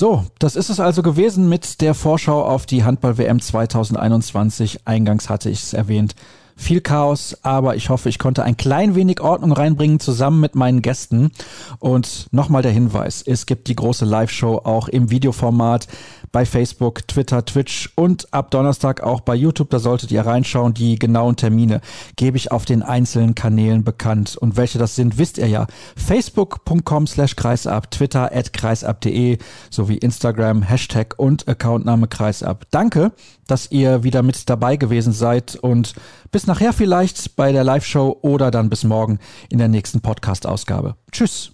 So, das ist es also gewesen mit der Vorschau auf die Handball-WM 2021. Eingangs hatte ich es erwähnt viel Chaos, aber ich hoffe, ich konnte ein klein wenig Ordnung reinbringen zusammen mit meinen Gästen. Und nochmal der Hinweis, es gibt die große Live-Show auch im Videoformat bei Facebook, Twitter, Twitch und ab Donnerstag auch bei YouTube. Da solltet ihr reinschauen. Die genauen Termine gebe ich auf den einzelnen Kanälen bekannt. Und welche das sind, wisst ihr ja. Facebook.com slash kreisab, Twitter at kreisab.de sowie Instagram, Hashtag und Accountname kreisab. Danke, dass ihr wieder mit dabei gewesen seid und bis nachher vielleicht bei der Live-Show oder dann bis morgen in der nächsten Podcast-Ausgabe. Tschüss.